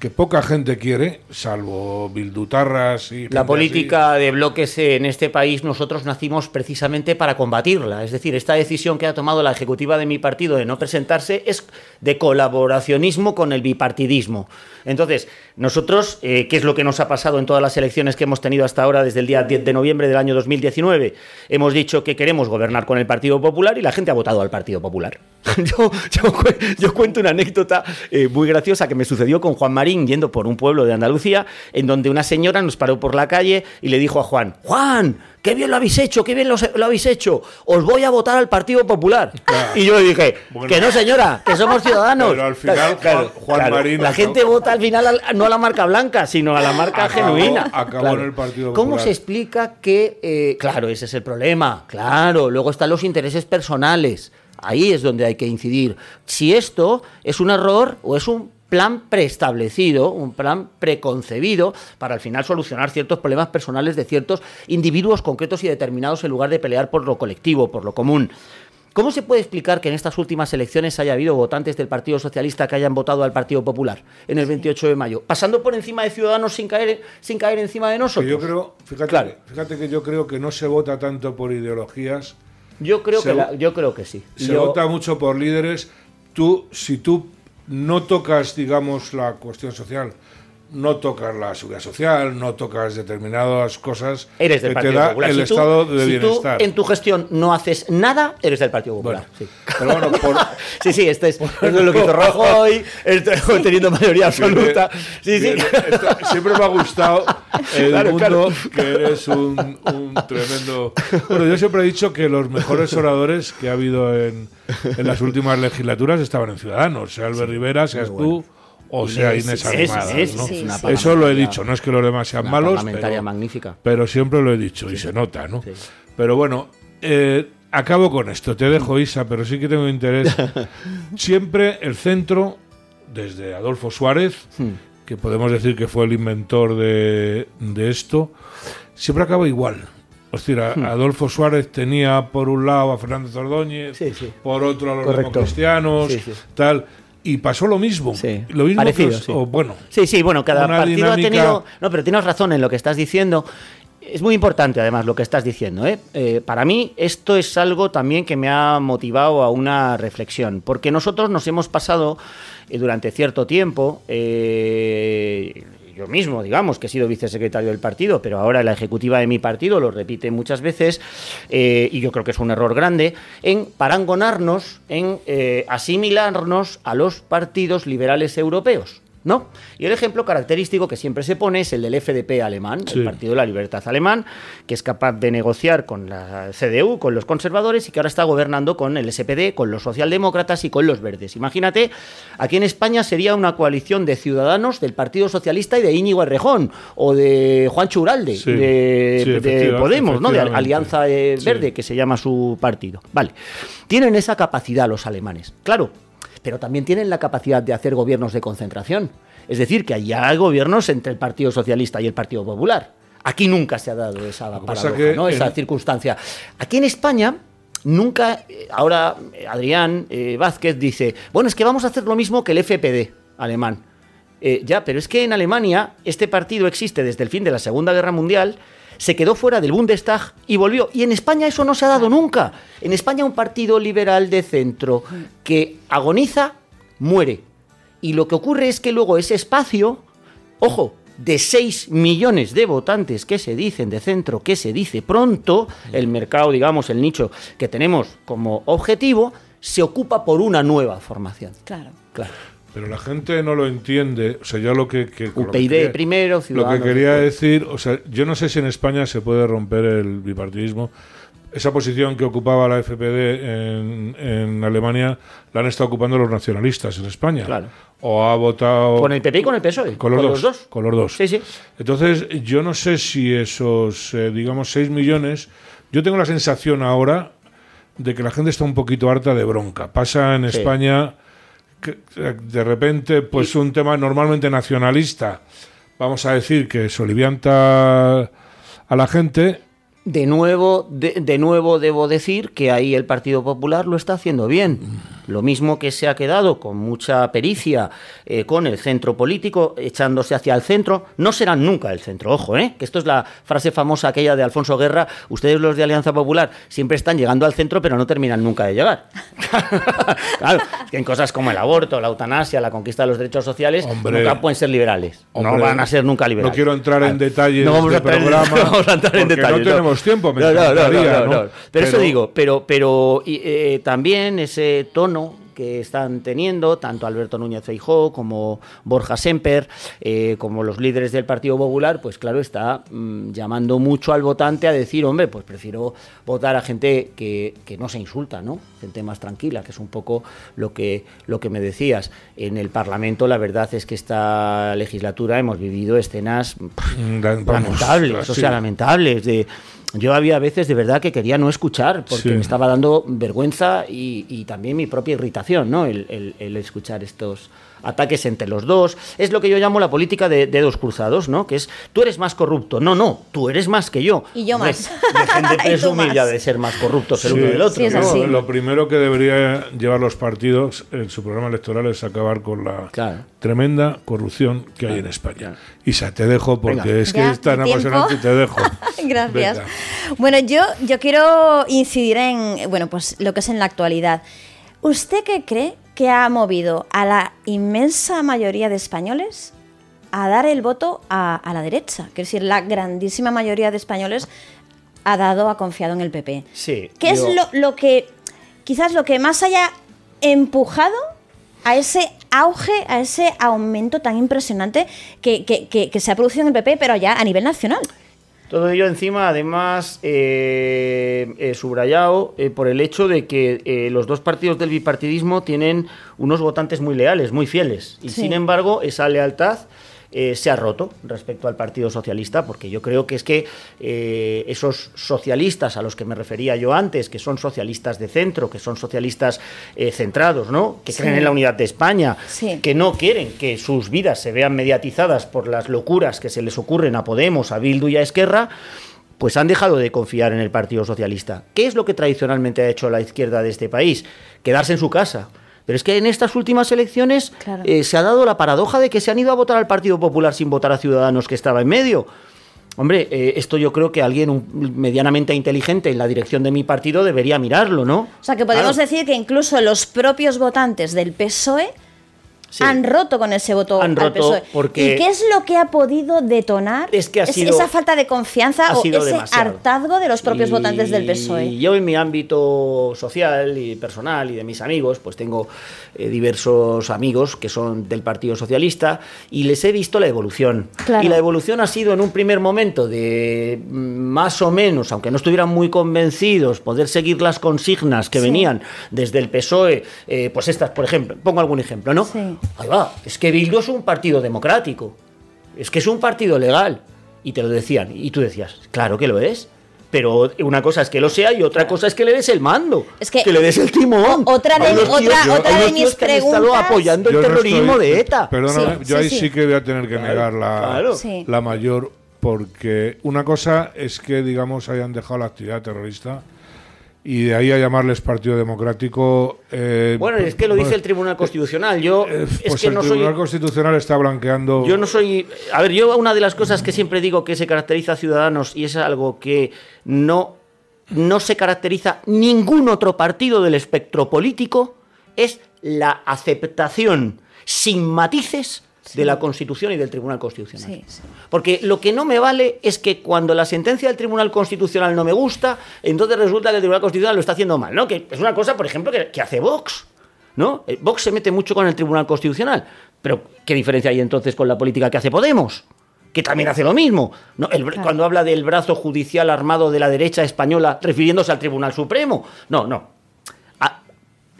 que poca gente quiere, salvo bildutarras y... La política de bloques en este país nosotros nacimos precisamente para combatirla. Es decir, esta decisión que ha tomado la ejecutiva de mi partido de no presentarse es de colaboracionismo con el bipartidismo. Entonces, nosotros, eh, ¿qué es lo que nos ha pasado en todas las elecciones que hemos tenido hasta ahora desde el día 10 de noviembre del año 2019? Hemos dicho que queremos gobernar con el Partido Popular y la gente ha votado al Partido Popular. [laughs] yo, cuento una anécdota eh, muy graciosa que me sucedió con Juan María yendo por un pueblo de Andalucía, en donde una señora nos paró por la calle y le dijo a Juan, Juan, qué bien lo habéis hecho, qué bien lo, habéis hecho, os voy a votar al Partido Popular. Y yo le dije, que no señora, que somos ciudadanos. Pero al final Juan, Marín... La gente vota al final no a la marca blanca, sino a la marca genuina. Acabó en el Partido Popular. ¿Cómo se explica que, eh, claro, ese es el problema, claro, luego están los intereses personales. Ahí es donde hay que incidir. Si esto es un error o es un plan preestablecido, un plan preconcebido para al final solucionar ciertos problemas personales de ciertos individuos concretos y determinados en lugar de pelear por lo colectivo, por lo común. ¿Cómo se puede explicar que en estas últimas elecciones haya habido votantes del Partido Socialista que hayan votado al Partido Popular en el 28 de mayo, pasando por encima de Ciudadanos sin caer, sin caer encima de nosotros? Yo creo, fíjate, fíjate que yo creo que no se vota tanto por ideologías. Yo creo, que, yo creo que sí. Se vota mucho por líderes. Tú, si tú no tocas, digamos, la cuestión social, no tocas la seguridad social, no tocas determinadas cosas eres del que te da Popular. el estado de bienestar. Tú en tu gestión no haces nada, eres del Partido Popular. sí. Pero bueno, por, [laughs] sí, sí, este es, esto es lo que hizo Rajoy, [laughs] [laughs] teniendo mayoría absoluta. Sí, sí. siempre me ha gustado el mundo que eres un, un, tremendo. Bueno, yo siempre he dicho que los mejores oradores que ha habido en, en las últimas legislaturas estaban en Ciudadanos, sea Albert Rivera, seas tú o sea Inés Arrimadas. Eso lo he dicho, no es que los demás sean malos, pero, magnífica. pero siempre lo he dicho y se nota, ¿no? Pero bueno, eh, acabo con esto, te dejo Isa, pero sí que tengo interés. [laughs] siempre el centro, desde Adolfo Suárez, hmm. que podemos decir que fue el inventor de, de esto, siempre acaba igual. O sea, hmm. Adolfo Suárez tenía por un lado a Fernando Zordóñez, por otro a los democristianos, tal y pasó lo mismo. Sí. Lo mismo Parecido, sí. bueno. Sí, sí, bueno, cada partido ha tenido. No, pero tienes razón en lo que estás diciendo. Es muy importante, además, lo que estás diciendo. ¿eh? ¿eh? para mí, esto es algo también que me ha motivado a una reflexión, porque nosotros nos hemos pasado eh, durante cierto tiempo. Yo mismo, digamos, que he sido vicesecretario del partido, pero ahora la ejecutiva de mi partido lo repite muchas veces, eh, y yo creo que es un error grande, en parangonarnos, en eh, asimilarnos a los partidos liberales europeos. ¿No? Y el ejemplo característico que siempre se pone es el del FDP alemán, el Partido de la Libertad alemán, que es capaz de negociar con la CDU, con los conservadores y que ahora está gobernando con el SPD, con los socialdemócratas y con los verdes. Imagínate, aquí en España sería una coalición de ciudadanos del Partido Socialista y de Íñigo Errejón o de Juan Churalde, de, Podemos, ¿no? De Alianza Verde, que se llama su partido. Vale. Tienen esa capacidad los alemanes. Claro, pero también tienen la capacidad de hacer gobiernos de concentración. Es decir, que allá hay gobiernos entre el Partido Socialista y el Partido Popular. Aquí nunca se ha dado esa paradoja, esa circunstancia. Aquí en España nunca, eh, ahora eh, Adrián eh, Vázquez dice, bueno, es que vamos a hacer lo mismo que el FPD alemán. ya, pero es que en Alemania este partido existe desde el fin de la Segunda Guerra Mundial se quedó fuera del Bundestag y volvió. Y en España eso no se ha dado nunca. En España un partido liberal de centro que agoniza, muere. Y lo que ocurre es que luego ese espacio, ojo, de 6 millones de votantes que se dicen de centro, que se dice pronto, el mercado, digamos, el nicho que tenemos como objetivo, se ocupa por una nueva formación. Claro. Claro. Pero la gente no lo entiende. O sea, yo lo que. que UPyD primero, Lo que quería decir, o sea, yo no sé si en España se puede romper el bipartidismo. Esa posición que ocupaba la FPD en, Alemania la han estado ocupando los nacionalistas en España. Claro. O ha votado. Con el PP y con el PSOE. Con los, dos, Con los dos. Sí, sí. Entonces, yo no sé si esos, eh, digamos, 6 millones. Yo tengo la sensación ahora de que la gente está un poquito harta de bronca. Pasa en España de repente, pues un tema normalmente nacionalista, vamos a decir que solivianta a la gente de nuevo, de, nuevo debo decir que ahí el Partido Popular lo está haciendo bien. Lo mismo que se ha quedado con mucha pericia eh, con el centro político, echándose hacia el centro. No serán nunca el centro, ojo, ¿eh? que esto es la frase famosa aquella de Alfonso Guerra. Ustedes los de Alianza Popular siempre están llegando al centro, pero no terminan nunca de llegar. [laughs] claro, que en cosas como el aborto, la eutanasia, la conquista de los derechos sociales, nunca pueden ser liberales. no van a ser nunca liberales. No quiero entrar en detalles no vamos a programa. [laughs] No vamos a entrar en detalles. No tenemos tiempo, me no, no, no, Pero, eso digo, pero, pero eh, también ese tono que están teniendo tanto Alberto Núñez Feijó como Borja Semper, eh, como los líderes del Partido Popular, pues claro, está mm, llamando mucho al votante a decir, hombre, pues prefiero votar a gente que, no se insulta, ¿no? Gente más tranquila, que es un poco lo que, lo que me decías. En el Parlamento la verdad es que esta legislatura hemos vivido escenas mm, lamentables, [laughs] o sea, lamentables, de yo había veces de verdad que quería no escuchar porque me estaba dando vergüenza y, también mi propia irritación, ¿no? el, el escuchar estos, ataques entre los dos. Es lo que yo llamo la política de, dos cruzados, ¿no? Que es, tú eres más corrupto. No, no, tú eres más que yo. Y yo más. Dejen de [laughs] de ser más corruptos el uno del otro. lo primero que debería llevar los partidos en su programa electoral es acabar con la tremenda corrupción que hay en España. Isa, te dejo porque es que es tan apasionante y te dejo. [laughs] Gracias. Bueno, yo, yo quiero incidir en bueno, pues lo que es en la actualidad. ¿Usted qué cree que ha movido a la inmensa mayoría de españoles a dar el voto a, la derecha. Es decir, la grandísima mayoría de españoles ha dado, ha confiado en el PP. Sí. ¿Qué es lo, que, quizás lo que más haya empujado a ese auge, a ese aumento tan impresionante que, que se ha producido en el PP, pero ya a nivel nacional? Todo ello encima, además, eh, eh, subrayado eh, por el hecho de que los dos partidos del bipartidismo tienen unos votantes muy leales, muy fieles. Y sin embargo, esa lealtad eh, se ha roto respecto al Partido Socialista, porque yo creo que es que eh, esos socialistas a los que me refería yo antes, que son socialistas de centro, que son socialistas eh, centrados, ¿no? que creen en la unidad de España, que no quieren que sus vidas se vean mediatizadas por las locuras que se les ocurren a Podemos, a Bildu y a Esquerra, pues han dejado de confiar en el Partido Socialista. ¿Qué es lo que tradicionalmente ha hecho la izquierda de este país? Quedarse en su casa pero es que en estas últimas elecciones eh, se ha dado la paradoja de que se han ido a votar al Partido Popular sin votar a Ciudadanos que estaba en medio. Hombre, eh, esto yo creo que alguien medianamente inteligente en la dirección de mi partido debería mirarlo, ¿no? O sea, que podemos decir que incluso los propios votantes del PSOE han roto con ese voto han roto e. Porque ¿Y qué es lo que ha podido detonar es que esa falta de confianza o ese hartazgo de los propios votantes del PSOE? Y yo en mi ámbito social y personal y de mis amigos, pues tengo eh, diversos amigos que son del Partido Socialista y les he visto la evolución. Y la evolución ha sido en un primer momento de mm, más o menos, aunque no estuvieran muy convencidos, poder seguir las consignas que venían desde el PSOE, eh, pues estas, por ejemplo, pongo algún ejemplo, ¿no? Sí Ahí va, es que Bildu es un partido democrático, es que es un partido legal. Y te lo decían, y tú decías, claro que lo es. Pero una cosa es que lo sea y otra cosa es que le des el mando. Es que, le des el timón. Otra de, otra, otra de mis preguntas. Han estado apoyando el terrorismo de ETA. Perdóname, yo ahí sí, que voy a tener que negar la, la mayor. Porque una cosa es que, digamos, hayan dejado la actividad terrorista y de ahí a llamarles Partido Democrático. Eh, bueno, es que lo dice el Tribunal Constitucional. Yo eh, es pues que el no Tribunal Constitucional está blanqueando. Yo no soy. A ver, yo una de las cosas que siempre digo que se caracteriza a Ciudadanos y es algo que no, no se caracteriza ningún otro partido del espectro político es la aceptación sin matices de la Constitución y del Tribunal Constitucional. Porque lo que no me vale es que cuando la sentencia del Tribunal Constitucional no me gusta, entonces resulta que el Tribunal Constitucional lo está haciendo mal, ¿no? Que es una cosa, por ejemplo, que, hace Vox. ¿no? Eh, Vox se mete mucho con el Tribunal Constitucional, pero ¿qué diferencia hay entonces con la política que hace Podemos? que también hace lo mismo. ¿no? Cuando habla del brazo judicial armado de la derecha española refiriéndose al Tribunal Supremo. No, no.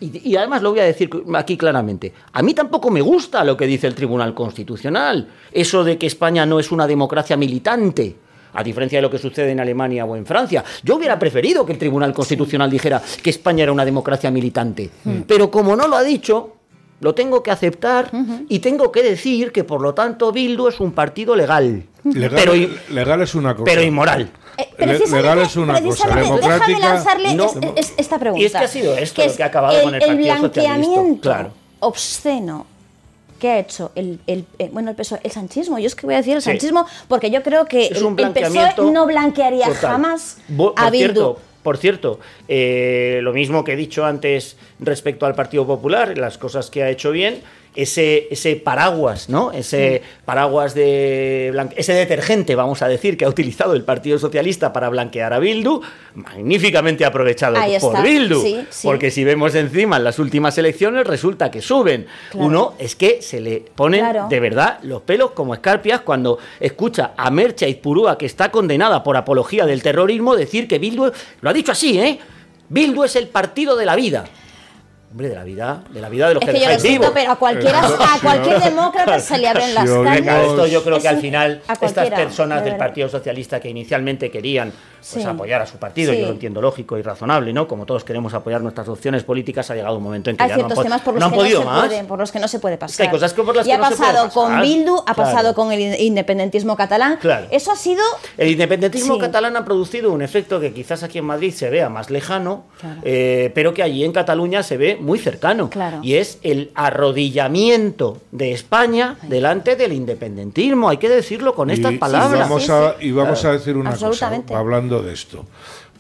Y, y, además lo voy a decir aquí claramente. A mí tampoco me gusta lo que dice el Tribunal Constitucional. Eso de que España no es una democracia militante a diferencia de lo que sucede en Alemania o en Francia. Yo hubiera preferido que el Tribunal Constitucional dijera que España era una democracia militante, mm. pero como no lo ha dicho, lo tengo que aceptar y tengo que decir que por lo tanto Bildu es un partido legal. Legal, pero, legal es una cosa. Pero inmoral. Eh, legal es una cosa democrática. Déjame lanzarle esta pregunta. Y es que ha sido esto lo que ha acabado con el Partido blanqueamiento Claro. obsceno ¿Qué ha hecho el, el, eh, bueno, el, PSOE, el sanchismo. Yo es que voy a decir el sanchismo porque yo creo que el, PSOE no blanquearía jamás a Bildu. Por cierto, eh, lo mismo que he dicho antes respecto al Partido Popular, las cosas que ha hecho bien, ese, ese paraguas, ¿no? Ese paraguas de ese detergente, vamos a decir, que ha utilizado el Partido Socialista para blanquear a Bildu, magníficamente aprovechado por Bildu. Porque si vemos encima en las últimas elecciones, resulta que suben. Uno es que se le ponen de verdad los pelos como escarpias cuando escucha a Mercha Izpurúa, que está condenada por apología del terrorismo, decir que Bildu, lo ha dicho así, ¿eh? Bildu es el partido de la vida. Hombre, de la vida, de la vida de los es que, lo siento, pero a cualquiera, a cualquier demócrata se le abren las calles. Esto yo creo que al final estas personas del Partido Socialista que inicialmente querían pues, apoyar a su partido, yo lo entiendo lógico y razonable, ¿no? Como todos queremos apoyar nuestras opciones políticas, ha llegado un momento en que ya no han, temas por los que podido no se más. por los que no se puede pasar. hay cosas por las y que ha pasado con Bildu, ha pasado con el independentismo catalán. Claro. Eso ha sido el independentismo catalán ha producido un efecto que quizás aquí en Madrid se vea más lejano, eh, pero que allí en Cataluña se ve muy cercano. Y es el arrodillamiento de España delante del independentismo. Hay que decirlo con estas palabras. Y vamos, a, y vamos a decir una cosa, hablando de esto.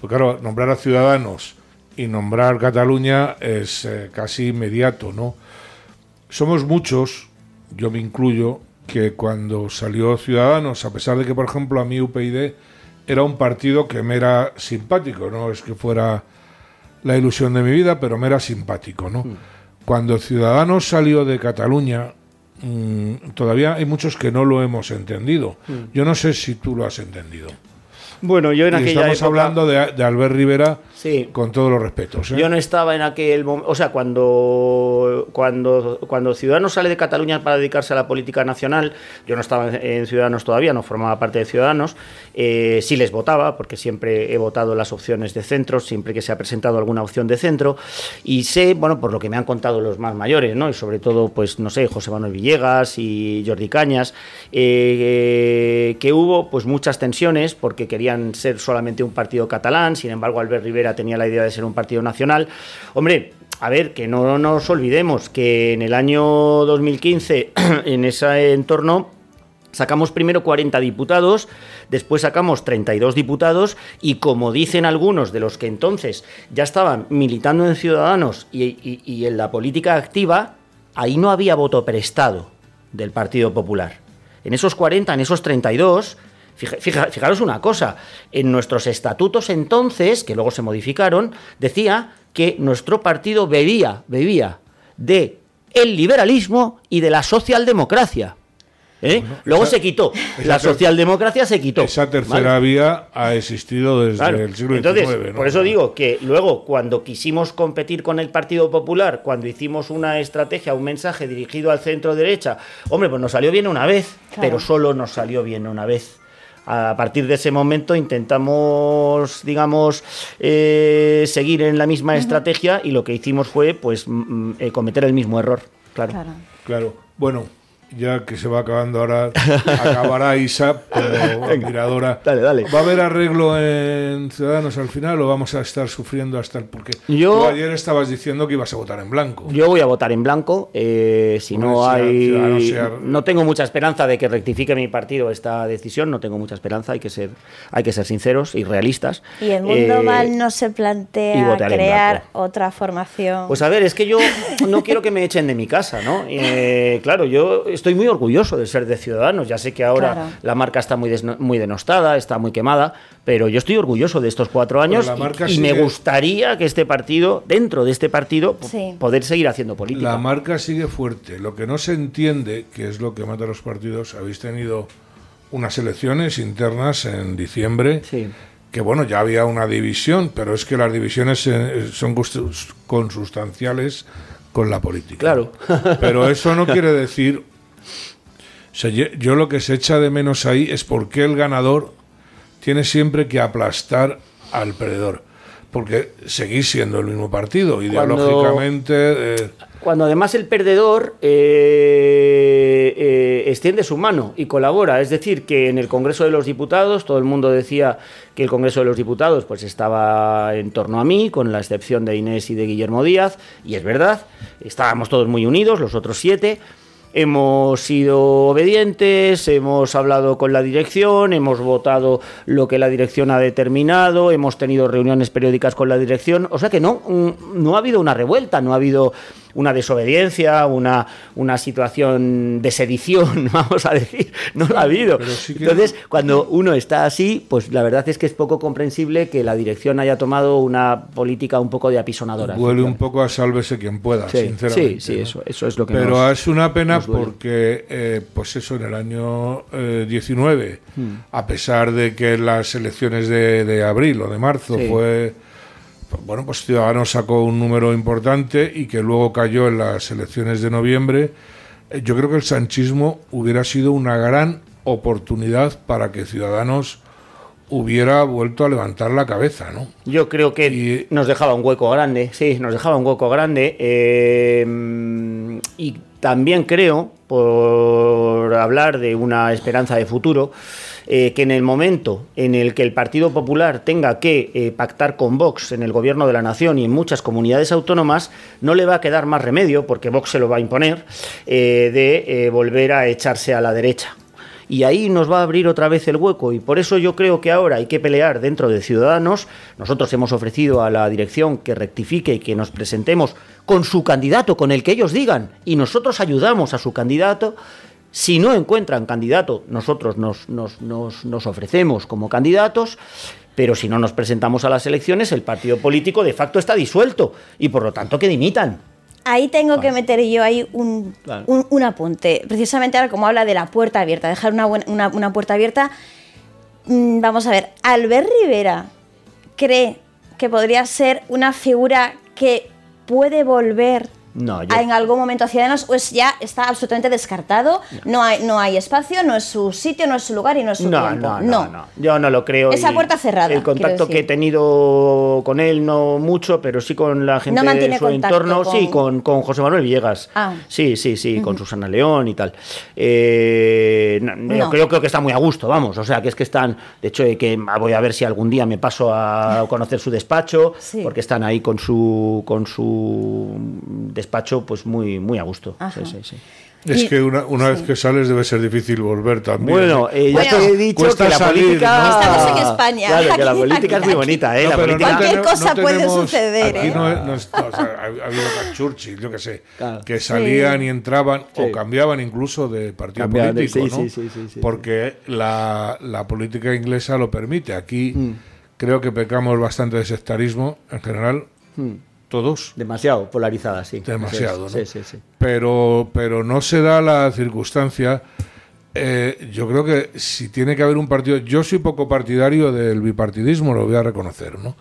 Porque claro, nombrar a Ciudadanos y nombrar Cataluña es eh, casi inmediato, ¿no? Somos muchos, yo me incluyo, que cuando salió Ciudadanos, a pesar de que, por ejemplo, a mí UPyD era un partido que me era simpático, no es que fuera la ilusión de mi vida, pero me era simpático, ¿no? Mm. Cuando Ciudadanos salió de Cataluña, mm, todavía hay muchos que no lo hemos entendido. Mm. Yo no sé si tú lo has entendido. Bueno, yo en y aquella estamos hablando de, de Albert Rivera Sí. Con todos los respetos. ¿eh? Yo no estaba en aquel momento. O sea, cuando, cuando, cuando Ciudadanos sale de Cataluña para dedicarse a la política nacional, yo no estaba en Ciudadanos todavía, no formaba parte de Ciudadanos. Eh, sí les votaba, porque siempre he votado las opciones de centro, siempre que se ha presentado alguna opción de centro. Y sé, bueno, por lo que me han contado los más mayores, ¿no? Y sobre todo, pues, no sé, José Manuel Villegas y Jordi Cañas, eh, que hubo, pues, muchas tensiones porque querían ser solamente un partido catalán. Sin embargo, Albert Rivera tenía la idea de ser un partido nacional. Hombre, a ver, que no nos olvidemos que en el año 2015, [clears throat] en ese entorno, Sacamos primero 40 diputados, después sacamos 32 diputados y como dicen algunos de los que entonces ya estaban militando en Ciudadanos y, en la política activa, ahí no había voto prestado del Partido Popular. En esos 40, en esos 32, fijaros una cosa, en nuestros estatutos entonces, que luego se modificaron, decía que nuestro partido bebía, bebía de el liberalismo y de la socialdemocracia. ¿Eh? Luego se quitó. La socialdemocracia se quitó. Esa tercera vía ha existido desde el siglo Entonces, Por eso digo que luego, cuando quisimos competir con el Partido Popular, cuando hicimos una estrategia, un mensaje dirigido al centro derecha, hombre, pues nos salió bien una vez, pero solo nos salió bien una vez a partir de ese momento intentamos, digamos, eh, seguir en la misma estrategia y lo que hicimos fue, pues, eh, cometer el mismo error. Claro. Claro. Bueno, ya que se va acabando ahora, acabará Isa como [laughs] admiradora. Dale, dale. ¿Va a haber arreglo en Ciudadanos al final o vamos a estar sufriendo hasta el.? Porque tú ayer estabas diciendo que ibas a votar en blanco. Yo voy a votar en blanco. Eh, si no hay. No tengo mucha esperanza de que rectifique mi partido esta decisión, no tengo mucha esperanza, hay que ser, hay que ser sinceros y realistas. ¿Y el mundo mal no se plantea crear otra formación? Pues a ver, es que yo no quiero que me echen de mi casa, ¿no? Eh, claro, yo estoy muy orgulloso de ser de Ciudadanos. Ya sé que ahora la marca está muy, muy denostada, está muy quemada, pero yo estoy orgulloso de estos cuatro años y, me gustaría que este partido, dentro de este partido, poder seguir haciendo política. La marca sigue fuerte. Lo que no se entiende, que es lo que mata a los partidos, habéis tenido unas elecciones internas en diciembre. Que bueno, ya había una división, pero es que las divisiones son consustanciales con la política. Claro. Pero eso no quiere decir. Yo lo que se echa de menos ahí es por qué el ganador tiene siempre que aplastar al perdedor. Porque seguís siendo el mismo partido, ideológicamente. Eh, cuando además el perdedor eh, eh, extiende su mano y colabora. Es decir, que en el Congreso de los Diputados todo el mundo decía que el Congreso de los Diputados pues estaba en torno a mí, con la excepción de Inés y de Guillermo Díaz, y es verdad, estábamos todos muy unidos, los otros siete. Hemos sido obedientes, hemos hablado con la dirección, hemos votado lo que la dirección ha determinado, hemos tenido reuniones periódicas con la dirección, o sea que no, mm, no ha habido una revuelta, no ha habido una desobediencia, una, una situación de sedición, [laughs] vamos a decir, no la ha habido. Entonces, cuando uno está así, pues la verdad es que es poco comprensible que la dirección haya tomado una política un poco de apisonadora. Huele un poco a sálvese quien pueda, sinceramente. Sí, sí, eso, eso es lo que Pero es una pena porque, eh, pues eso, en el año 19, eh, hmm. a pesar de que las elecciones de, de abril o de marzo fue bueno, pues Ciudadanos sacó un número importante y que luego cayó en las elecciones de noviembre. Eh, yo creo que el sanchismo hubiera sido una gran oportunidad para que Ciudadanos hubiera vuelto a levantar la cabeza, ¿no? Yo creo que nos dejaba un hueco grande, sí, nos dejaba un hueco grande. Eh, y también creo, por hablar de una esperanza de futuro, eh, que en el momento en el que el Partido Popular tenga que eh, pactar con Vox en el gobierno de la nación y en muchas comunidades autónomas, no le va a quedar más remedio, porque Vox se lo va a imponer, eh, de volver a echarse a la derecha y ahí nos va a abrir otra vez el hueco y por eso yo creo que ahora hay que pelear dentro de Ciudadanos. Nosotros hemos ofrecido a la dirección que rectifique y que nos presentemos con su candidato, con el que ellos digan y nosotros ayudamos a su candidato si no encuentran candidato, nosotros nos, nos, ofrecemos como candidatos, pero si no nos presentamos a las elecciones, el partido político de facto está disuelto y por lo tanto que dimitan. Ahí tengo que meter yo ahí un, un, apunte. Precisamente ahora como habla de la puerta abierta, dejar una, una, una puerta abierta, mm, vamos a ver, Albert Rivera cree que podría ser una figura que puede volver no, en algún momento hacia Ciudadanos pues ya está absolutamente descartado, no hay, no hay espacio, no es su sitio, no es su lugar y no es su tiempo. No, no, no, yo no lo creo. Esa puerta cerrada. El contacto que he tenido con él no mucho, pero sí con la gente de su entorno, sí, con, con, José Manuel Villegas. Ah. Sí, sí, sí, con Susana León y tal. Eh, yo creo, creo, que está muy a gusto, vamos, o sea, que es que están, de hecho, que voy a ver si algún día me paso a [laughs] conocer su despacho, porque están ahí con su con su despacho pues muy, muy a gusto. Es que una, una vez que sales debe ser difícil volver también. Bueno, eh, ya te he dicho que la política... Estamos en España. Claro, que la política es muy bonita, ¿eh? Cualquier cosa puede suceder, ¿eh? No, no, ha, habido Churchill, yo qué sé, que salían y entraban o cambiaban incluso de partido político, ¿no? Porque la, la, política inglesa lo permite. Aquí mm. creo que pecamos bastante de sectarismo en general. Mm todos. Demasiado polarizada, sí. Demasiado, ¿no? Sí, sí, sí. Pero, pero no se da la circunstancia. Eh, yo creo que si tiene que haber un partido, yo soy poco partidario del bipartidismo, lo voy a reconocer, ¿no?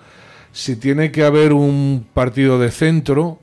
Si tiene que haber un partido de centro,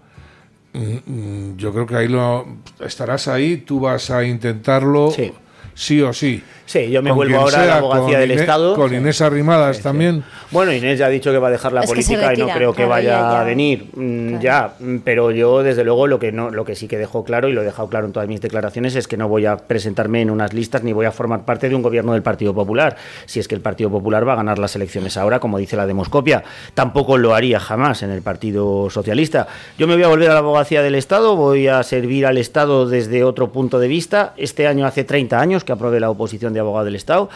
mm, mm, yo creo que ahí lo estarás ahí, tú vas a intentarlo. Sí sí o sí. Sí, yo me vuelvo ahora a la abogacía del Estado. Con Inés Arrimadas también. Bueno, Inés ya ha dicho que va a dejar la política y no creo que vaya a venir mm, ya, pero yo desde luego lo que no, lo que sí que dejo claro y lo he dejado claro en todas mis declaraciones es que no voy a presentarme en unas listas ni voy a formar parte de un gobierno del Partido Popular. Si es que el Partido Popular va a ganar las elecciones ahora, como dice la demoscopia, tampoco lo haría jamás en el Partido Socialista. Yo me voy a volver a la abogacía del Estado, voy a servir al Estado desde otro punto de vista. Este año hace 30 años que apruebe la oposición de abogado del Estado.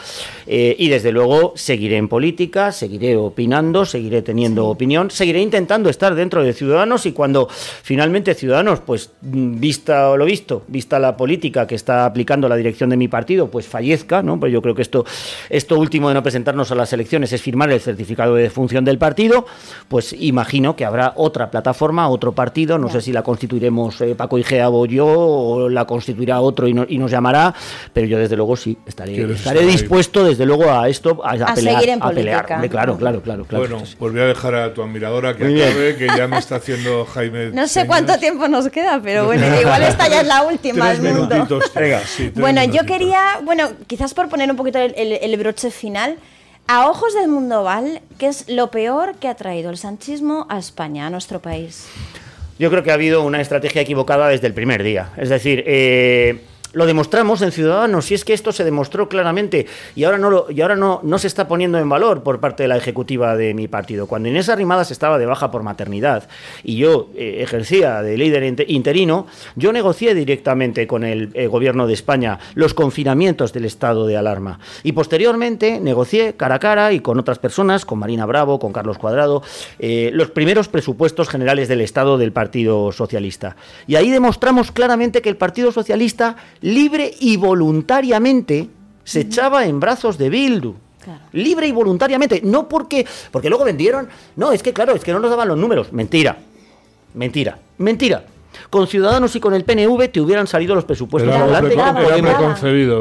Eh, y desde luego seguiré en política, seguiré opinando, seguiré teniendo opinión, seguiré intentando estar dentro de Ciudadanos y cuando finalmente Ciudadanos, pues vista lo visto, vista la política que está aplicando la dirección de mi partido, pues fallezca, ¿no? Pues yo creo que esto, esto último de no presentarnos a las elecciones es firmar el certificado de función del partido, pues imagino que habrá otra plataforma, otro partido, no sé si la constituiremos eh, Paco Igea o yo, o la constituirá otro y, nos llamará, pero yo desde luego sí, estaré, estaré dispuesto desde luego a esto, a, a, pelear, seguir en a pelear. claro, claro, claro, claro. Bueno, pues voy a dejar a tu admiradora que acabe, que ya me está haciendo Jaime. No sé cuánto tiempo nos queda, pero bueno, igual esta ya es la última del mundo. bueno, yo quería, bueno, quizás por poner un poquito el, broche final, a ojos del mundo Val, ¿qué es lo peor que ha traído el sanchismo a España, a nuestro país? Yo creo que ha habido una estrategia equivocada desde el primer día. Es decir, eh, lo demostramos en Ciudadanos, si es que esto se demostró claramente y ahora no lo, y ahora no, no se está poniendo en valor por parte de la ejecutiva de mi partido. Cuando Inés Arrimadas estaba de baja por maternidad y yo eh, ejercía de líder interino, yo negocié directamente con el gobierno de España los confinamientos del estado de alarma y posteriormente negocié cara a cara y con otras personas, con Marina Bravo, con Carlos Cuadrado, eh, los primeros presupuestos generales del estado del Partido Socialista. Y ahí demostramos claramente que el Partido Socialista libre y voluntariamente se echaba en brazos de Bildu. Libre y voluntariamente, no porque porque luego vendieron, no, es que claro, es que no nos daban los números, mentira. Mentira, mentira. Con Ciudadanos y con el PNV te hubieran salido los presupuestos adelante.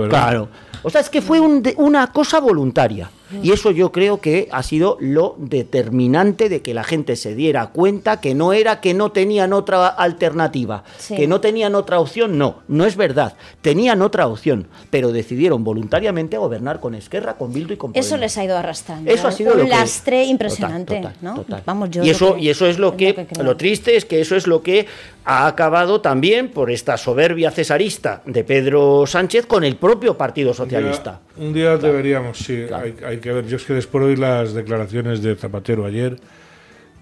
¿verdad? Claro. O sea, es que fue una cosa voluntaria. Y eso yo creo que ha sido lo determinante de que la gente se diera cuenta que no era que no tenían otra alternativa, que no tenían otra opción, no, no es verdad. Tenían otra opción, pero decidieron voluntariamente gobernar con Esquerra, con Bildu y con Eso les ha ido arrastrando. Eso ha sido un lastre impresionante, ¿no? Vamos, yo y eso y eso es lo que, lo triste es que eso es lo que ha acabado también por esta soberbia cesarista de Pedro Sánchez con el propio Partido Socialista. Un día, deberíamos, sí, hay que ver, yo es que después de oír las declaraciones de Zapatero ayer,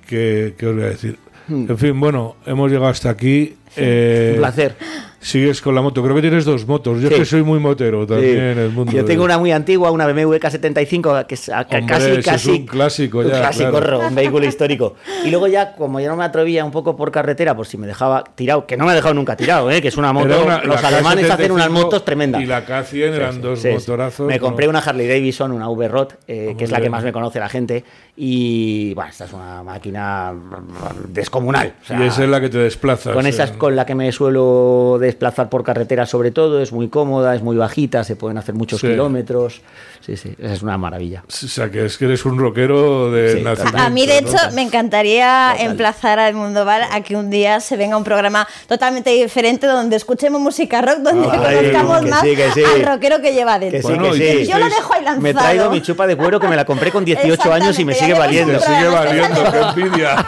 ¿qué, os voy a decir? Hmm. En fin, bueno, hemos llegado hasta aquí. Eh, Un placer sigues con la moto. Creo que tienes dos motos. Yo que soy muy motero también en el mundo. Yo tengo una muy antigua, una BMW K75, que es casi, casi. un clásico ya. Un clásico, un vehículo histórico. Y luego ya, como ya no me atrevía un poco por carretera, por si me dejaba tirado, que no me ha dejado nunca tirado, ¿eh? que es una moto. los alemanes hacen unas motos tremendas. Y la K100 eran dos motorazos. Me compré una Harley Davidson, una V-Rod, eh, que es la que más me conoce la gente. Y bueno, esta es una máquina descomunal. y esa es la que te desplaza. Con esa es con la que me suelo desplazar por carretera sobre todo, es muy cómoda, es muy bajita, se pueden hacer muchos kilómetros. Sí, sí, es una maravilla. O sea, que es que eres un rockero de nacimiento. A mí, de hecho, me encantaría emplazar al Mundo Bar a que un día se venga un programa totalmente diferente donde escuchemos música rock, donde conozcamos más al rockero que lleva dentro. yo lo dejo ahí lanzado. Me traigo mi chupa de cuero que me la compré con 18 años y me [laughs] sigue valiendo. Me sigue valiendo, qué envidia. [laughs]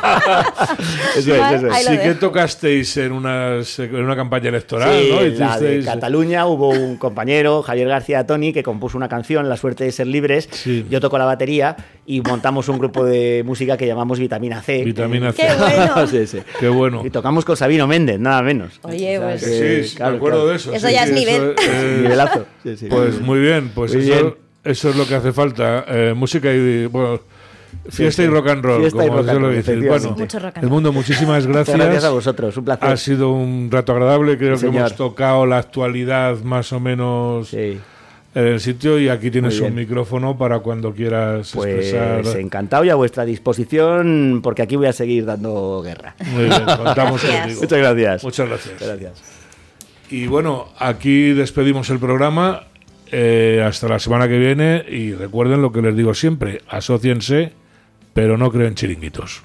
eso es, eso es. Sí que tocasteis en, unas, en una campaña electoral, ¿no? La de Cataluña hubo un compañero, Javier García Toni, que compuso una canción, La suerte de ser libres. Yo toco la batería y montamos un grupo de música que llamamos Vitamina C. Vitamina C. Qué bueno. [laughs] Qué bueno. Y tocamos con Sabino Méndez, nada menos. Oye, pues. sí, me acuerdo de eso. Eso ya es nivel. [laughs] Nivelazo. Pues muy bien, pues eso, eso, es lo que hace falta. Eh, música y. Bueno, Fiesta y rock and roll, como yo lo Bueno, el mundo, muchísimas gracias. gracias a vosotros, un placer. Ha sido un rato agradable, creo que hemos tocado la actualidad más o menos en el sitio y aquí tienes un micrófono para cuando quieras pues, expresar. encantado y a vuestra disposición porque aquí voy a seguir dando guerra. Muy bien, contamos contigo. Muchas gracias. Muchas gracias. Muchas gracias. Y bueno, aquí despedimos el programa. Eh, hasta la semana que viene y recuerden lo que les digo siempre, asóciense pero no creo en chiringuitos.